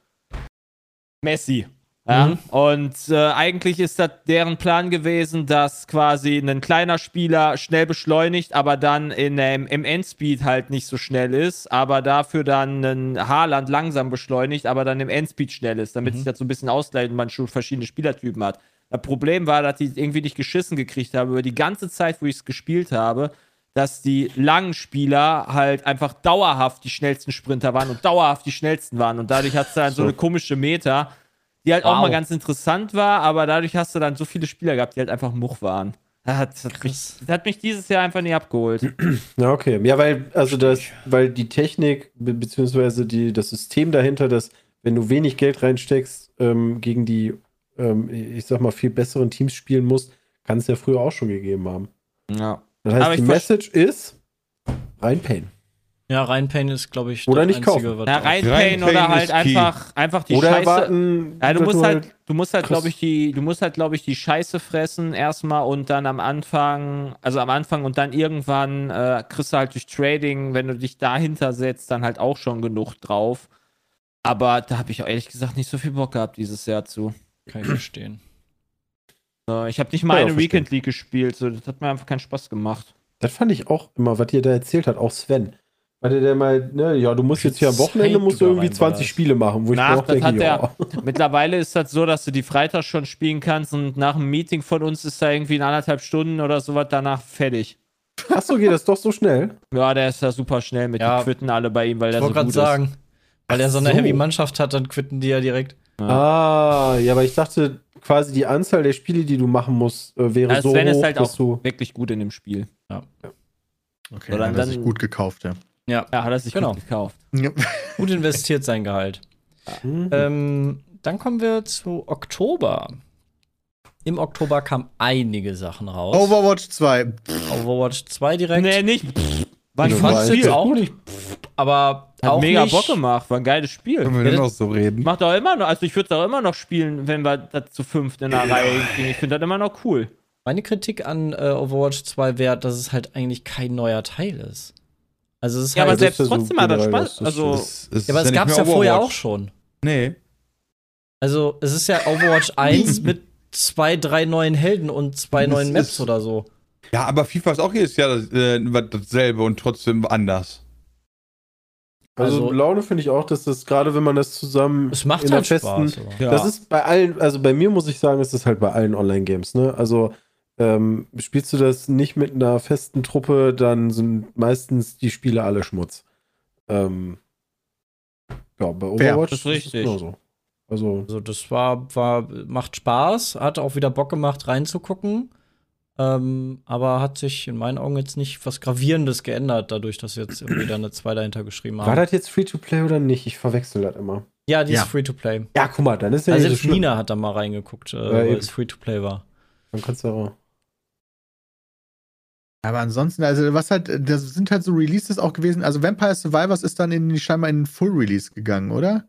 Messi. Ja, Mhm. und äh, eigentlich ist das deren Plan gewesen, dass quasi ein kleiner Spieler schnell beschleunigt, aber dann in, ähm, im Endspeed halt nicht so schnell ist, aber dafür dann ein Haaland langsam beschleunigt, aber dann im Endspeed schnell ist, damit sich das so ein bisschen ausgleicht und man schon verschiedene Spielertypen hat. Das Problem war, dass die irgendwie nicht geschissen gekriegt haben über die ganze Zeit, wo ich es gespielt habe, dass die langen Spieler halt einfach dauerhaft die schnellsten Sprinter waren und dauerhaft die schnellsten waren. Und dadurch hat es dann so eine komische Meta, die halt auch Wow. mal ganz interessant war, aber dadurch hast du dann so viele Spieler gehabt, die halt einfach Much waren. Das hat, das hat, mich, das hat mich dieses Jahr einfach nie abgeholt. Ja, okay. Ja, weil, also das, weil die Technik, be beziehungsweise die, das System dahinter, dass wenn du wenig Geld reinsteckst, ähm, gegen die, ähm, ich sag mal, viel besseren Teams spielen musst, kann es ja früher auch schon gegeben haben. ja. Das heißt, die Message ist reinpayen. Ja, Reinpain ist, glaube ich, Oder das nicht Einzige, kaufen. reinpayen Reinpayen oder halt key. einfach, einfach die Oder Scheiße. erwarten. Ja, du musst halt, du musst halt, glaube ich, die, du musst halt, glaube ich, die Scheiße fressen erstmal und dann am Anfang, also am Anfang und dann irgendwann äh, kriegst du halt durch Trading, wenn du dich dahinter setzt, dann halt auch schon genug drauf. Aber da habe ich auch ehrlich gesagt nicht so viel Bock gehabt dieses Jahr zu. Kann ich verstehen. Äh, ich habe nicht mal Ja, eine. Weekend League gespielt, so, das hat mir einfach keinen Spaß gemacht. Das fand ich auch immer, was ihr da erzählt hat, auch Sven. Weil der, mal, ne, ja, du musst jetzt hier am Wochenende musst du irgendwie 20 reinballerst. Spiele machen, wo ich Nach, mir auch denke, hat ja. mittlerweile ist das so, dass du die Freitag schon spielen kannst und nach einem Meeting von uns ist da irgendwie in anderthalb Stunden oder sowas danach fertig. Achso, geht das doch so schnell? Ja, der ist da super schnell mit. Ja. Die quitten alle bei ihm, weil Ich der so wollte gut gerade ist. sagen, weil er so eine so. Heavy-Mannschaft hat, dann quitten die ja direkt. Ah, ja, aber ich dachte quasi die Anzahl der Spiele, die du machen musst, äh, wäre Ja, so Sven hoch, ist halt dass auch du wirklich gut in dem Spiel. Okay, So, dann- dann, hat er sich dann- gut gekauft, ja. Ja, Ja, hat er sich Genau. gut gekauft. ja. gut investiert sein Gehalt. Mhm. Ähm, dann kommen wir zu Oktober. Im Oktober kamen einige Sachen raus. Overwatch 2. Overwatch 2 direkt. Nee, nicht. War Ich weiß. Spiel. auch nicht. Aber Hat auch mega nicht, Bock gemacht, war ein geiles Spiel. Können wir Ja, noch so reden? Macht auch immer noch, also ich würde es auch immer noch spielen, wenn wir das zu fünft in der Reihe kriegen. Ich finde das immer noch cool. Meine Kritik an äh, Overwatch 2 wäre, dass es halt eigentlich kein neuer Teil ist. Also es ist Ja, aber halt, das ist selbst trotzdem hat das Spaß. das ist Also, Es- es ja, aber ist es gab es ja vorher auch Overwatch. schon. Nee. Also es ist ja Overwatch 1 mit zwei, drei neuen Helden und zwei Es neuen Maps ist- oder so. Ja, aber FIFA ist auch jedes Jahr das, äh, dasselbe und trotzdem anders. Also, Also- Laune finde ich auch, dass das gerade, wenn man das zusammen Es macht in halt der Spaß. festen, aber- ja. Das ist bei allen, also bei mir muss ich sagen, ist das halt bei allen Online-Games, ne? Also ähm, spielst du das nicht mit einer festen Truppe, dann sind meistens die Spiele alle Schmutz. Ähm, ja, bei Overwatch das ist richtig. genauso. Also, Also das war, war, macht Spaß, hat auch wieder Bock gemacht, reinzugucken. Ähm, aber hat sich in meinen Augen jetzt nicht was Gravierendes geändert, dadurch, dass sie jetzt irgendwie da eine 2 dahinter geschrieben haben. war das jetzt Free-to-Play oder nicht? Ich verwechsel das immer. ja, die Ja. ist Free-to-Play. Ja, guck mal, dann ist ja Also nicht so selbst. Nina hat da mal reingeguckt, äh, Ja, weil es Free-to-Play war. Dann kannst du auch. Aber ansonsten, also was halt, das sind halt so Releases auch gewesen. Also Vampire Survivors ist dann in die scheinbar in den Full Release gegangen, oder?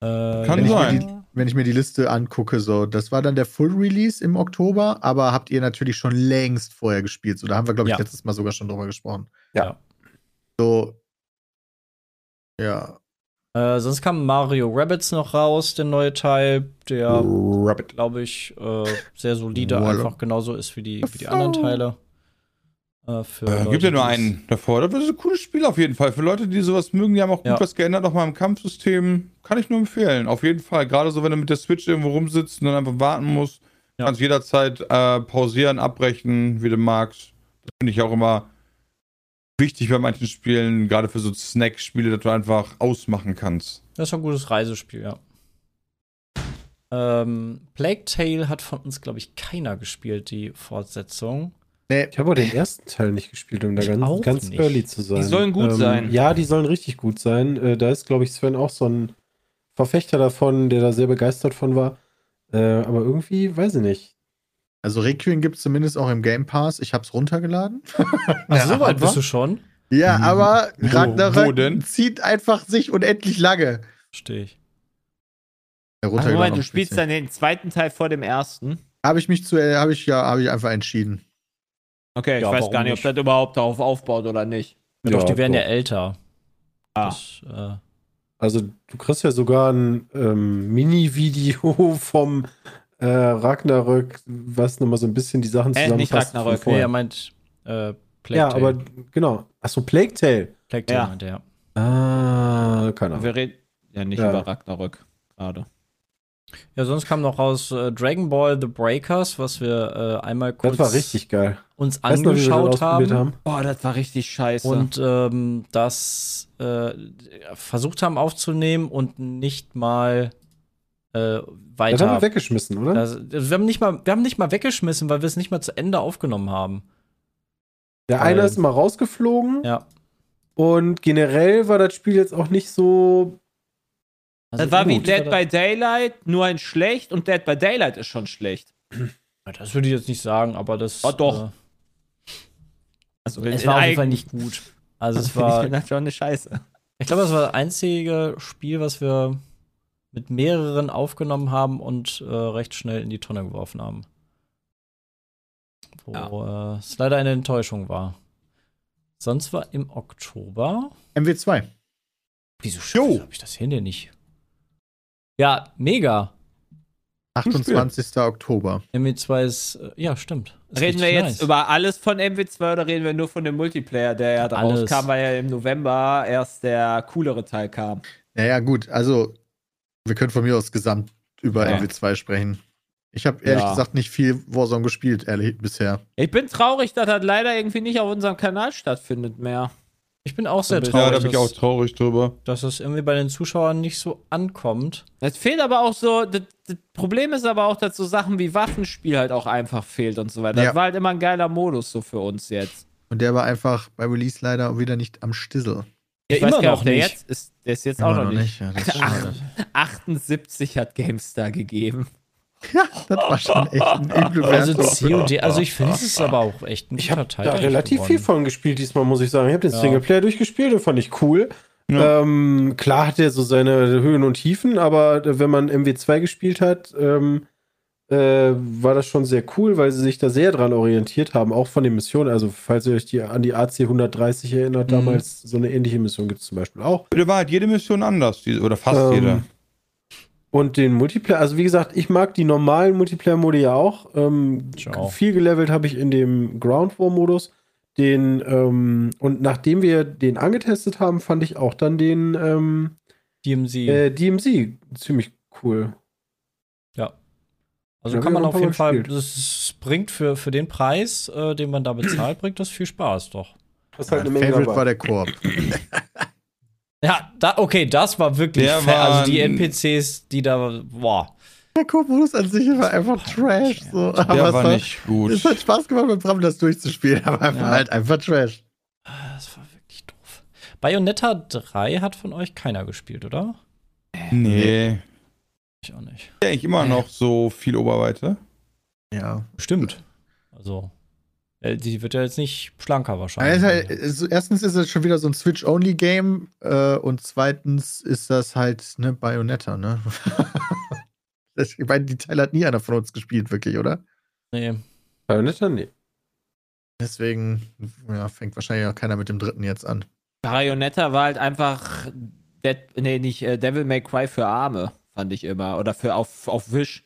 Äh, Kann wenn ich, mir sein. die, wenn ich mir die Liste angucke, so, das war dann der Full Release im Oktober, aber habt ihr natürlich schon längst vorher gespielt. So, da haben wir, glaube ich, Ja. letztes Mal sogar schon drüber gesprochen. Ja. So. Ja. Äh, sonst kam Mario Rabbits noch raus, der neue Teil, der, Rabbit. glaube ich, äh, sehr solide einfach genauso ist wie die, wie die anderen Teile. Äh, Äh, gibt ja nur einen davor. Das ist ein cooles Spiel auf jeden Fall. Für Leute, die sowas mögen, die haben auch gut Ja. was geändert, auch mal im Kampfsystem. Kann ich nur empfehlen. Auf jeden Fall. Gerade so, wenn du mit der Switch irgendwo rumsitzt und dann einfach warten musst, Ja. kannst jederzeit äh, pausieren, abbrechen, wie du magst. Das finde ich auch immer wichtig bei manchen Spielen, gerade für so Snack-Spiele, dass du einfach ausmachen kannst. Das ist ein gutes Reisespiel, ja. Ähm, Plague Tale hat von uns, glaube ich, keiner gespielt, die Fortsetzung. Nee, Ich habe auch den ersten Teil nicht gespielt, um da Ich ganz, ganz nicht. early zu sein. Ähm, Die sollen gut sein. Ja, die sollen richtig gut sein. Äh, da ist, glaube ich, Sven auch so ein Verfechter davon, der da sehr begeistert von war. Äh, aber irgendwie, weiß ich nicht. Also Requiem gibt es zumindest auch im Game Pass. Ich habe es runtergeladen. Ach, so weit aber- bist du schon? Ja, aber Wo- Ragnarök wo denn? zieht einfach sich unendlich lange. Verstehe ich. Ja, Ach, Moment, du spielst dann den zweiten Teil vor dem ersten. Habe ich mich zu, äh, habe ich ja, habe ich einfach entschieden. Okay, ich Ja, weiß warum gar nicht, nicht? ob das überhaupt darauf aufbaut oder nicht. Ja, doch, die werden doch. ja älter. Ah. Das, äh, Also du kriegst ja sogar ein ähm, Mini-Video vom äh, Ragnarök, was nochmal so ein bisschen die Sachen Äh, nicht zusammenfasst. Ragnarök, nee, er meint äh, Plague ja, Tale. aber genau. Achso, Plague Tale. Plague Tale Ja. meint er, ja. Ah, keine Ahnung. Wir reden ja nicht Ja. über Ragnarök gerade. Ja, sonst kam noch raus äh, Dragon Ball The Breakers, was wir äh, einmal kurz Das war richtig geil. uns noch, das angeschaut ausprobiert haben. haben? Boah, das war richtig scheiße. und ähm, das äh, versucht haben aufzunehmen und nicht mal äh, Das weiter. haben wir weggeschmissen, oder? Das, wir, haben nicht mal, wir haben nicht mal weggeschmissen, weil wir es nicht mal zu Ende aufgenommen haben. Der eine ist mal rausgeflogen Ja. und generell war das Spiel jetzt auch nicht so. Also das war wie gut. Dead by Daylight, nur ein schlecht und Dead by Daylight ist schon schlecht. Ja, Das würde ich jetzt nicht sagen, aber das. Oh, doch. Äh, Also es war auf jeden Fall nicht gut. Also es war. Ich das schon eine Scheiße. Ich glaube, das war das einzige Spiel, was wir mit mehreren aufgenommen haben und äh, recht schnell in die Tonne geworfen haben. Wo äh, es leider eine Enttäuschung war. Sonst war im Oktober. MW2. Wieso Jo. habe ich das hier denn nicht? Ja, mega. 28. Oktober. MW2 ist, äh, ja, stimmt. Ist Reden wir jetzt nice. über alles von MW2 oder reden wir nur von dem Multiplayer, der ja daraus Alles. kam, weil ja im November erst der coolere Teil kam? Naja, gut, also wir können von mir aus gesamt über Ja. MW2 sprechen. Ich habe ehrlich Ja. gesagt nicht viel Warzone gespielt, ehrlich, bisher. Ich bin traurig, dass das leider irgendwie nicht auf unserem Kanal stattfindet mehr. Ich bin auch sehr Ja, traurig, Ja, da bin ich auch dass, traurig drüber. dass es irgendwie bei den Zuschauern nicht so ankommt. Es fehlt aber auch so, das, das Problem ist aber auch, dass so Sachen wie Waffenspiel halt auch einfach fehlt und so weiter. Ja. Das war halt immer ein geiler Modus so für uns jetzt. Und der war einfach bei Release leider wieder nicht am Stissel. Ich Ja, weiß immer gar noch ob der nicht. jetzt ist, der ist jetzt auch Immer noch nicht. Ja, Ach. schade. 78 hat GameStar gegeben. Ja, das war schon echt ein üble Also. COD, also ich finde, es ist aber auch echt ein Ich guter habe da relativ geworden. viel von gespielt diesmal, muss ich sagen. Ich habe den Ja. Singleplayer durchgespielt, den fand ich cool. Ja. Ähm, klar hat er so seine Höhen und Tiefen, aber wenn man MW2 gespielt hat, ähm, äh, war das schon sehr cool, weil sie sich da sehr dran orientiert haben, auch von den Missionen. Also, falls ihr euch die, an die AC 130 erinnert, Mhm. damals so eine ähnliche Mission gibt es zum Beispiel auch. Da war halt jede Mission anders, die- oder fast Ähm, jede. Und den Multiplayer, also wie gesagt, ich mag die normalen Multiplayer-Modi ja auch. Ähm, auch. Viel gelevelt habe ich in dem Ground War-Modus. Den, ähm, und nachdem wir den angetestet haben, fand ich auch dann den ähm, DMZ. äh, DMC ziemlich cool. ja. Also Ja, kann man auf jeden Fall, gespielt. das bringt für, für den Preis, äh, den man da bezahlt, bringt das viel Spaß, doch. Das ist halt eine Menge Favorite dabei. war der Koop. Ja, da, okay, das war wirklich Der fair. war Also die NPCs, die da, boah. Der Koop-Modus an sich war einfach Trash. So. Aber Der es war war- nicht gut. Es hat Spaß gemacht, mit Bram das durchzuspielen, aber einfach Ja. halt einfach Trash. Das war wirklich doof. Bayonetta 3 hat von euch keiner gespielt, oder? Nee. Ich auch nicht. Ja, ich immer noch so viel Oberweite. Ja. Stimmt. Also, äh, die wird ja jetzt nicht schlanker wahrscheinlich. halt, erstens ist es schon wieder so ein Switch-Only-Game äh, und zweitens ist das halt ne Bayonetta, ne? Das- ich meine, die Teile hat nie einer von uns gespielt, wirklich, oder? nee. Bayonetta? Nee. Deswegen ja, fängt wahrscheinlich auch keiner mit dem dritten jetzt an. Bayonetta war halt einfach, Dead, nee, nicht äh, Devil May Cry für Arme, fand ich immer. Oder für auf, auf Wish.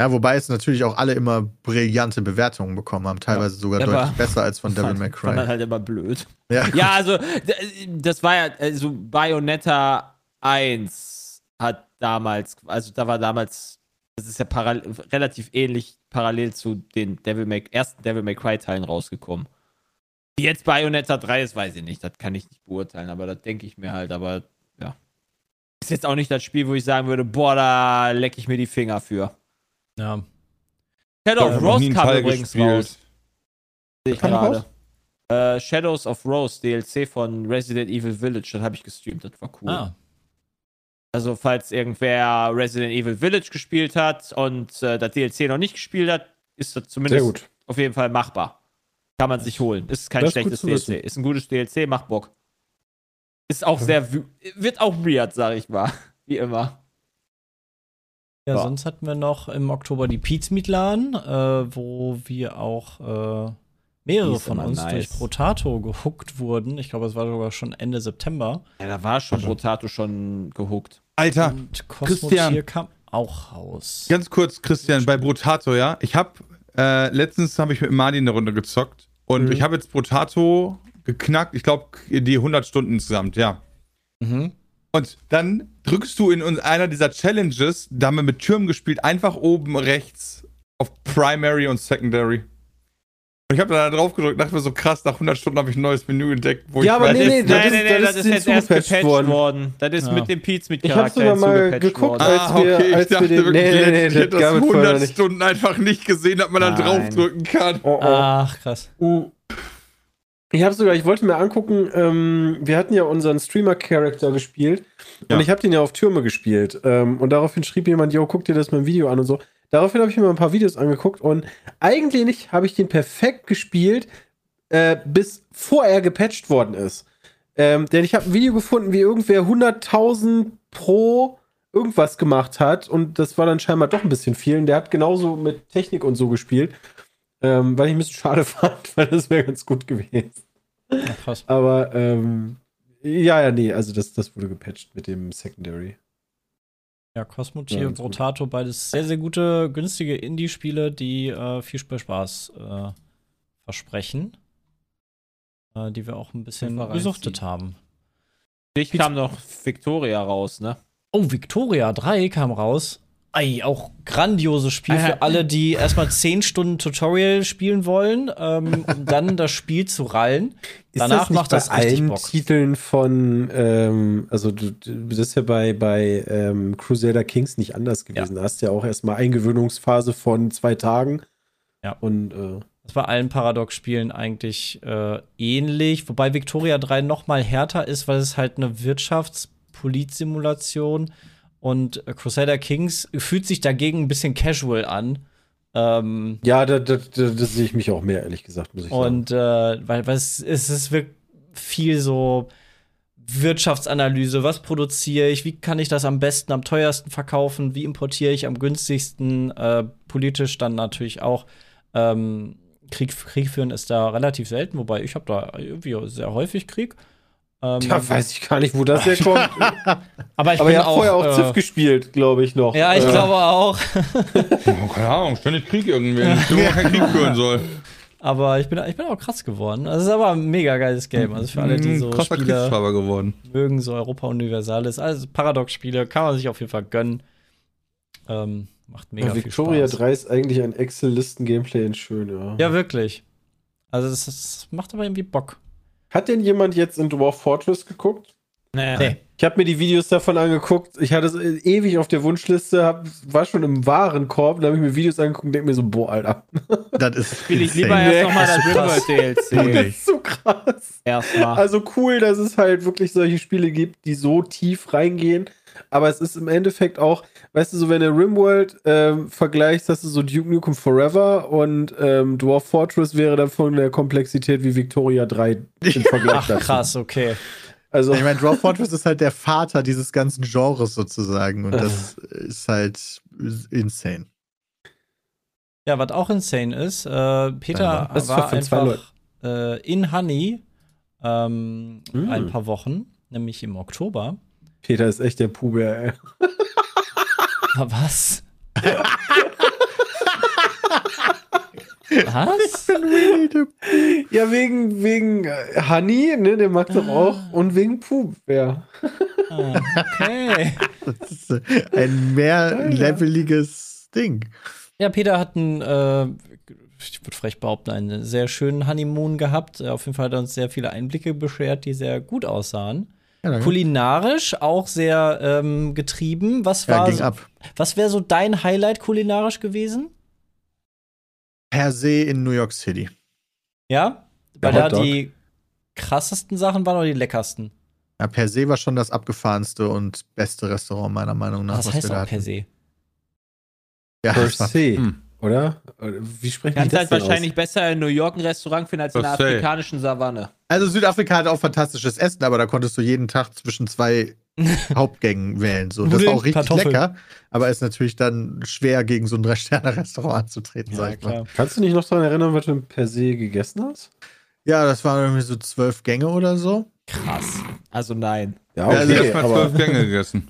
Ja, wobei es natürlich auch alle immer brillante Bewertungen bekommen haben, teilweise sogar Ja, deutlich aber- besser als von Devil May Fand dann Cry. halt immer blöd. Ja, Ja, also, das war ja, also Bayonetta 1 hat damals, also da war damals, das ist ja paral relativ ähnlich parallel zu den Devil May, ersten Devil May Cry Teilen rausgekommen. Wie jetzt Bayonetta 3 ist, weiß ich nicht, das kann ich nicht beurteilen, aber das denke ich mir halt, aber ja. Ist jetzt auch nicht das Spiel, wo ich sagen würde, boah, da lecke ich mir die Finger für. Ja. Shadow of Rose kam übrigens gespielt. raus. Sehe ich gerade. Äh, Shadows of Rose, DLC von Resident Evil Village, das habe ich gestreamt, das war cool. Ah, Also, falls irgendwer Resident Evil Village gespielt hat und äh, das DLC noch nicht gespielt hat, ist das zumindest auf jeden Fall machbar. Kann man sich holen. Ist kein Das ist schlechtes wissen. DLC. Ist ein gutes DLC, macht Bock. Ist auch sehr, wird auch weird, sag ich mal. Wie immer. Ja, Ja. sonst hatten wir noch im Oktober die Pete's Meat Laden, äh, wo wir auch äh, mehrere von uns nice. durch Brotato gehuckt wurden. Ich glaube, es war sogar schon Ende September. Ja, da war schon Rotato schon gehuckt. Alter, Und Cosmo Christian. Tier kam auch raus. ganz kurz, Christian, bei Brotato, ja. Ich habe äh, letztens habe ich mit Madi eine Runde gezockt und Mhm. ich habe jetzt Brotato geknackt. Ich glaube, die 100 Stunden insgesamt, ja. Mhm. Und dann drückst du in einer dieser Challenges, da haben wir mit Türmen gespielt, einfach oben rechts auf Primary und Secondary. Und ich habe da drauf gedrückt, dachte mir so krass, nach 100 Stunden habe ich ein neues Menü entdeckt, wo Ja, ich aber nee, nee, das nein, ist- nein, das das ist ist jetzt erst gepatcht worden. worden. Das ist Ja. mit dem Pete's mit Ich hab's sogar mal geguckt, worden. als Ah, wir- okay, ich als wir dachte den- wirklich, nee, nee, nee, das das gab es vorher 100 nicht. Stunden einfach nicht gesehen, dass man da Nein. draufdrücken kann. Oh, oh. Ach, krass. Uh. Ich habe sogar, ich wollte mir angucken, ähm, wir hatten ja unseren Streamer-Charakter gespielt Ja. und ich habe den ja auf Türme gespielt. Ähm, und daraufhin schrieb jemand, yo, guck dir das mal ein Video an und so. Daraufhin habe ich mir mal ein paar Videos angeguckt und eigentlich habe ich den perfekt gespielt, äh, bis vor er gepatcht worden ist. Ähm, denn ich habe ein Video gefunden, wie irgendwer 100.000 pro irgendwas gemacht hat und das war dann scheinbar doch ein bisschen viel. Und der hat genauso mit Technik und so gespielt. Ähm, weil ich ein bisschen schade fand, weil das wäre ganz gut gewesen. Ach, krass. Aber ähm, ja, ja, nee, also das, das wurde gepatcht mit dem Secondary. Ja, Cosmo Ja, Tier, ganz gut. Brotato, beides sehr, sehr gute, günstige Indie-Spiele, die äh, viel Spaß äh, versprechen. Äh, die wir auch ein bisschen gesuchtet haben. Ich kam noch Victoria raus, ne? Oh, Victoria 3 kam raus. Ei, auch grandioses Spiel Äh. für alle, die erstmal 10 Stunden Tutorial spielen wollen, ähm, um dann das Spiel zu rallen. Danach macht das bei richtig allen Bock. Titeln von, ähm, also du, du, das ist ja bei, bei ähm, Crusader Kings nicht anders gewesen. Da hast du ja auch erstmal Eingewöhnungsphase von zwei Tagen. Ja. Und äh, Das bei allen Paradox-Spielen eigentlich äh, ähnlich, wobei Victoria 3 noch mal härter ist, weil es halt eine Wirtschaftspolitsimulation und Crusader Kings fühlt sich dagegen ein bisschen casual an. Ähm, ja, da, da, da, das sehe ich mich auch mehr, ehrlich gesagt, muss ich sagen. und äh, weil, es, es ist wirklich viel so Wirtschaftsanalyse, was produziere ich, wie kann ich das am besten, am teuersten verkaufen, wie importiere ich am günstigsten, äh, politisch dann natürlich auch. Ähm, Krieg, Krieg führen ist da relativ selten, wobei ich habe da irgendwie sehr häufig Krieg. Ähm, Ja, weiß ich gar nicht, wo das herkommt. aber ich Aber bin ihr habt vorher auch äh, Ziff gespielt, glaube ich noch. Ja, ich Äh, glaube auch. Oh, keine Ahnung, ständig Krieg irgendwen, wo man keinen Krieg führen soll. Aber ich bin, ich bin auch krass geworden. Das ist aber ein mega geiles Game. Also für alle, die so Mhm, Krasser Spiele geworden. mögen, so Europa Universalis, also Paradox-Spiele, kann man sich auf jeden Fall gönnen. Ähm, macht mega Ja, viel Victoria Spaß. 3 ist eigentlich ein Excel-Listen-Gameplay in schön, ja. Ja, wirklich. Also das macht aber irgendwie Bock. Hat denn jemand jetzt in Dwarf Fortress geguckt? Nee. Nee. Ich habe mir die Videos davon angeguckt. Ich hatte es äh, ewig auf der Wunschliste, hab, war schon im Warenkorb. Da habe ich mir Videos angeguckt und denke mir so, boah, Alter. Das ist Spiele ich lieber erst nochmal das krass. Rimworld Das DLC. ist so krass. Erstmal. Also cool, dass es halt wirklich solche Spiele gibt, die so tief reingehen. Aber es ist im Endeffekt auch, weißt du, so wenn du Rimworld ähm, vergleichst, hast du so Duke Nukem Forever und ähm, Dwarf Fortress wäre dann von der Komplexität wie Victoria 3 im Vergleich Ach, dazu. krass, okay. Also, Ich meine, Dwarf Fortress ist halt der Vater dieses ganzen Genres sozusagen und das ist halt insane. Ja, was auch insane ist, äh, Peter Das ist war einfach äh, in Honey ähm, Mm. ein paar Wochen, nämlich im Oktober. Peter ist echt der Puber, ey. Was? Was? Ja, wegen, wegen äh, Honey, ne, der mag doch auch. Und wegen Pup, ja. Ah, okay. Das ist äh, ein mehrleveliges Ding. Ja, Peter hat einen, äh, ich würde frech behaupten, einen sehr schönen Honeymoon gehabt. Auf jeden Fall hat er uns sehr viele Einblicke beschert, die sehr gut aussahen. Ja. Kulinarisch auch sehr ähm, getrieben. Was ja war ging so, ab. was wäre so dein Highlight kulinarisch gewesen? Per se in New York City. Ja? Weil da die krassesten Sachen waren oder die leckersten? Ja, per se war schon das abgefahrenste und beste Restaurant meiner Meinung nach. das heißt wir da auch per se. Ja, Per se. Hm. Oder? Wie sprechen Kannst die halt das denn wahrscheinlich besser in New York ein Restaurant finden als in der Das safe. afrikanischen Savanne. Also Südafrika hat auch fantastisches Essen, aber da konntest du jeden Tag zwischen zwei Hauptgängen wählen. So. Das war auch richtig Kartoffeln. lecker, aber ist natürlich dann schwer, gegen so ein Drei-Sterne-Restaurant anzutreten, Ja, sag ich mal. klar. aus? Kannst du dich noch daran erinnern, was du per se gegessen hast? Ja, das waren irgendwie so zwölf Gänge oder so. Krass. Also nein. Ja, Ja, also Ich okay, hab mal aber zwölf Gänge gegessen.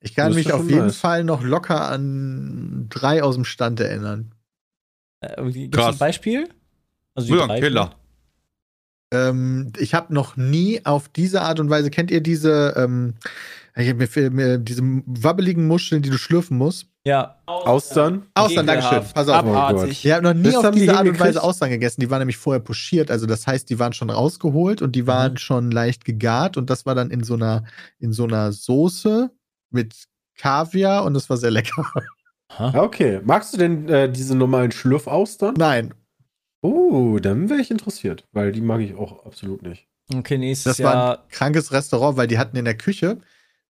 Ich kann mich auf jeden nice. Fall noch locker an drei aus dem Stand erinnern. Äh, Gibt's Krass. ein Beispiel? Also die Ja, Killer. Ähm, ich habe noch nie auf diese Art und Weise, kennt ihr diese, ähm, mir, mir diese wabbeligen Muscheln, die du schlürfen musst? Ja. Austern? Austern, Dankeschön. Ekelhaft. Pass auf. Abartig. Ich habe noch nie Das auf haben die diese Art und? Weise Austern gegessen. Die waren nämlich vorher pochiert. Also das heißt, die waren schon rausgeholt und die waren Mhm. schon leicht gegart und das war dann in so einer, in so einer Soße mit Kaviar und das war sehr lecker. Ja, okay. Magst du denn äh, diese normalen Schlürfaustern? Nein, Oh, dann wäre ich interessiert, weil die mag ich auch absolut nicht. Okay, nächstes das war Jahr. ein krankes Restaurant, weil die hatten in der Küche,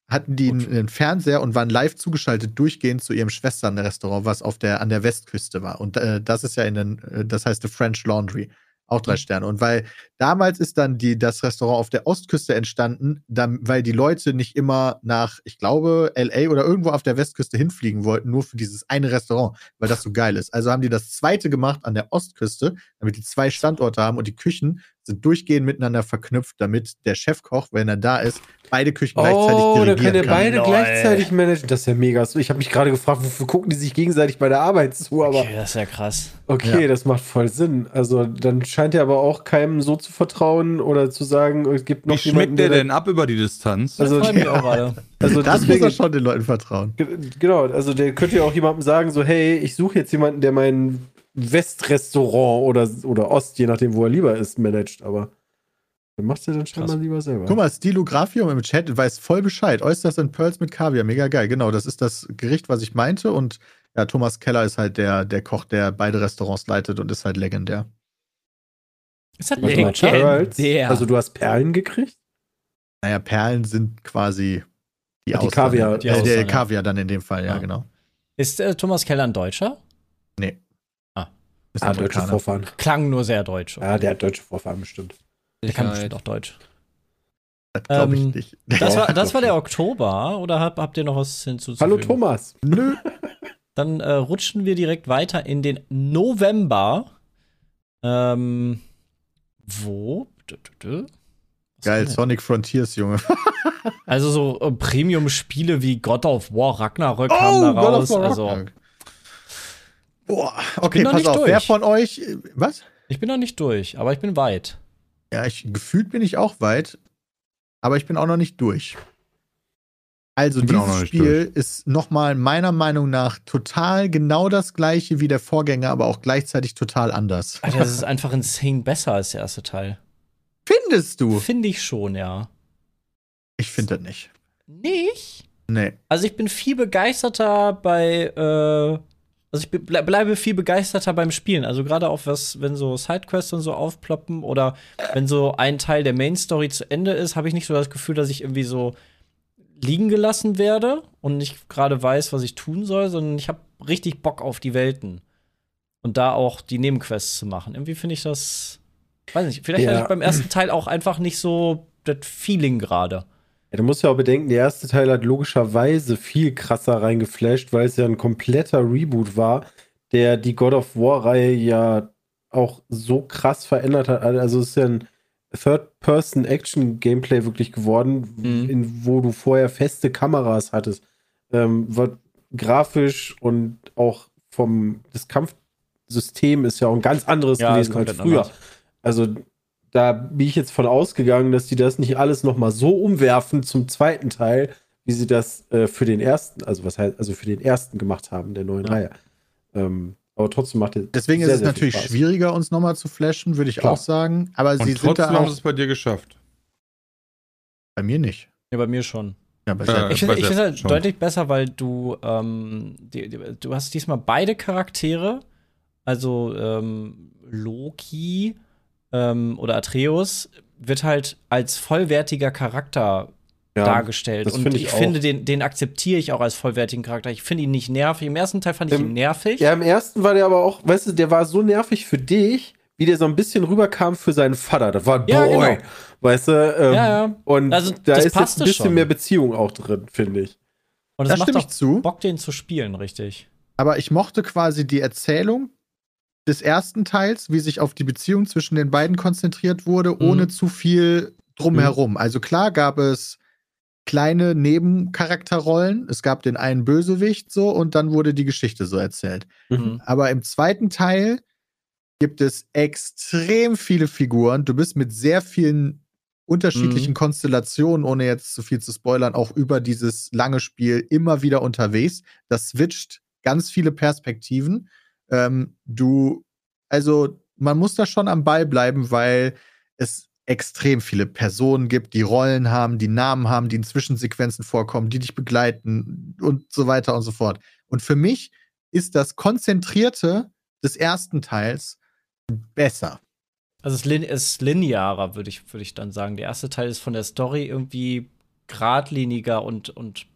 hatten die einen, einen Fernseher und waren live zugeschaltet durchgehend zu ihrem Schwestern-Restaurant, was auf der, an der Westküste war. Und äh, das ist ja in den, äh, das heißt The French Laundry. Auch drei Sterne. Und weil damals ist dann die, das Restaurant auf der Ostküste entstanden, dann, weil die Leute nicht immer nach, ich glaube, LA oder irgendwo auf der Westküste hinfliegen wollten, nur für dieses eine Restaurant, weil das so geil ist. Also haben die das zweite gemacht an der Ostküste, damit die zwei Standorte haben und die Küchen sind durchgehend miteinander verknüpft, damit der Chefkoch, wenn er da ist, beide Küchen gleichzeitig Oh, da dirigieren können ja kann. beide Lol. gleichzeitig managen. Das ist ja mega. Ich habe mich gerade gefragt, wofür gucken die sich gegenseitig bei der Arbeit zu, aber Okay, das ist ja krass. okay, Ja. das macht voll Sinn. Also dann scheint er aber auch keinem so zu vertrauen oder zu sagen, es gibt noch Wie jemanden, schmeckt der denn ab über die Distanz? Also, Das mich auch gerade. Also Das muss deswegen, er schon den Leuten vertrauen. Ge- Genau, also der könnte ja auch jemandem sagen, so, hey, ich suche jetzt jemanden, der mein Westrestaurant oder, oder Ost, je nachdem, wo er lieber ist, managt, aber der macht er dann scheinbar Krass. lieber selber. Guck mal, Stylographium im Chat weiß voll Bescheid. Oysters and Pearls mit Kaviar, mega geil. Genau, das ist das Gericht, was ich meinte. Und ja, Thomas Keller ist halt der, der Koch, der beide Restaurants leitet und ist halt legendär. Ist das Warte ein mal, der. Also du hast Perlen gekriegt? Naja, Perlen sind quasi die, Ach, die. Kaviar- die äh, der. Kaviar dann in dem Fall, ja, Ja. genau. Ist äh, Thomas Keller ein Deutscher? Ist Ah, deutsche. Vorfahren. Klang nur sehr deutsch. Ja, der hat deutsche Vorfahren bestimmt. Der kann bestimmt auch Deutsch. Das glaube ich Ähm, nicht. Das war, das war der. Oktober oder hab, habt ihr noch was hinzuzufügen? Hallo Thomas. Nö. Dann äh, rutschen wir direkt weiter in den November. Ähm, wo? Was Geil, haben? Sonic Frontiers, Junge. Also so äh, Premium-Spiele wie God of War Ragnarök Oh, kamen da raus. War Also. Boah, okay, pass auf. durch. Wer von euch. äh, Was? ich bin noch nicht durch, aber ich bin weit. Ja, ich, gefühlt bin ich auch weit, aber ich bin auch noch nicht durch. Also dieses Spiel ist nochmal meiner Meinung nach total genau das gleiche wie der Vorgänger, aber auch gleichzeitig total anders. Alter, das ist einfach insane besser als der erste Teil. Findest du? Finde ich schon, ja. Ich finde das nicht. Nicht? Nee. Also ich bin viel begeisterter bei, äh, also ich ble bleibe viel begeisterter beim Spielen. Also gerade auch was, wenn so Sidequests und so aufploppen oder wenn so ein Teil der Main Story zu Ende ist, habe ich nicht so das Gefühl, dass ich irgendwie so liegen gelassen werde und nicht gerade weiß, was ich tun soll, sondern ich habe richtig Bock auf die Welten und da auch die Nebenquests zu machen. Irgendwie finde ich das, weiß nicht, vielleicht Ja. hatte ich beim ersten Teil auch einfach nicht so das Feeling gerade. Ja, du musst ja auch bedenken, der erste Teil hat logischerweise viel krasser reingeflasht, weil es ja ein kompletter Reboot war, der die God of War-Reihe ja auch so krass verändert hat. Also es ist ja ein Third-Person-Action-Gameplay wirklich geworden, Mhm. in, wo du vorher feste Kameras hattest. Ähm, was grafisch und auch vom das Kampfsystem ist ja auch ein ganz anderes Ja, gewesen als früher. anders. Also da bin ich jetzt von ausgegangen, dass die das nicht alles noch mal so umwerfen zum zweiten Teil, wie sie das äh, für den ersten, also was heißt, also für den ersten gemacht haben, der neuen Ja. Reihe. Ähm, aber trotzdem macht es Deswegen sehr, ist es natürlich Spaß. schwieriger, uns nochmal zu flashen, würde ich Klar. auch sagen. Aber Und sie sind trotzdem da haben sie es bei dir geschafft. Bei mir nicht. Ja, bei mir schon. Ja, bei Äh. Ich finde bei ich finde Sepp halt schon. deutlich besser, weil du, ähm, die, die, du hast diesmal beide Charaktere, also ähm, Loki ähm, oder Atreus wird halt als vollwertiger Charakter Ja, dargestellt. das Und find ich, ich finde, den, den akzeptiere ich auch als vollwertigen Charakter. Ich finde ihn nicht nervig. Im ersten Teil fand ich ihn nervig. Ja, im ersten war der aber auch, weißt du, der war so nervig für dich, wie der so ein bisschen rüberkam für seinen Vater. Das war ein Ja, Boy. genau. Weißt du? Ähm, Ja, ja. Und Also, da das ist jetzt ein bisschen schon. mehr Beziehung auch drin, finde ich. Und Da es macht stimme ich auch zu. Bock, den zu spielen, richtig. Aber ich mochte quasi die Erzählung des ersten Teils, wie sich auf die Beziehung zwischen den beiden konzentriert wurde, Mhm. ohne zu viel drumherum. Also klar gab es kleine Nebencharakterrollen. Es gab den einen Bösewicht so und dann wurde die Geschichte so erzählt. Mhm. Aber im zweiten Teil gibt es extrem viele Figuren. Du bist mit sehr vielen unterschiedlichen Konstellationen, ohne jetzt zu viel zu spoilern, auch über dieses lange Spiel immer wieder unterwegs. Das switcht ganz viele Perspektiven. Ähm, du, also man muss da schon am Ball bleiben, weil es extrem viele Personen gibt, die Rollen haben, die Namen haben, die in Zwischensequenzen vorkommen, die dich begleiten und so weiter und so fort. Und für mich ist das Konzentrierte des ersten Teils besser. Also es ist linearer, würde ich, würde ich dann sagen. Der erste Teil ist von der Story irgendwie geradliniger und, und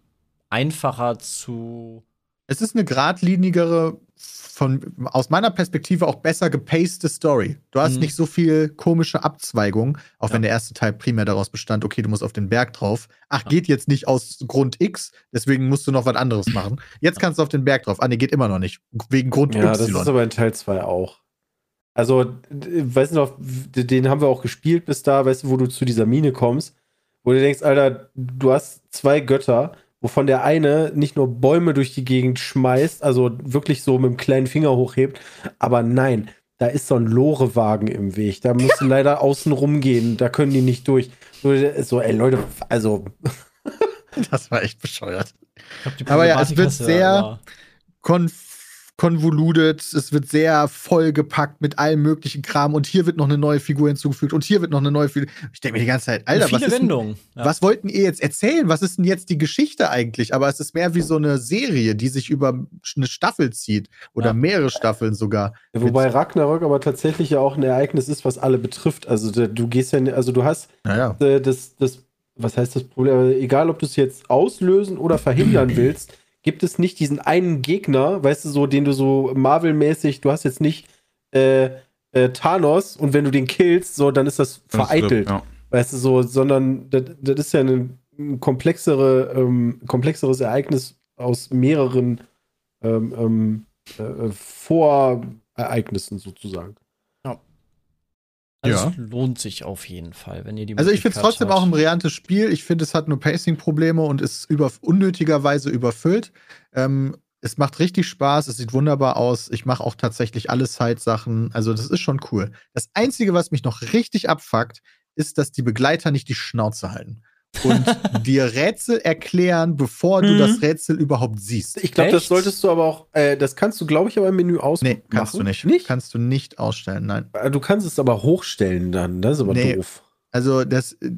einfacher zu. Es ist eine geradlinigere, von, aus meiner Perspektive auch besser gepacete Story. Du hast Mhm. nicht so viel komische Abzweigungen, auch Ja. wenn der erste Teil primär daraus bestand, okay, du musst auf den Berg drauf. Ach, geht jetzt nicht aus Grund X, deswegen musst du noch was anderes machen. Jetzt kannst du auf den Berg drauf. Ah, nee, geht immer noch nicht. Wegen Grund Ja, das Y. ist aber in Teil 2 auch. Also, weißt du noch, den haben wir auch gespielt bis da, weißt du, wo du zu dieser Mine kommst, wo du denkst, Alter, du hast zwei Götter, wovon der eine nicht nur Bäume durch die Gegend schmeißt, also wirklich so mit dem kleinen Finger hochhebt, aber nein, da ist so ein Lorewagen im Weg. Da musst du leider außen rumgehen, da können die nicht durch. So, ey Leute, also das war echt bescheuert. Ich glaub, die Aber ja, es wird sehr- aber- konf konvoluted, es wird sehr vollgepackt mit allem möglichen Kram und hier wird noch eine neue Figur hinzugefügt und hier wird noch eine neue Figur. Ich denke mir die ganze Zeit, Alter, was viele ist. Ja. Was wollten ihr jetzt erzählen? Was ist denn jetzt die Geschichte eigentlich? Aber es ist mehr wie so eine Serie, die sich über eine Staffel zieht oder Ja. mehrere Staffeln sogar. Wobei Ragnarök aber tatsächlich ja auch ein Ereignis ist, was alle betrifft. Also du gehst ja, also du hast Naja. äh, das, das, was heißt das Problem? Egal, ob du es jetzt auslösen oder verhindern willst, gibt es nicht diesen einen Gegner, weißt du, so, den du so Marvel-mäßig, du hast jetzt nicht äh, äh, Thanos und wenn du den killst, so, dann ist das vereitelt. Ja. Weißt du, so, sondern das, das ist ja ein, ein komplexere, ähm, komplexeres Ereignis aus mehreren ähm, ähm, äh, Vorereignissen sozusagen. Also Ja. es lohnt sich auf jeden Fall, wenn ihr die Also ich finde es trotzdem habt. auch ein brillantes Spiel. Ich finde, es hat nur Pacing-Probleme und ist über, unnötigerweise überfüllt. Ähm, es macht richtig Spaß, es sieht wunderbar aus. Ich mache auch tatsächlich alle Side-Sachen. Also das ist schon cool. Das Einzige, was mich noch richtig abfuckt, ist, dass die Begleiter nicht die Schnauze halten. Und dir Rätsel erklären, bevor du Mhm. das Rätsel überhaupt siehst. Ich glaube, das solltest du aber auch, äh, das kannst du, glaube ich, aber im Menü ausmachen. Nee, kannst du nicht. Nicht? Kannst du nicht ausstellen, nein. Äh, Du kannst es aber hochstellen dann, das ist aber Nee. doof. Also das, äh,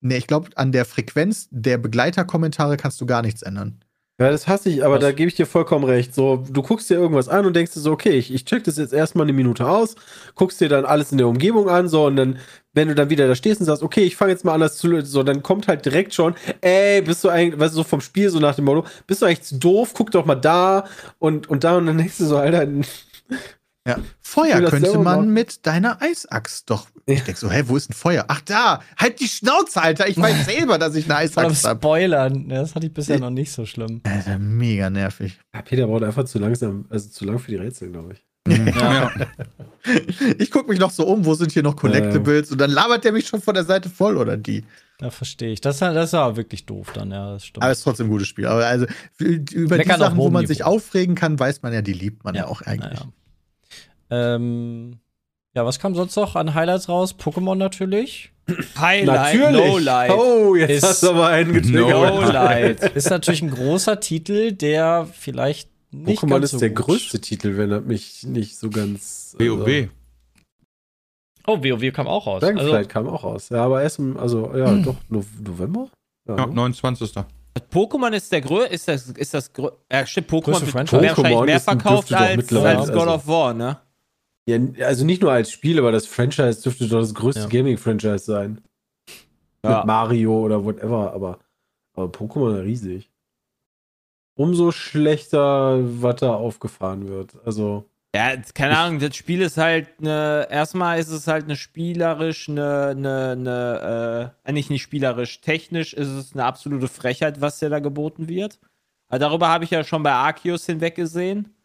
nee, ich glaube, an der Frequenz der Begleiterkommentare kannst du gar nichts ändern. Ja, das hasse ich, aber Was? da gebe ich dir vollkommen recht. So, du guckst dir irgendwas an und denkst dir so, okay, ich, ich check das jetzt erstmal eine Minute aus, guckst dir dann alles in der Umgebung an, so, und dann, wenn du dann wieder da stehst und sagst, okay, ich fange jetzt mal an, das zu lösen, so, dann kommt halt direkt schon, ey, bist du eigentlich, weißt du, so vom Spiel, so nach dem Motto, bist du eigentlich zu doof, guck doch mal da und, und da, und dann denkst du so, Alter, Ja. Feuer könnte man machen. mit deiner Eisaxt doch. Ich denk so, hä, wo ist ein Feuer? Ach da, halt die Schnauze, Alter. Ich weiß selber, dass ich eine Eisaxt habe. Spoilern, das hatte ich bisher noch nicht so schlimm. Alter, mega nervig. Ja, Peter braucht einfach zu langsam, also zu lang für die Rätsel, glaube ich. Ja. Ich gucke mich noch so um, wo sind hier noch Collectibles? Und dann labert der mich schon von der Seite voll oder die. Da verstehe ich. Das, das war wirklich doof dann, ja, das stimmt. Aber es ist trotzdem ein gutes Spiel. Aber also über die Meckern auf Sachen, wo man sich aufregen kann, weiß man ja, die liebt man ja, auch eigentlich. naja. Ähm, ja, was kam sonst noch an Highlights raus? Pokémon natürlich. Highlight, Lowlight. Oh, jetzt Ist- hast du aber einen getriggert. Lowlight. Ist natürlich ein großer Titel, der vielleicht nicht Pokémon ganz ist so der gut- größte Titel, wenn er mich nicht so ganz. also- WoW. Oh, WoW kam auch raus. Dragonflight Also, kam auch raus. Ja, aber erst im, also, ja, doch, No November? Ja, Ja, ne? 29. Pokémon ist der größte, ist das, ist das grö ja, stimmt, Pokémon mehr, wahrscheinlich Pokémon mehr verkauft doch als, als God also- of War, ne? Ja, also nicht nur als Spiel, aber das Franchise dürfte doch das größte Ja. Gaming-Franchise sein. Ja. Mit Mario oder whatever, aber Aber Pokémon ist riesig. Umso schlechter, was da aufgefahren wird. Also, Ja, keine Ahnung, das Spiel ist halt eine, erstmal ist es halt eine spielerisch, eine, eine, eine äh, eigentlich nicht spielerisch, technisch ist es eine absolute Frechheit, was dir da geboten wird. Aber darüber habe ich ja schon bei Arceus hinweggesehen.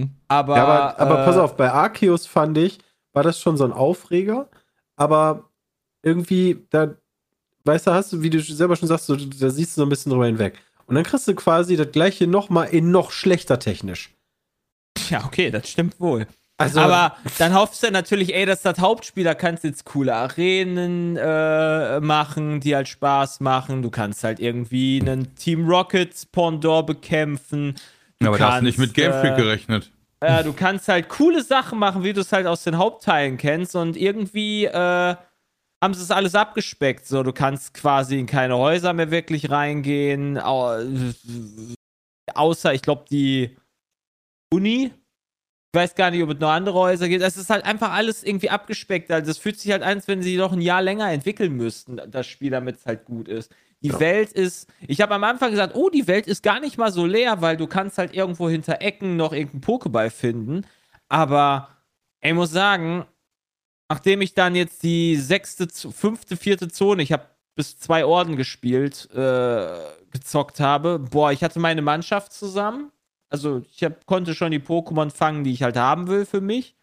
Hm. Aber, ja, aber, aber äh, pass auf, bei Arceus fand ich, war das schon so ein Aufreger, aber irgendwie, da, weißt du, hast du, wie du selber schon sagst, so, da siehst du so ein bisschen drüber hinweg. Und dann kriegst du quasi das gleiche nochmal in noch schlechter technisch. Ja, okay, das stimmt wohl. Also, aber dann hoffst du natürlich, ey, dass das Hauptspiel, da kannst du jetzt coole Arenen äh, machen, die halt Spaß machen. Du kannst halt irgendwie einen Team Rockets Pendant bekämpfen. Du aber da hast du kannst, nicht mit Game Freak äh, gerechnet. Ja, du kannst halt coole Sachen machen, wie du es halt aus den Hauptteilen kennst und irgendwie äh, haben sie es alles abgespeckt. So, du kannst quasi in keine Häuser mehr wirklich reingehen, au außer, ich glaube, die Uni. Ich weiß gar nicht, ob es noch andere Häuser gibt. Es ist halt einfach alles irgendwie abgespeckt. Also es fühlt sich halt an, als wenn sie noch ein Jahr länger entwickeln müssten, das Spiel, damit es halt gut ist. Die Ja. Welt ist, ich habe am Anfang gesagt, oh, die Welt ist gar nicht mal so leer, weil du kannst halt irgendwo hinter Ecken noch irgendeinen Pokéball finden. Aber ich muss sagen, nachdem ich dann jetzt die sechste, fünfte, vierte Zone, ich habe bis zwei Orden gespielt, äh, gezockt habe, boah, ich hatte meine Mannschaft zusammen. Also ich hab, konnte schon die Pokémon fangen, die ich halt haben will für mich.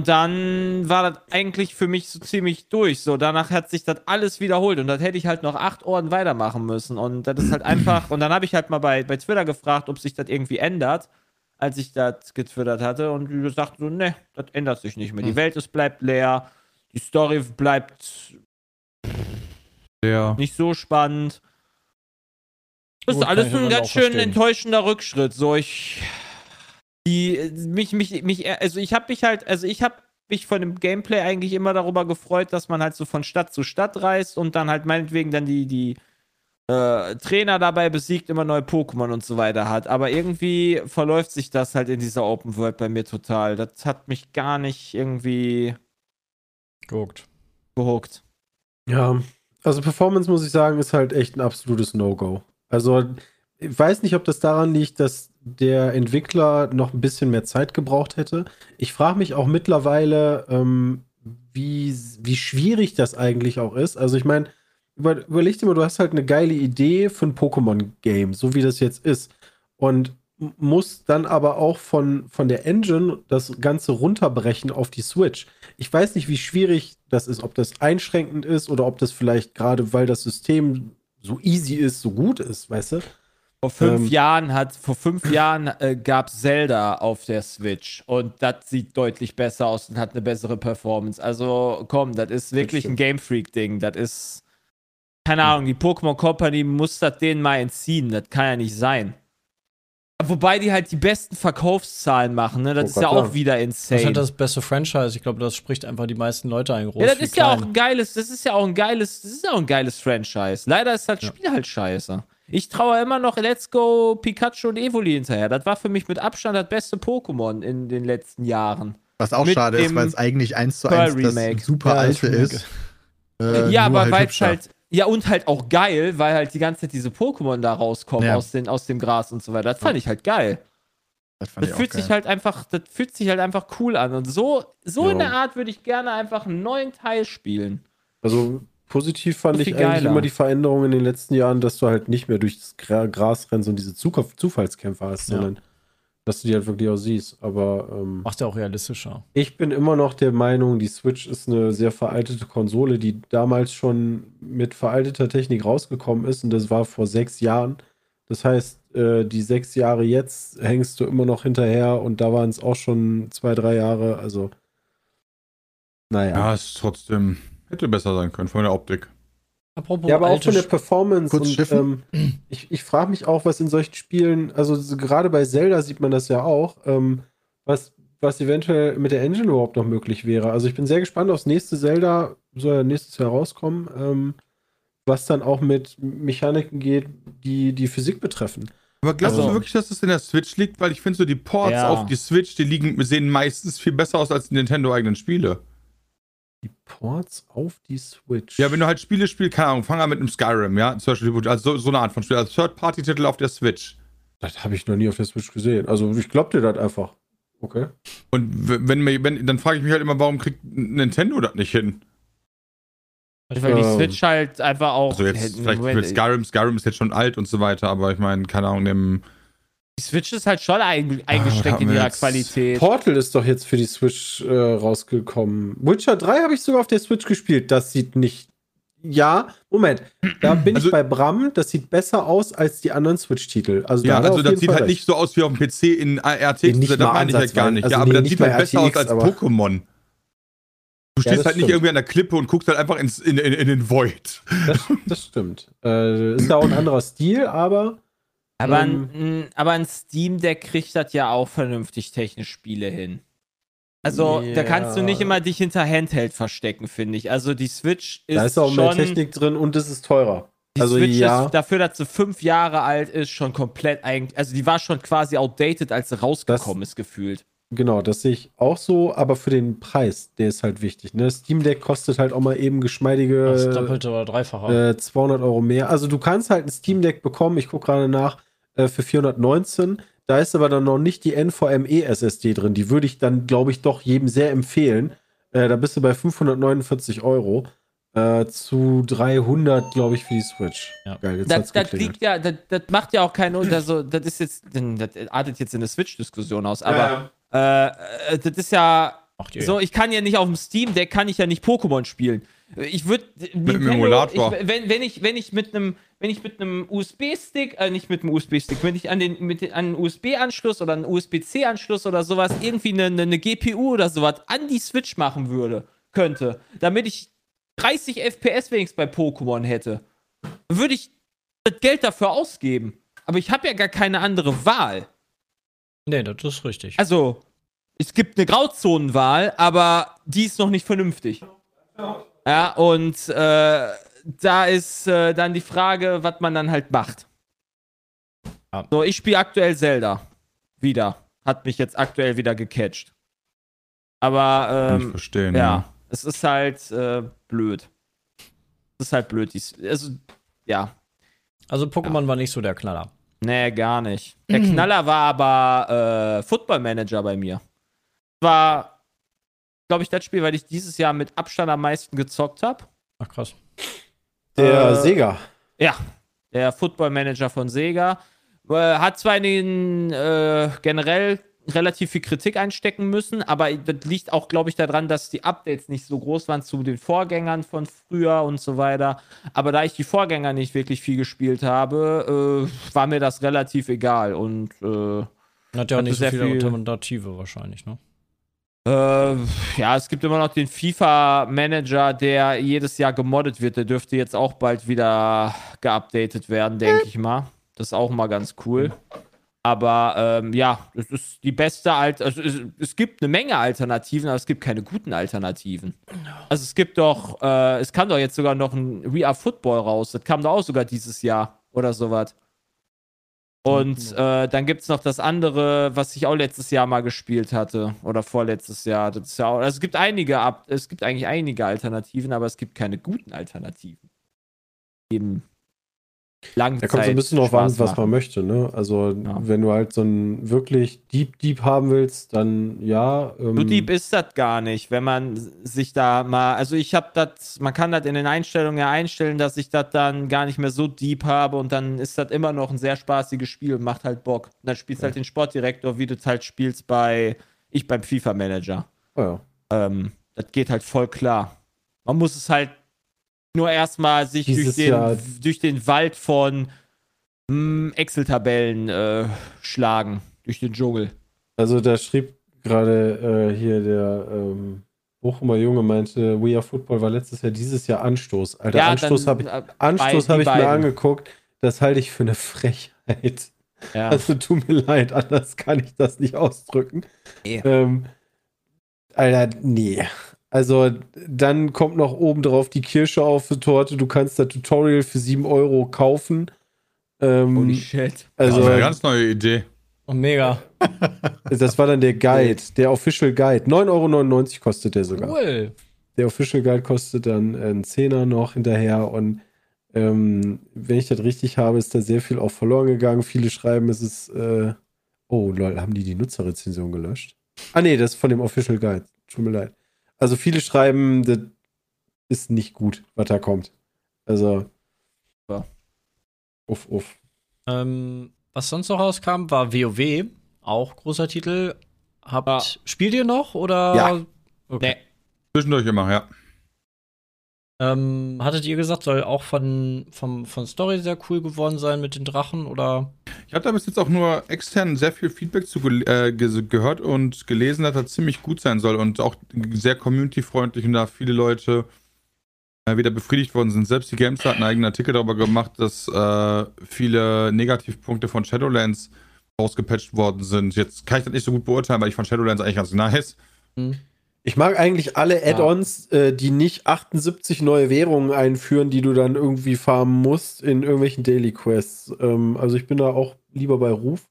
Und dann war das eigentlich für mich so ziemlich durch. So, danach hat sich das alles wiederholt und das hätte ich halt noch acht Orden weitermachen müssen. Und das ist halt einfach. Und dann habe ich halt mal bei, bei Twitter gefragt, ob sich das irgendwie ändert, als ich das getwittert hatte. Und die sagten so, ne, das ändert sich nicht mehr. Die Welt ist bleibt leer, die Story bleibt Der. nicht so spannend. Das ist alles ein ganz schön enttäuschender Rückschritt. So, ich. Die, mich, mich, mich, also ich habe mich halt, also ich habe mich von dem Gameplay eigentlich immer darüber gefreut, dass man halt so von Stadt zu Stadt reist und dann halt meinetwegen dann die, die äh, Trainer dabei besiegt, immer neue Pokémon und so weiter hat. Aber irgendwie verläuft sich das halt in dieser Open World bei mir total. Das hat mich gar nicht irgendwie Guckt. gehuckt. Ja, also Performance muss ich sagen, ist halt echt ein absolutes No-Go. Also ich weiß nicht, ob das daran liegt, dass der Entwickler noch ein bisschen mehr Zeit gebraucht hätte. Ich frage mich auch mittlerweile, ähm, wie, wie schwierig das eigentlich auch ist. Also ich meine, über, überleg dir mal, du hast halt eine geile Idee für ein Pokémon-Game, so wie das jetzt ist. Und m- musst dann aber auch von, von der Engine das Ganze runterbrechen auf die Switch. Ich weiß nicht, wie schwierig das ist, ob das einschränkend ist oder ob das vielleicht gerade, weil das System so easy ist, so gut ist, weißt du? Vor fünf Ähm. Jahren hat, vor fünf Jahren äh, gab Zelda auf der Switch und das sieht deutlich besser aus und hat eine bessere Performance. Also komm, das ist wirklich ein stimmt. Game Freak-Ding. Das ist, keine Ahnung, die Pokémon Company muss das denen mal entziehen. Das kann ja nicht sein. Wobei die halt die besten Verkaufszahlen machen, ne? Das Oh ist ja auch ja. wieder Das insane. ist halt das beste Franchise. Ich glaube, das spricht einfach die meisten Leute ein. Groß ja, das ist ja auch klein. ein geiles, das ist ja auch ein geiles, das ist ja auch ein geiles Franchise. Leider ist das Spiel halt scheiße. Ich traue immer noch Let's Go Pikachu und Evoli hinterher. Das war für mich mit Abstand das beste Pokémon in den letzten Jahren. Was auch Mit schade ist, weil es eigentlich eins zu eins das super alte ist. Äh, ja, aber weil es halt, ja und halt auch geil, weil halt die ganze Zeit diese Pokémon da rauskommen Ja. aus, den, aus dem Gras und so weiter. Das fand ich halt geil. Das, fand Das fühlt geil. sich halt einfach, das fühlt sich halt einfach cool an. Und so, so in Ja. der Art würde ich gerne einfach einen neuen Teil spielen. Also positiv fand ich eigentlich geiler. immer die Veränderung in den letzten Jahren, dass du halt nicht mehr durchs Gra Gras rennst und diese Zuka- Zufallskämpfe hast, Ja. sondern dass du die halt wirklich auch siehst. Aber ähm, Macht ja auch realistischer. ich bin immer noch der Meinung, die Switch ist eine sehr veraltete Konsole, die damals schon mit veralteter Technik rausgekommen ist und das war vor sechs Jahren. Das heißt, äh, die sechs Jahre jetzt hängst du immer noch hinterher und da waren es auch schon zwei, drei Jahre. Also, naja. Ja, ist trotzdem. Hätte besser sein können von der Optik. Apropos Ja, aber auch von der Performance. Und, ähm, ich ich frage mich auch, was in solchen Spielen, also so gerade bei Zelda sieht man das ja auch, ähm, was, was eventuell mit der Engine überhaupt noch möglich wäre. Also ich bin sehr gespannt aufs nächste Zelda, soll ja nächstes Jahr rauskommen, ähm, was dann auch mit Mechaniken geht, die die Physik betreffen. Aber glaubst Also- du wirklich, dass das in der Switch liegt? Weil ich finde so, die Ports Ja. auf die Switch, die liegen, sehen meistens viel besser aus als die Nintendo-eigenen Spiele. Ports auf die Switch. Ja, wenn du halt Spiele spielst, keine Ahnung, fang an mit einem Skyrim, ja, zum Beispiel, also so, so eine Art von Spiel, also Third-Party-Titel auf der Switch. Das habe ich noch nie auf der Switch gesehen. Also ich glaub dir das einfach. Okay. Und wenn, mir- wenn dann frage ich mich halt immer, warum kriegt Nintendo das nicht hin? Weil die Ähm, Switch halt einfach auch. Also jetzt vielleicht Moment, mit Skyrim, Skyrim ist jetzt schon alt und so weiter, aber ich meine, keine Ahnung, dem Die Switch ist halt schon ein, eingeschränkt haben in ihrer Qualität. Portal ist doch jetzt für die Switch äh, rausgekommen. Witcher 3 habe ich sogar auf der Switch gespielt. Das sieht nicht. Ja, Moment. Da bin Also- ich bei Bram. Das sieht besser aus als die anderen Switch-Titel. Also, Ja, da also das sieht Fall halt recht. nicht so aus wie auf dem PC in RTX. Nee, nicht das mal meine ich halt gar nicht. Also ja, aber nee, das nicht sieht halt besser aus RTX, als aber- Pokémon. Du Ja, stehst das halt nicht stimmt. irgendwie an der Klippe und guckst halt einfach ins, in, in, in den Void. Das, das stimmt. Äh, ist ja auch ein anderer Stil, aber Aber, Ähm, ein, aber ein Steam Deck kriegt das ja auch vernünftig technisch Spiele hin. Also, da kannst du nicht immer dich hinter Handheld verstecken, finde ich. Also, die Switch ist da ist auch schon. mehr Technik drin und es ist teurer. Die also Switch ja. ist dafür, dass sie fünf Jahre alt ist, schon komplett eigentlich. Also, die war schon quasi outdated, als sie rausgekommen ist, gefühlt. Genau, das sehe ich auch so, aber für den Preis, der ist halt wichtig. Ne? Steam Deck kostet halt auch mal eben Das geschmeidige Doppelte oder Dreifache. äh, 200 Euro mehr. Also du kannst halt ein Steam Deck bekommen, ich gucke gerade nach, äh, für 419. Da ist aber dann noch nicht die NVMe SSD drin. Die würde ich dann, glaube ich, doch jedem sehr empfehlen. Äh, da bist du bei 549 Euro. Äh, zu 300, glaube ich, für die Switch. Ja. Geil, jetzt Das, das liegt ja, das, das macht ja auch keinen Unterschied. Das ist jetzt, das artet jetzt in eine Switch-Diskussion aus, aber äh, äh, das ist ja Macht ihr so, ich kann ja nicht auf dem Steam Deck kann ich ja nicht Pokémon spielen. Ich würde dem Emulator. Ich, wenn, wenn ich wenn ich mit einem wenn ich mit einem USB-Stick, äh, nicht mit einem USB-Stick, wenn ich an den mit den- an einen USB-Anschluss oder einen USB-C-Anschluss oder sowas irgendwie eine, eine, eine GPU oder sowas an die Switch machen würde, könnte, damit ich 30 FPS wenigstens bei Pokémon hätte, würde ich das Geld dafür ausgeben. Aber ich habe ja gar keine andere Wahl. Nee, das ist richtig. Also, es gibt eine Grauzonenwahl, aber die ist noch nicht vernünftig. Ja, und äh, da ist äh, dann die Frage, was man dann halt macht. Ja. So, ich spiele aktuell Zelda. Wieder. Hat mich jetzt aktuell wieder gecatcht. Aber, Kann ich ähm, verstehen. ja, es ist halt äh, blöd. Es ist halt blöd. dies- Also, ja. Also Pokémon war nicht so der Knaller. Nee, gar nicht. Der Knaller war aber äh, Football Manager bei mir. War, glaube ich, das Spiel, weil ich dieses Jahr mit Abstand am meisten gezockt habe. Ach krass. Der Äh, Sega. Ja, der Football Manager von Sega. Äh, hat zwar in den äh, generell relativ viel Kritik einstecken müssen, aber das liegt auch, glaube ich, daran, dass die Updates nicht so groß waren zu den Vorgängern von früher und so weiter. Aber da ich die Vorgänger nicht wirklich viel gespielt habe, äh, war mir das relativ egal und äh, Hat ja auch nicht so sehr viele viel- Alternative wahrscheinlich, ne? Äh, ja, es gibt immer noch den FIFA-Manager, der jedes Jahr gemoddet wird. Der dürfte jetzt auch bald wieder geupdatet werden, denke ich mal. Das ist auch mal ganz cool. Aber ähm, ja, es ist die beste Alt. Also es, es gibt eine Menge Alternativen, aber es gibt keine guten Alternativen. Also es gibt doch, äh, es kam doch jetzt sogar noch ein We Are Football raus. Das kam doch auch sogar dieses Jahr oder sowas. Und äh, dann gibt es noch das andere, was ich auch letztes Jahr mal gespielt hatte. Oder vorletztes Jahr. Das ist ja auch, also es gibt einige ab, es gibt eigentlich einige Alternativen, aber es gibt keine guten Alternativen. Eben Langzeit. Da kommt so ein bisschen drauf an, was man möchte, ne? Also, Ja. wenn du halt so ein wirklich Deep Deep haben willst, dann ja. Ähm, So deep ist das gar nicht, wenn man sich da mal, also ich habe das, man kann das in den Einstellungen ja einstellen, dass ich das dann gar nicht mehr so deep habe und dann ist das immer noch ein sehr spaßiges Spiel und macht halt Bock. Und dann spielst du halt den Sportdirektor, wie du es halt spielst bei, ich beim FIFA-Manager. oh ja. Ähm, das geht halt voll klar. Man muss es halt nur erstmal sich durch den, durch den Wald von mm, Excel-Tabellen äh, schlagen, durch den Dschungel. Also, da schrieb gerade äh, hier der ähm, Bochumer Junge meinte, We Are Football war letztes Jahr, dieses Jahr Anstoß. Alter, Anstoß habe ich, äh, Anstoß hab ich mir beiden. angeguckt. Das halte ich für eine Frechheit. Ja. Also, tut mir leid, anders kann ich das nicht ausdrücken. Nee. Ähm, Alter, nee. Also, dann kommt noch oben drauf die Kirsche auf die Torte. Du kannst das Tutorial für 7 Euro kaufen. Ähm, Holy shit. Das also, ist eine ganz neue Idee. Und mega. das war dann der Guide, der Official Guide. 9,99 Euro kostet der sogar. Cool. der Official Guide kostet dann einen Zehner noch hinterher und ähm, wenn ich das richtig habe, ist da sehr viel auch verloren gegangen. Viele schreiben, es ist, äh, oh lol, haben die die Nutzerrezension gelöscht? Ah nee, das ist von dem Official Guide. Tut mir leid. Also viele schreiben, das ist nicht gut, was da kommt. Also. Ja. Uff, uff. Ähm, was sonst noch rauskam, war WoW. Auch großer Titel. Habt, Ja. Spielt ihr noch oder? Ja. Okay. Zwischendurch immer, ja. Ähm, hattet ihr gesagt, soll auch von, vom, von Story sehr cool geworden sein mit den Drachen oder? Ich habe da bis jetzt auch nur extern sehr viel Feedback zu gel- äh, ge gehört und gelesen, dass er ziemlich gut sein soll und auch sehr community-freundlich und da viele Leute äh, wieder befriedigt worden sind. Selbst die Gamestar hat einen eigenen Artikel darüber gemacht, dass äh, viele Negativpunkte von Shadowlands ausgepatcht worden sind. Jetzt kann ich das nicht so gut beurteilen, weil ich fand Shadowlands eigentlich ganz nice. Ich mag eigentlich alle Add-ons, äh, die nicht 78 neue Währungen einführen, die du dann irgendwie farmen musst in irgendwelchen Daily Quests. Ähm, also ich bin da auch lieber bei Ruf.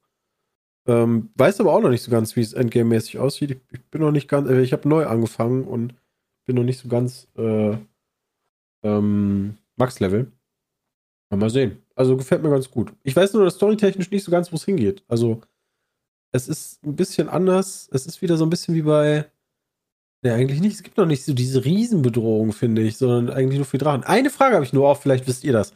Ähm, weiß aber auch noch nicht so ganz, wie es Endgame-mäßig aussieht. Ich, ich bin noch nicht ganz, äh, ich habe neu angefangen und bin noch nicht so ganz äh, ähm, Max-Level. Mal sehen. Also gefällt mir ganz gut. Ich weiß nur, dass storytechnisch nicht so ganz, wo es hingeht. Also es ist ein bisschen anders. Es ist wieder so ein bisschen wie bei ja, eigentlich nicht. Es gibt noch nicht so diese Riesenbedrohung, finde ich, sondern eigentlich nur für Drachen. Eine Frage habe ich nur auf, vielleicht wisst ihr das.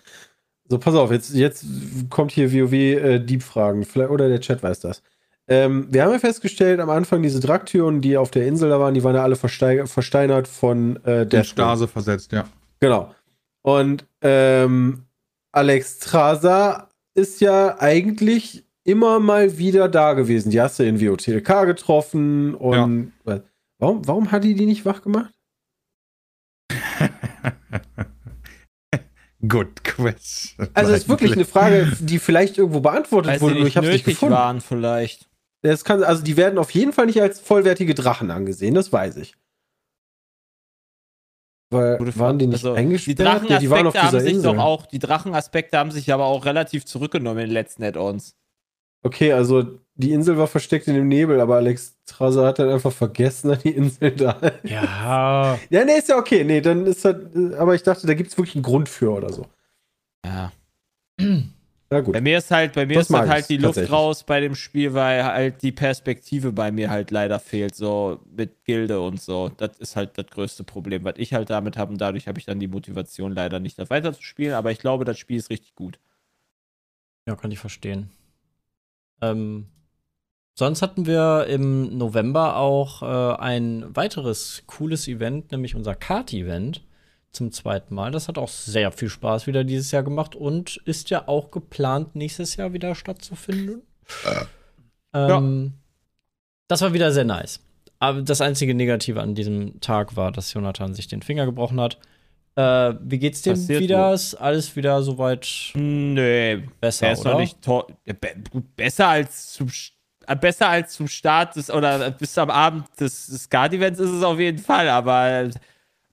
So, pass auf, jetzt, jetzt kommt hier WoW äh, oder der Chat weiß das. Ähm, wir haben ja festgestellt, am Anfang diese Draktüren, die auf der Insel da waren, die waren ja alle verstei versteinert von äh, Der. Stase versetzt, ja. Genau. Und ähm, Alex Traser ist ja eigentlich immer mal wieder da gewesen. Die hast du in WOTLK getroffen und warum, warum hat die die nicht wach gemacht? Good question. Also das ist wirklich eine Frage, die vielleicht irgendwo beantwortet sie wurde, nur nicht ich habe es nicht gefunden. waren vielleicht. Das kann, also die werden auf jeden Fall nicht als vollwertige Drachen angesehen, das weiß ich. Weil waren die nicht Also, eingesperrt? Die Ja, die waren auf Drachenaspekte haben sich Insel. doch auch, die Drachenaspekte haben sich aber auch relativ zurückgenommen in den letzten Add-ons. Okay, also die Insel war versteckt in dem Nebel, aber Alex Traser hat dann einfach vergessen, dass die Insel da ist. Ja. Ja, nee, ist ja okay. Nee, dann ist halt, aber ich dachte, da gibt es wirklich einen Grund für oder so. Ja. Na gut. Bei mir ist halt, bei mir Das ist halt, halt die Luft raus bei dem Spiel, weil halt die Perspektive bei mir halt leider fehlt, so mit Gilde und so. Das ist halt das größte Problem, was ich halt damit habe und dadurch habe ich dann die Motivation leider nicht, das weiterzuspielen, aber ich glaube, das Spiel ist richtig gut. Ja, kann ich verstehen. Ähm, sonst hatten wir im November auch äh, ein weiteres cooles Event, nämlich unser Kart-Event zum zweiten Mal. Das hat auch sehr viel Spaß wieder dieses Jahr gemacht und ist ja auch geplant, nächstes Jahr wieder stattzufinden. Ähm, Das war wieder sehr nice. Aber das einzige Negative an diesem Tag war, dass Jonathan sich den Finger gebrochen hat. Äh, wie geht's dem Passiert wieder? Ist alles wieder soweit Nee, besser, ist oder? noch nicht be besser als zum äh, besser als zum Start des oder bis am Abend des, des Guard-Events ist es auf jeden Fall, aber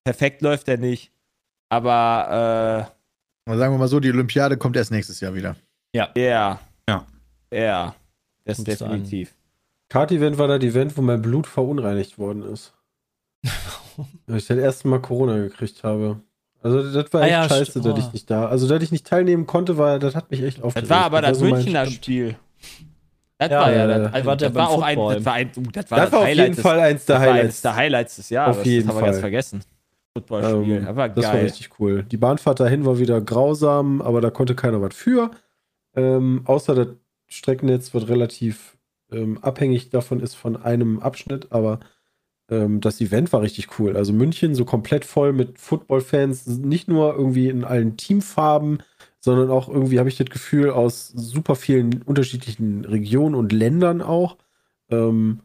perfekt läuft er nicht. Aber Aber sagen wir mal so, die Olympiade kommt erst nächstes Jahr wieder. äh, ja. Ja. Ja. Das sein. definitiv. Kart-Event war das Event, wo mein Blut verunreinigt worden ist. Weil ich das erste Mal Corona gekriegt habe. Also das war Ah echt ja, scheiße, dass oh. ich nicht da. Also dass ich nicht teilnehmen konnte, war, das hat mich echt aufgeregt. Das war aber das so mein- Münchner Spiel. Das Ja, war ja, das, also, das war auch ein, das war ein, uh, das war Das das, war auf Highlight jeden des, Fall eins der das war eines Highlights. der Highlights des Jahres. Auf jeden das haben wir ganz Fall. vergessen. Footballspiel. Ähm, das war Das war geil. richtig cool. Die Bahnfahrt dahin war wieder grausam, aber da konnte keiner was für. Ähm, außer das Streckennetz wird relativ ähm, abhängig davon ist von einem Abschnitt, aber das Event war richtig cool. Also München so komplett voll mit Football-Fans, nicht nur irgendwie in allen Teamfarben, sondern auch irgendwie habe ich das Gefühl aus super vielen unterschiedlichen Regionen und Ländern auch. Ähm,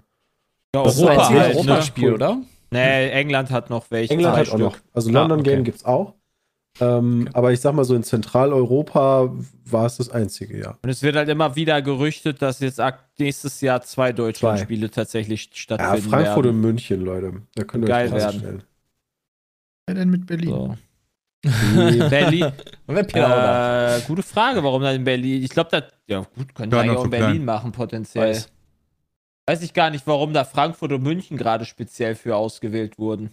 Ja, Das ist Europa ein einziges halt, ne? Europaspiel, oder? Nee, England hat noch welche. England hat auch noch. Stück. Also Ah, London okay. Game gibt es auch. Ähm, Aber ich sag mal so, in Zentraleuropa war es das einzige, ja. Und es wird halt immer wieder gerüchtet, dass jetzt nächstes Jahr zwei Deutschlandspiele tatsächlich Ja, stattfinden Frankfurt werden. und München, Leute. Da könnt ihr Geil euch das werden. stellen. Ja, denn mit Berlin. So. Berlin. Wer äh, gute Frage, warum dann in Berlin? Ich glaube, das, ja gut, könnte Ja, man ja auch in Berlin klein. machen, potenziell. Weiß. Weiß ich gar nicht, warum da Frankfurt und München gerade speziell für ausgewählt wurden.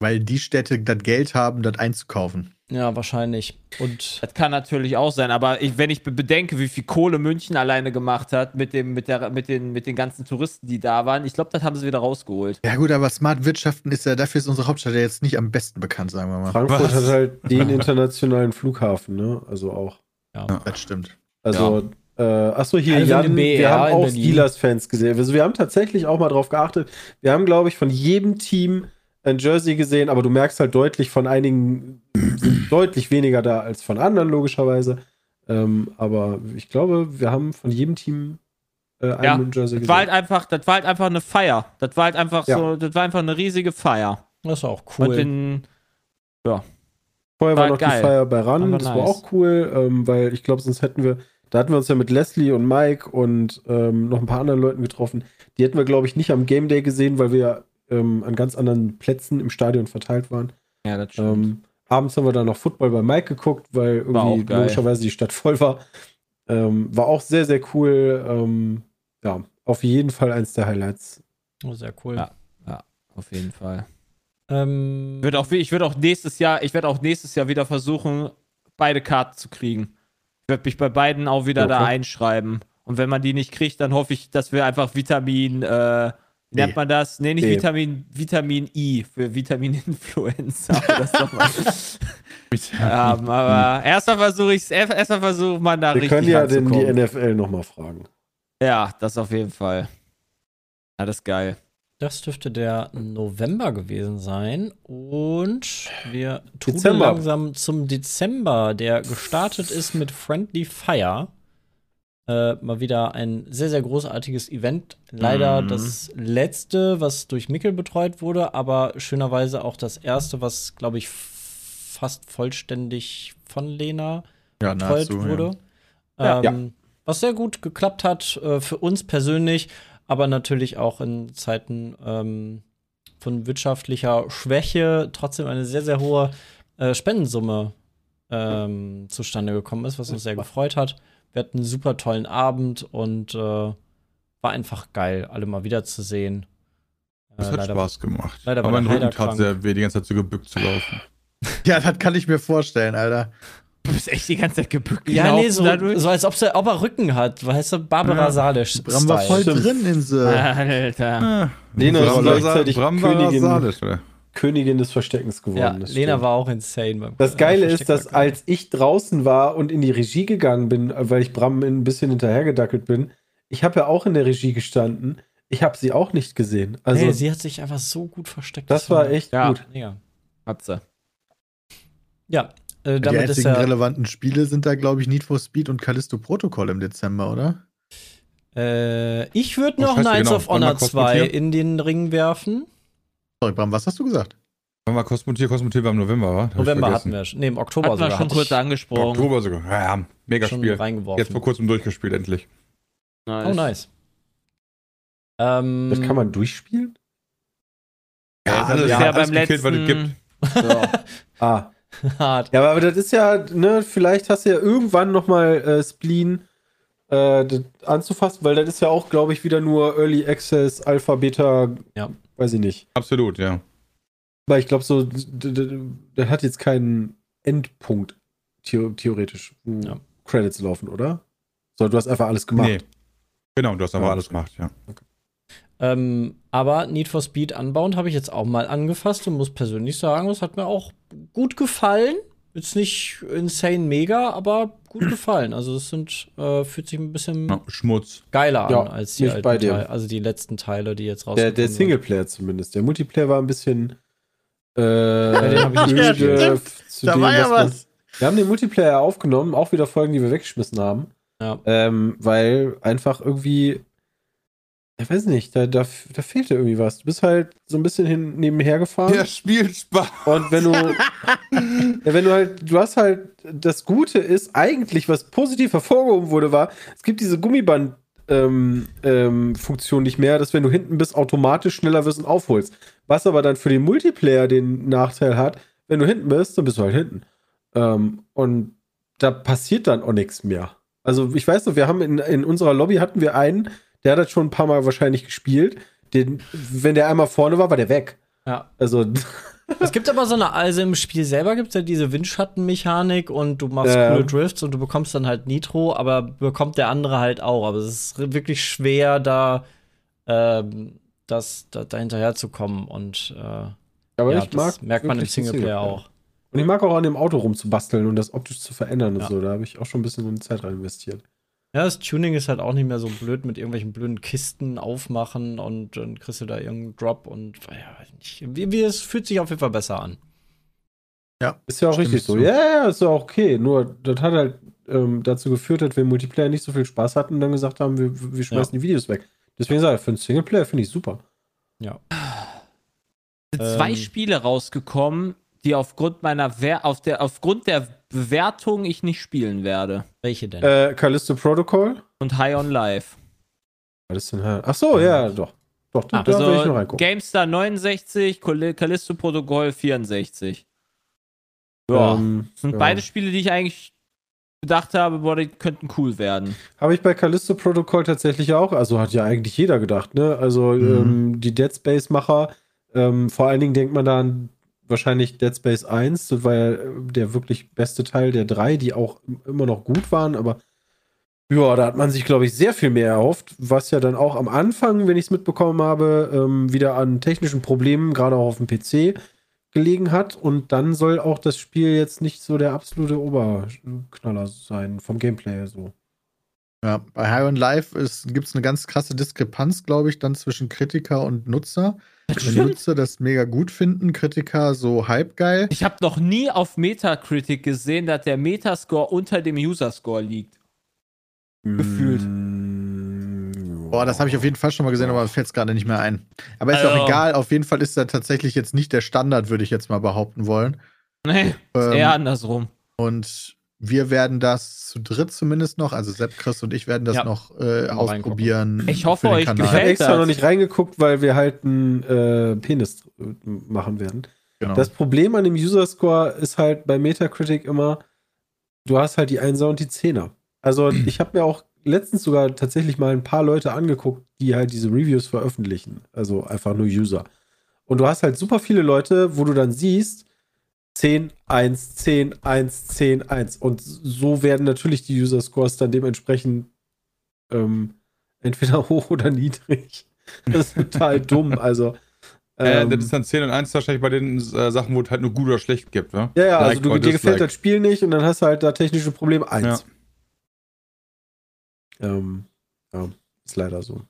Weil die Städte das Geld haben, das einzukaufen. Ja, wahrscheinlich. Und Das kann natürlich auch sein, aber ich, wenn ich be- bedenke, wie viel Kohle München alleine gemacht hat mit, dem, mit, der, mit, den, mit den ganzen Touristen, die da waren, ich glaube, das haben sie wieder rausgeholt. Ja, gut, aber Smart Wirtschaften ist ja, dafür ist unsere Hauptstadt ja jetzt nicht am besten bekannt, sagen wir mal. Frankfurt Was? hat halt den internationalen Flughafen, ne? Also auch. Das stimmt. Also, äh, achso, hier, Also Jan, BR wir haben auch. Steelers-Fans gesehen. Also, wir haben tatsächlich auch mal drauf geachtet. Wir haben, glaube ich, von jedem Team ein Jersey gesehen, aber du merkst halt deutlich, von einigen sind deutlich weniger da als von anderen, logischerweise. Ähm, aber ich glaube, wir haben von jedem Team äh, ein Ja, Jersey Das war halt gesehen. einfach, das war halt einfach eine Feier. Das war halt einfach Ja. so, das war einfach eine riesige Feier. das ist auch Und cool. in, Vorher war war noch geil. die Feier bei Ran, Aber das war nice. auch cool, ähm, weil ich glaube, sonst hätten wir, da hatten wir uns ja mit Leslie und Mike und ähm, noch ein paar anderen Leuten getroffen. Die hätten wir, glaube ich, nicht am Game Day gesehen, weil wir ähm, an ganz anderen Plätzen im Stadion verteilt waren. ja, das Ähm, abends haben wir dann noch Football bei Mike geguckt, weil irgendwie logischerweise die Stadt voll war. Ähm, war auch sehr, sehr cool. Ähm, ja, auf jeden Fall eins der Highlights. Oh, sehr cool. Ja. auf jeden Fall. Ähm, Ich würde auch, ich würde auch nächstes Jahr, ich werde auch nächstes Jahr wieder versuchen, beide Karten zu kriegen. Ich werde mich bei beiden auch wieder Ja, da einschreiben. Und wenn man die nicht kriegt, dann hoffe ich, dass wir einfach Vitamin, äh, nennt man das? Nee, nicht. Vitamin, Vitamin I für Vitamin-Influenza. oder so. haben. Aber erstmal versuche ich erstmal versuche man da Wir richtig können ja den, die. NFL nochmal fragen. Ja, das auf jeden Fall. Ja, das ist geil. das dürfte der November gewesen sein. Und wir tun langsam zum Dezember, der gestartet ist mit Friendly Fire. Äh, mal wieder ein sehr, sehr großartiges Event. Leider Mhm. das letzte, was durch Mickel betreut wurde, aber schönerweise auch das erste, was, glaube ich, fast vollständig von Lena Ja, betreut nahezu. wurde. Ja. Ähm, Was sehr gut geklappt hat äh, für uns persönlich, aber natürlich auch in Zeiten ähm, von wirtschaftlicher Schwäche trotzdem eine sehr, sehr hohe äh, Spendensumme ähm, zustande gekommen ist, was uns sehr gefreut hat. Wir hatten einen super tollen Abend und äh, war einfach geil, alle mal wiederzusehen. Das Äh, hat leider- Spaß gemacht. leider Aber mein Rücken tat sehr weh, die ganze Zeit so gebückt zu laufen. Ja. ja, das kann ich mir vorstellen, Alter. Du bist echt die ganze Zeit gebückt. Ja, nee, so, so als ob, sie, ob er Rücken hat. Weißt du, Barbara Ja. Salisch. Bram war voll Stimmt. drin in so. Alter. Lena ist Bram- gleichzeitig Bram war Königin- Salisch, oder? Königin des Versteckens geworden. Ja, das Lena stimmt. war auch insane. Beim Das äh, Geile ist, dass als ich draußen war und in die Regie gegangen bin, weil ich Bram ein bisschen hinterhergedackelt bin, ich habe ja auch in der Regie gestanden. Ich habe sie auch nicht gesehen. Also nee, sie hat sich einfach so gut versteckt. das war echt Ja. gut. Ja, Hat sie. ja äh, die damit ist einzigen ja, relevanten Spiele sind da, glaube ich, Need for Speed und Callisto Protocol im Dezember, oder? äh, ich würde Oh, noch Knights genau. of Honor kurz 2 notieren? in den Ring werfen. Sorry, Bram, was hast du gesagt? Wann war Kosmotier? Kosmotier war im November, wa? November hatten wir schon. Nee, im Oktober Hat man sogar. schon hatte kurz angesprochen. Oktober sogar. Ja, ja, mega schon Spiel. reingeworfen. Jetzt vor kurzem durchgespielt, endlich. Nice. Oh, nice. Ähm, Das kann man durchspielen? Ja, alles- ja, ja, beim gekillt, was es letzten. gibt. Ah. hart. Ja, aber das ist ja, ne, vielleicht hast du ja irgendwann nochmal äh, Spleen äh, das anzufassen, weil das ist ja auch, glaube ich, wieder nur Early Access, Alpha, Beta, Ja. Weiß ich nicht. Absolut, ja. Weil ich glaube, so, d- d- das hat jetzt keinen Endpunkt, theo theoretisch, wo Ja. Credits laufen, oder? So, du hast einfach alles gemacht. Nee. Genau, du hast aber Ja. alles gemacht, ja. Ähm, aber Need for Speed Unbound habe ich jetzt auch mal angefasst und muss persönlich sagen, es hat mir auch gut gefallen. Jetzt nicht insane mega, aber gut gefallen. Also es sind, äh, fühlt sich ein bisschen ja. Schmutz. geiler Ja, an als die alten. Teile, also die letzten Teile, die jetzt Der, rausgekommen der sind. Singleplayer zumindest. Der Multiplayer war ein bisschen äh, öde zu Da dem, war ja was. Wir haben den Multiplayer aufgenommen, auch wieder Folgen, die wir weggeschmissen haben. Ja. Ähm, weil einfach irgendwie, ich weiß nicht, da, da, da fehlte irgendwie was. Du bist halt so ein bisschen hin, nebenher gefahren. Der spielt Spaß. Und wenn du, ja, wenn du halt, du hast halt, das Gute ist eigentlich, was positiv hervorgehoben wurde, war, es gibt diese Gummiband, ähm, ähm, Funktion nicht mehr, dass wenn du hinten bist, automatisch schneller wirst und aufholst. Was aber dann für den Multiplayer den Nachteil hat, wenn du hinten bist, dann bist du halt hinten. Ähm, und da passiert dann auch nichts mehr. Also ich weiß noch, wir haben in, in unserer Lobby hatten wir einen, der hat das schon ein paar Mal wahrscheinlich gespielt. Den, wenn der einmal vorne war, war der weg. Ja. Also Es gibt aber so eine, also im Spiel selber gibt es ja diese Windschattenmechanik und du machst Ja. coole Drifts und du bekommst dann halt Nitro, aber bekommt der andere halt auch. Aber es ist wirklich schwer, da, ähm, das, da, da hinterher zu kommen. Und äh, Aber ja, ich das mag merkt man im den Singleplayer auch. Und ich mag auch an dem Auto rumzubasteln und das optisch zu verändern und Ja. so. Da habe ich auch schon ein bisschen Zeit rein investiert. Ja, das Tuning ist halt auch nicht mehr so blöd mit irgendwelchen blöden Kisten aufmachen und dann kriegst du da irgendeinen Drop und ja, weiß nicht. Wie, wie, es fühlt sich auf jeden Fall besser an. Ist ja auch richtig ich so. Ja, ja, ist ja auch okay. Nur, das hat halt ähm, dazu geführt, dass wir im Multiplayer nicht so viel Spaß hatten und dann gesagt haben, wir, wir schmeißen die Videos weg. Deswegen sage ich, für einen Singleplayer finde ich super. Ja. sind zwei Ähm. Spiele rausgekommen, die aufgrund meiner Wer auf der aufgrund der Bewertung ich nicht spielen werde. Welche denn? Äh, Callisto Protocol? Und High on Life. Was ist denn? Ach so, ja, doch. Doch, da, Ah, da will ich noch Also reingucken. GameStar 69, Call- Callisto Protocol 64. Ja. Ähm, Das sind ja. beide Spiele, die ich eigentlich gedacht habe, boah, die könnten cool werden. Habe ich bei Callisto Protocol tatsächlich auch. Also hat ja eigentlich jeder gedacht, ne? Also Mhm. ähm, die Dead Space-Macher, ähm, vor allen Dingen denkt man da an wahrscheinlich Dead Space 1, das war ja äh, der wirklich beste Teil der drei, die auch immer noch gut waren, aber ja, da hat man sich, glaube ich, sehr viel mehr erhofft, was ja dann auch am Anfang, wenn ich es mitbekommen habe, ähm, wieder an technischen Problemen, gerade auch auf dem PC, gelegen hat. Und dann soll auch das Spiel jetzt nicht so der absolute Oberknaller sein, vom Gameplay so. Ja, bei High on Life gibt es eine ganz krasse Diskrepanz, glaube ich, dann zwischen Kritiker und Nutzer. Wenn Nutzer das mega gut finden, Kritiker so halbgeil. Ich habe noch nie auf Metacritic gesehen, dass der Metascore unter dem User-Score liegt. Gefühlt. Mm, Boah, das habe ich auf jeden Fall schon mal gesehen, aber fällt es gerade nicht mehr ein. Aber ist Also- auch egal, auf jeden Fall ist da tatsächlich jetzt nicht der Standard, würde ich jetzt mal behaupten wollen. Nee, ist Ähm, eher andersrum. Und wir werden das zu dritt zumindest noch, also Sepp, Chris und ich werden das Ja. noch äh, ausprobieren. Ich hoffe, für den euch Ich habe gefällt extra das. noch nicht reingeguckt, weil wir halt einen äh, Penis äh, machen werden. Genau. Das Problem an dem User Score ist halt bei Metacritic immer, du hast halt die Einser und die Zehner. Also ich habe mir auch letztens sogar tatsächlich mal ein paar Leute angeguckt, die halt diese Reviews veröffentlichen. Also einfach nur User. Und du hast halt super viele Leute, wo du dann siehst, 10, 1, 10, 1, 10, 1. Und so werden natürlich die User Scores dann dementsprechend ähm, entweder hoch oder niedrig. Das ist total dumm. Also Äh, ähm, das ist dann 10 und 1 wahrscheinlich bei den äh, Sachen, wo es halt nur gut oder schlecht gibt, ne? Ja, ja, also Like du, or dir gefällt das Spiel nicht und dann hast du halt da technische Probleme. Eins. Ähm, ja, ist leider so.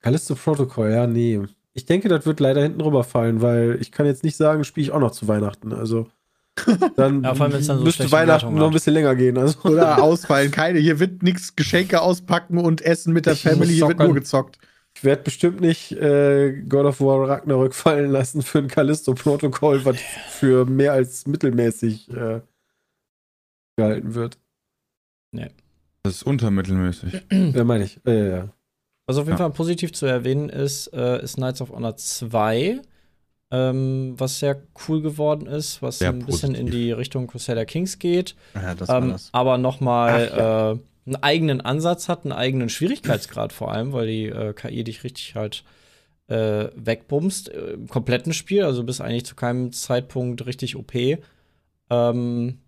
Callisto Protocol, ja, nee. Ich denke, das wird leider hinten rüberfallen, weil ich kann jetzt nicht sagen, spiele ich auch noch zu Weihnachten. Also dann, Ja, vor allem, wenn's dann so müsste Weihnachten noch ein bisschen länger gehen. Also Oder ausfallen, keine. Hier wird nichts Geschenke auspacken und essen mit der Ich Family, hier wird nur gezockt. ich werde bestimmt nicht äh, God of War Ragnarök fallen lassen für ein Callisto Protocol, was für mehr als mittelmäßig äh, gehalten wird. Das ist untermittelmäßig. Ja, meine ich. Äh, ja. Was auf jeden Ja. Fall positiv zu erwähnen ist, äh, ist Knights of Honor 2, ähm, was sehr cool geworden ist, was Sehr ein bisschen in positiv. die Richtung Crusader Kings geht, Ja, das ähm, aber nochmal ja. äh, einen eigenen Ansatz hat, einen eigenen Schwierigkeitsgrad vor allem, weil die äh, KI dich richtig halt äh, wegbumst äh, im kompletten Spiel, also bis eigentlich zu keinem Zeitpunkt richtig OP. Ähm,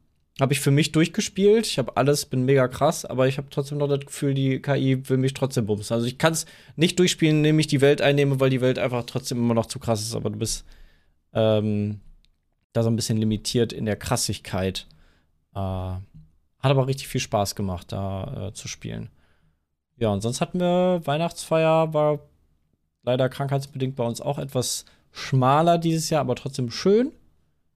habe ich für mich durchgespielt. Ich habe alles, bin mega krass, aber ich habe trotzdem noch das Gefühl, die KI will mich trotzdem bumsen. Also ich kann es nicht durchspielen, indem ich die Welt einnehme, weil die Welt einfach trotzdem immer noch zu krass ist. Aber du bist ähm, da so ein bisschen limitiert in der Krassigkeit. Äh, hat aber richtig viel Spaß gemacht, da äh, zu spielen. Ja, und sonst hatten wir Weihnachtsfeier, war leider krankheitsbedingt bei uns auch etwas schmaler dieses Jahr, aber trotzdem schön.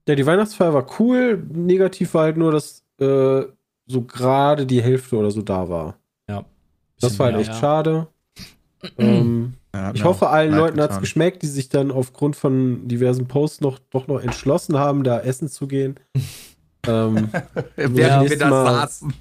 Ja, die Weihnachtsfeier war cool. Negativ war halt nur, dass äh, so gerade die Hälfte oder so da war. Das war halt mehr, echt ja. schade. ähm, Ja, ich hoffe, allen Leuten hat es geschmeckt, die sich dann aufgrund von diversen Posts noch doch noch entschlossen haben, da essen zu gehen. ähm, Während Ja. wir da saßen.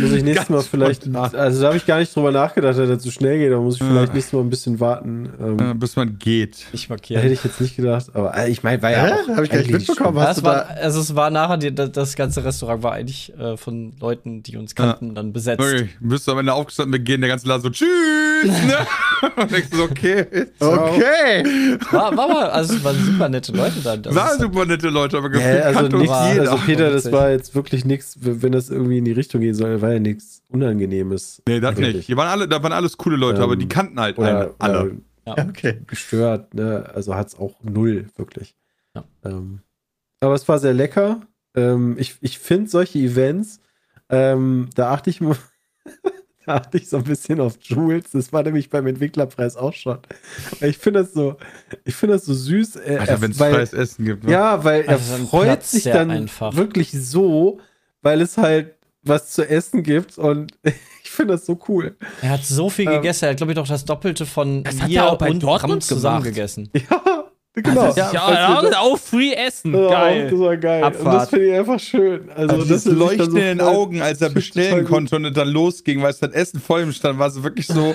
Muss ich nächstes Mal vielleicht, spontan. also da habe ich gar nicht drüber nachgedacht, dass das so schnell geht, da muss ich vielleicht Ja. nächstes Mal ein bisschen warten. Ähm, Äh, bis man geht. Ich markiere. hätte ich jetzt nicht gedacht, aber äh, ich meine, war ja Hä? auch Hab ich gar nicht mitbekommen, was- Ja, war, da- also es war nachher, die, das, ganze Restaurant war eigentlich äh, von Leuten, die uns kannten, dann besetzt. Okay, bist du am Ende aufgestanden, wir gehen, der ganze Laden so, tschüss! Ne? Und denkst du so, okay. Okay. War, war mal, also es waren super nette Leute da. Das War ist- super nette Leute, aber Ja, gefühlt also, nix, war- jeder. also Peter, das war jetzt wirklich nichts, wenn das irgendwie in die Richtung gehen soll, war ja nichts Unangenehmes. nee, das Wirklich. nicht. Hier waren alle, da waren alles coole Leute, Ähm, aber die kannten halt Oder, alle. oder Ja. Okay. gestört, ne? Also hat es auch null, wirklich. Ja. Ähm, aber es war sehr lecker. Ähm, ich ich finde solche Events, ähm, da achte ich mal- da achte ich so ein bisschen auf Jules. Das war nämlich beim Entwicklerpreis auch schon. Ich finde das so, ich finde das so süß. Äh, Alter, wenn es freies Essen gibt. Ne? Ja, weil er Also dann freut platzt sich dann einfach. wirklich so, weil es halt was zu essen gibt und ich finde das so cool. Er hat so viel Ähm, gegessen. Er hat, glaube ich, doch das Doppelte von Das hat mir er auch bei und Dortmund zusammen gemacht. gegessen. Ja, genau. Ja, ja, du, ja, auch free essen. Ja, Geil. Das war geil. Und das Abfahrt. finde ich einfach schön. Also, Also das Leuchten so in den Augen, als er bestellen konnte und dann losging, weil es dann Essen vor ihm stand, war es wirklich so,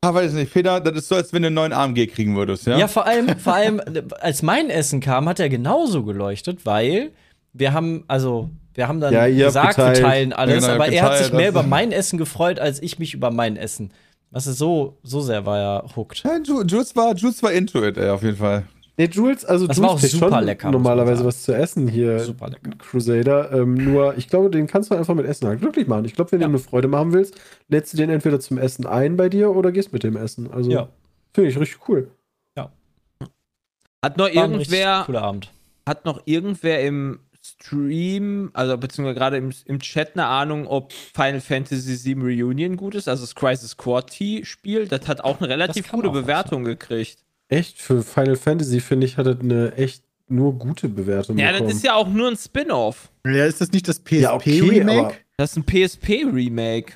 ah, weiß nicht, Peter, das ist so, als wenn du einen neuen AMG kriegen würdest, ja? Ja, vor allem, vor allem, als mein Essen kam, hat er genauso geleuchtet, weil wir haben, also, wir haben dann Ja, gesagt, wir geteilt. teilen alles, Ja, genau, aber er hat sich geteilt, mehr das- über mein Essen gefreut, als ich mich über mein Essen. Das ist so, so sehr war er hooked. Ja, Ju- Jules war, Jules war into it, ey, auf jeden Fall. Nee, Jules, also Das Jules war auch super schon lecker, Normalerweise was zu essen hier. Super lecker. Crusader. Ähm, nur, ich glaube, den kannst du einfach mit Essen halt glücklich machen. Ich glaube, wenn Ja. du eine Freude machen willst, lädst du den entweder zum Essen ein bei dir oder gehst mit dem Essen. Also, Ja. finde ich richtig cool. Hat noch War irgendwer, cooler Abend. hat noch irgendwer im Stream, also beziehungsweise gerade im, im Chat eine Ahnung, ob Final Fantasy VII Reunion gut ist, also das Crisis Core T-Spiel, das hat auch eine relativ gute Bewertung gekriegt. Echt, für Final Fantasy, finde ich, hat das eine echt nur gute Bewertung Ja, das bekommen. ist ja auch nur ein Spin-off. Ja, ist das nicht das Ja, okay, PSP-Remake? Das ist ein PSP-Remake.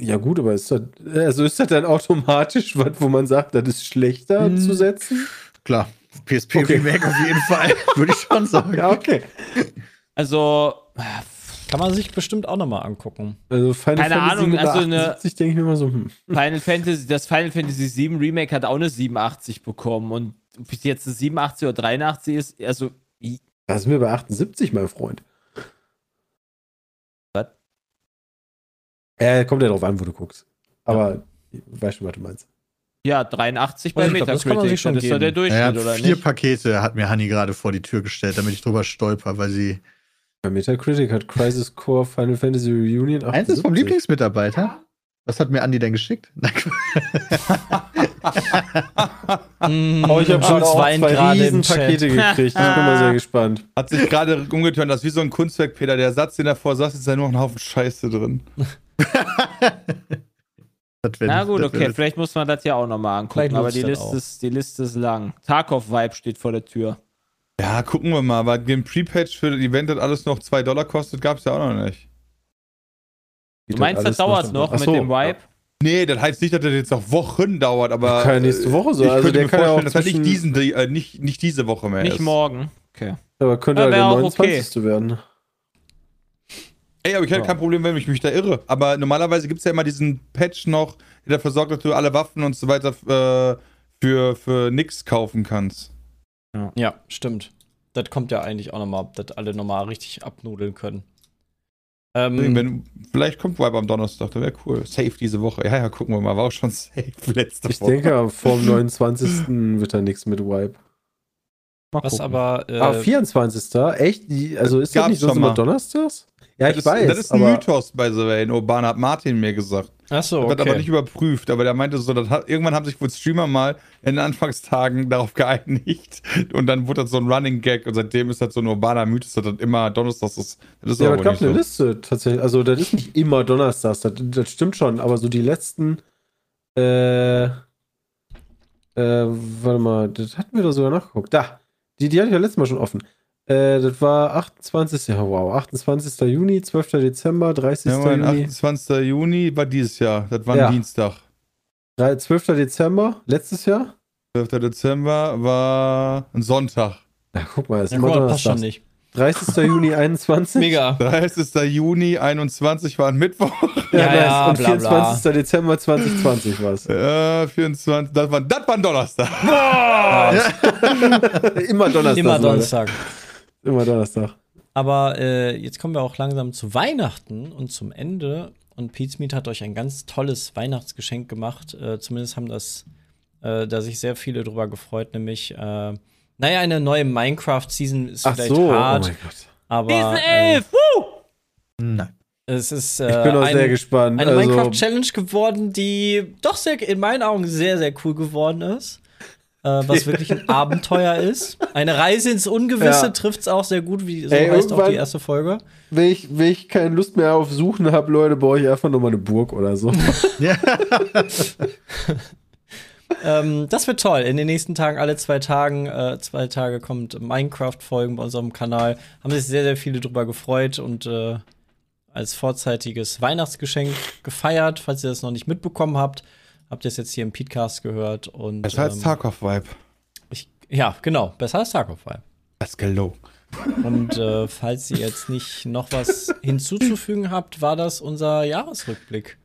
Ja, gut, aber ist das, also ist das dann automatisch was, wo man sagt, das ist schlechter Hm. zu setzen? Klar. PSP-Remake auf jeden Fall, würde ich schon sagen. Ja, okay. Also, Kann man sich bestimmt auch noch mal angucken. Also Final Keine Fantasy Ahnung, also eine- 78 denke ich mir immer so, hm. Final Fantasy, das Final Fantasy VII Remake hat auch eine 87 bekommen und ob es jetzt eine 87 oder 83 ist, also Da sind wir bei 78, mein Freund. Was? Äh, kommt ja drauf an, wo du guckst. Aber ich weiß schon, was du meinst. Ja, 83 bei Also glaub, das kann man Metacritic. sich schon das ist doch der. Durchschnitt, Ja, oder vier nicht? Pakete hat mir Hanni gerade vor die Tür gestellt, damit ich drüber stolper, weil sie. Bei Metacritic hat Crisis Core Final Fantasy Reunion Eins ist vom 78. Lieblingsmitarbeiter. Was hat mir Andi denn geschickt? Oh, ich habe weint zwei gerade im. Pakete gekriegt. Ich bin mal sehr gespannt. Hat sich gerade umgeturnt, das ist wie so ein Kunstwerk, Peter. Der Satz, den er davor sagt, ist da nur noch ein Haufen Scheiße drin. Das wär- Na gut, das wär- okay, vielleicht muss man das ja auch nochmal angucken, aber die das Liste, auch. ist, die Liste ist lang. Tarkov-Vibe steht vor der Tür. Ja, gucken wir mal. Aber den Pre-Patch für das Event hat alles noch 2 Dollar kostet, gab es ja auch noch nicht. Du meinst, das dauert noch mit so, dem Vibe? Nee, das heißt nicht, dass das jetzt noch Wochen dauert, aber. Kann ja nächste Woche so. Ich Also könnte der mir kann ja vorstellen, auch dass er nicht, diesen, äh, nicht, nicht diese Woche mehr Nicht ist. morgen. Okay. Aber könnte Ja, halt der auch 29. werden. Ey, aber ich hätte Ja. kein Problem, wenn ich mich da irre. Aber normalerweise gibt es ja immer diesen Patch noch, der dafür sorgt, dass du alle Waffen und so weiter äh, für, für nix kaufen kannst. Ja, stimmt. Das kommt ja eigentlich auch noch mal, dass alle noch mal richtig abnudeln können. Ähm, Wenn, vielleicht kommt Vibe am Donnerstag, das wäre cool. Safe diese Woche. Ja, ja, gucken wir mal. War auch schon safe letzte Ich Woche. denke, vor dem 29. wird da nichts mit Wipe. Mal was gucken. aber äh, Ah, 24. Echt? Die, also ist das nicht sonst schon immer mal. Donnerstags? Ja, das ich weiß. Ist, das ist ein aber Mythos, by the way. In Urbana hat Martin mir gesagt. ach so, Wird aber okay. nicht überprüft. Aber der meinte so, das hat, irgendwann haben sich wohl Streamer mal in den Anfangstagen darauf geeinigt. Und dann wurde das so ein Running Gag. Und seitdem ist das so ein urbaner Mythos, dass das immer Donnerstags ist. Das ist ja, aber es gab eine so. Liste tatsächlich. Also, das ist nicht immer Donnerstags, das, das stimmt schon, aber so die letzten. Äh, äh, warte mal, das hatten wir doch sogar nachgeguckt. Da, die, die hatte ich ja letztes Mal schon offen. Äh, das war 28. Ja, wow, 28. Juni, 12. Dezember, 30. Ja, Juni, 28. Juni war dieses Jahr. Das war ein Ja. Dienstag. drei- 12. Dezember, letztes Jahr. 12. Dezember war ein Sonntag. Ja, guck mal, ist Ja, mal, passt schon nicht. 30. Juni 21. Mega. 30. Juni 21 war ein Mittwoch. Ja, Ja, nice. ja, Und bla, 24. Dezember 2020 war's. Ja, 24. Das war, das war ein Donnerstag. Immer Donnerstag. Immer Leute. Donnerstag. Immer Donnerstag. Aber äh, jetzt kommen wir auch langsam zu Weihnachten und zum Ende. Und Pete's Meat hat euch ein ganz tolles Weihnachtsgeschenk gemacht. Äh, zumindest haben das, äh, da sich sehr viele drüber gefreut, nämlich, äh, naja, eine neue Minecraft-Season ist Ach vielleicht so. hart, Oh mein Gott. aber Season äh, 11! Woo! Nein. es ist äh, Ich bin auch ein, sehr gespannt. eine also, Minecraft-Challenge geworden, die doch sehr, in meinen Augen sehr, sehr cool geworden ist. Äh, was wirklich ein Abenteuer ist. Eine Reise ins Ungewisse Ja. trifft es auch sehr gut, wie so Ey, heißt auch die erste Folge. wenn, ich, wenn ich keine Lust mehr auf Suchen habe, Leute, baue ich einfach nochmal eine Burg oder so. Ja. Ähm, das wird toll. In den nächsten Tagen, alle zwei Tagen, äh, zwei Tage kommt Minecraft-Folgen bei unserem Kanal. Haben sich sehr, sehr viele drüber gefreut und äh, als vorzeitiges Weihnachtsgeschenk gefeiert. Falls ihr das noch nicht mitbekommen habt, habt ihr es jetzt hier im Podcast gehört. Und, Das heißt ähm, Tarkov-Vibe. Ja, genau. Besser als Tarkov Vibe. Das gelogen. Und äh, falls ihr jetzt nicht noch was hinzuzufügen habt, war das unser Jahresrückblick.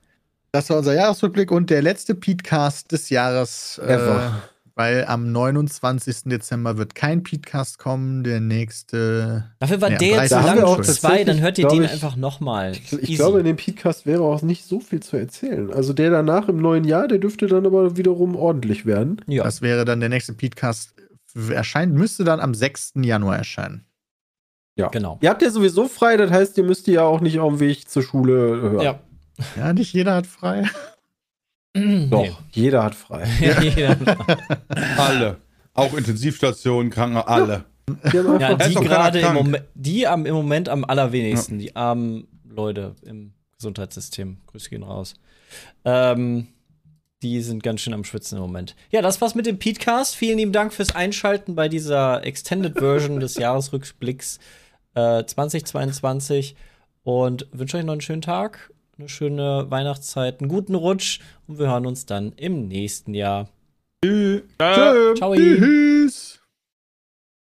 Das war unser Jahresrückblick und der letzte Podcast des Jahres. Äh, Ever. weil am 29. Dezember wird kein Podcast kommen. Der nächste. Dafür war Ja, der jetzt so 30. lang auch zwei, dann hört ihr den ich- einfach nochmal. Ich glaube, in dem Podcast wäre auch nicht so viel zu erzählen. Also der danach im neuen Jahr, der dürfte dann aber wiederum ordentlich werden. ja. Das wäre dann der nächste Podcast. Erscheint, müsste dann am 6. Januar erscheinen. genau. Ihr habt ja sowieso frei, das heißt, ihr müsst die ja auch nicht auf dem Weg zur Schule hören. Ja. Ja, nicht jeder hat frei. Doch, jeder hat frei. Ja. Alle. Auch Intensivstationen, Kranken, alle. Ja, ist die gerade im. Moment, die am, im Moment am allerwenigsten, die armen Leute im Gesundheitssystem. Grüße gehen raus. Ähm, die sind ganz schön am Schwitzen im Moment. Ja, das war's mit dem Petecast. Vielen lieben Dank fürs Einschalten bei dieser Extended Version des Jahresrückblicks äh, 2022 und wünsche euch noch einen schönen Tag, eine schöne Weihnachtszeit, einen guten Rutsch und wir hören uns dann im nächsten Jahr. Ciao. Tschüss.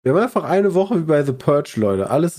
Wir haben einfach eine Woche wie bei The Purge, Leute. Alles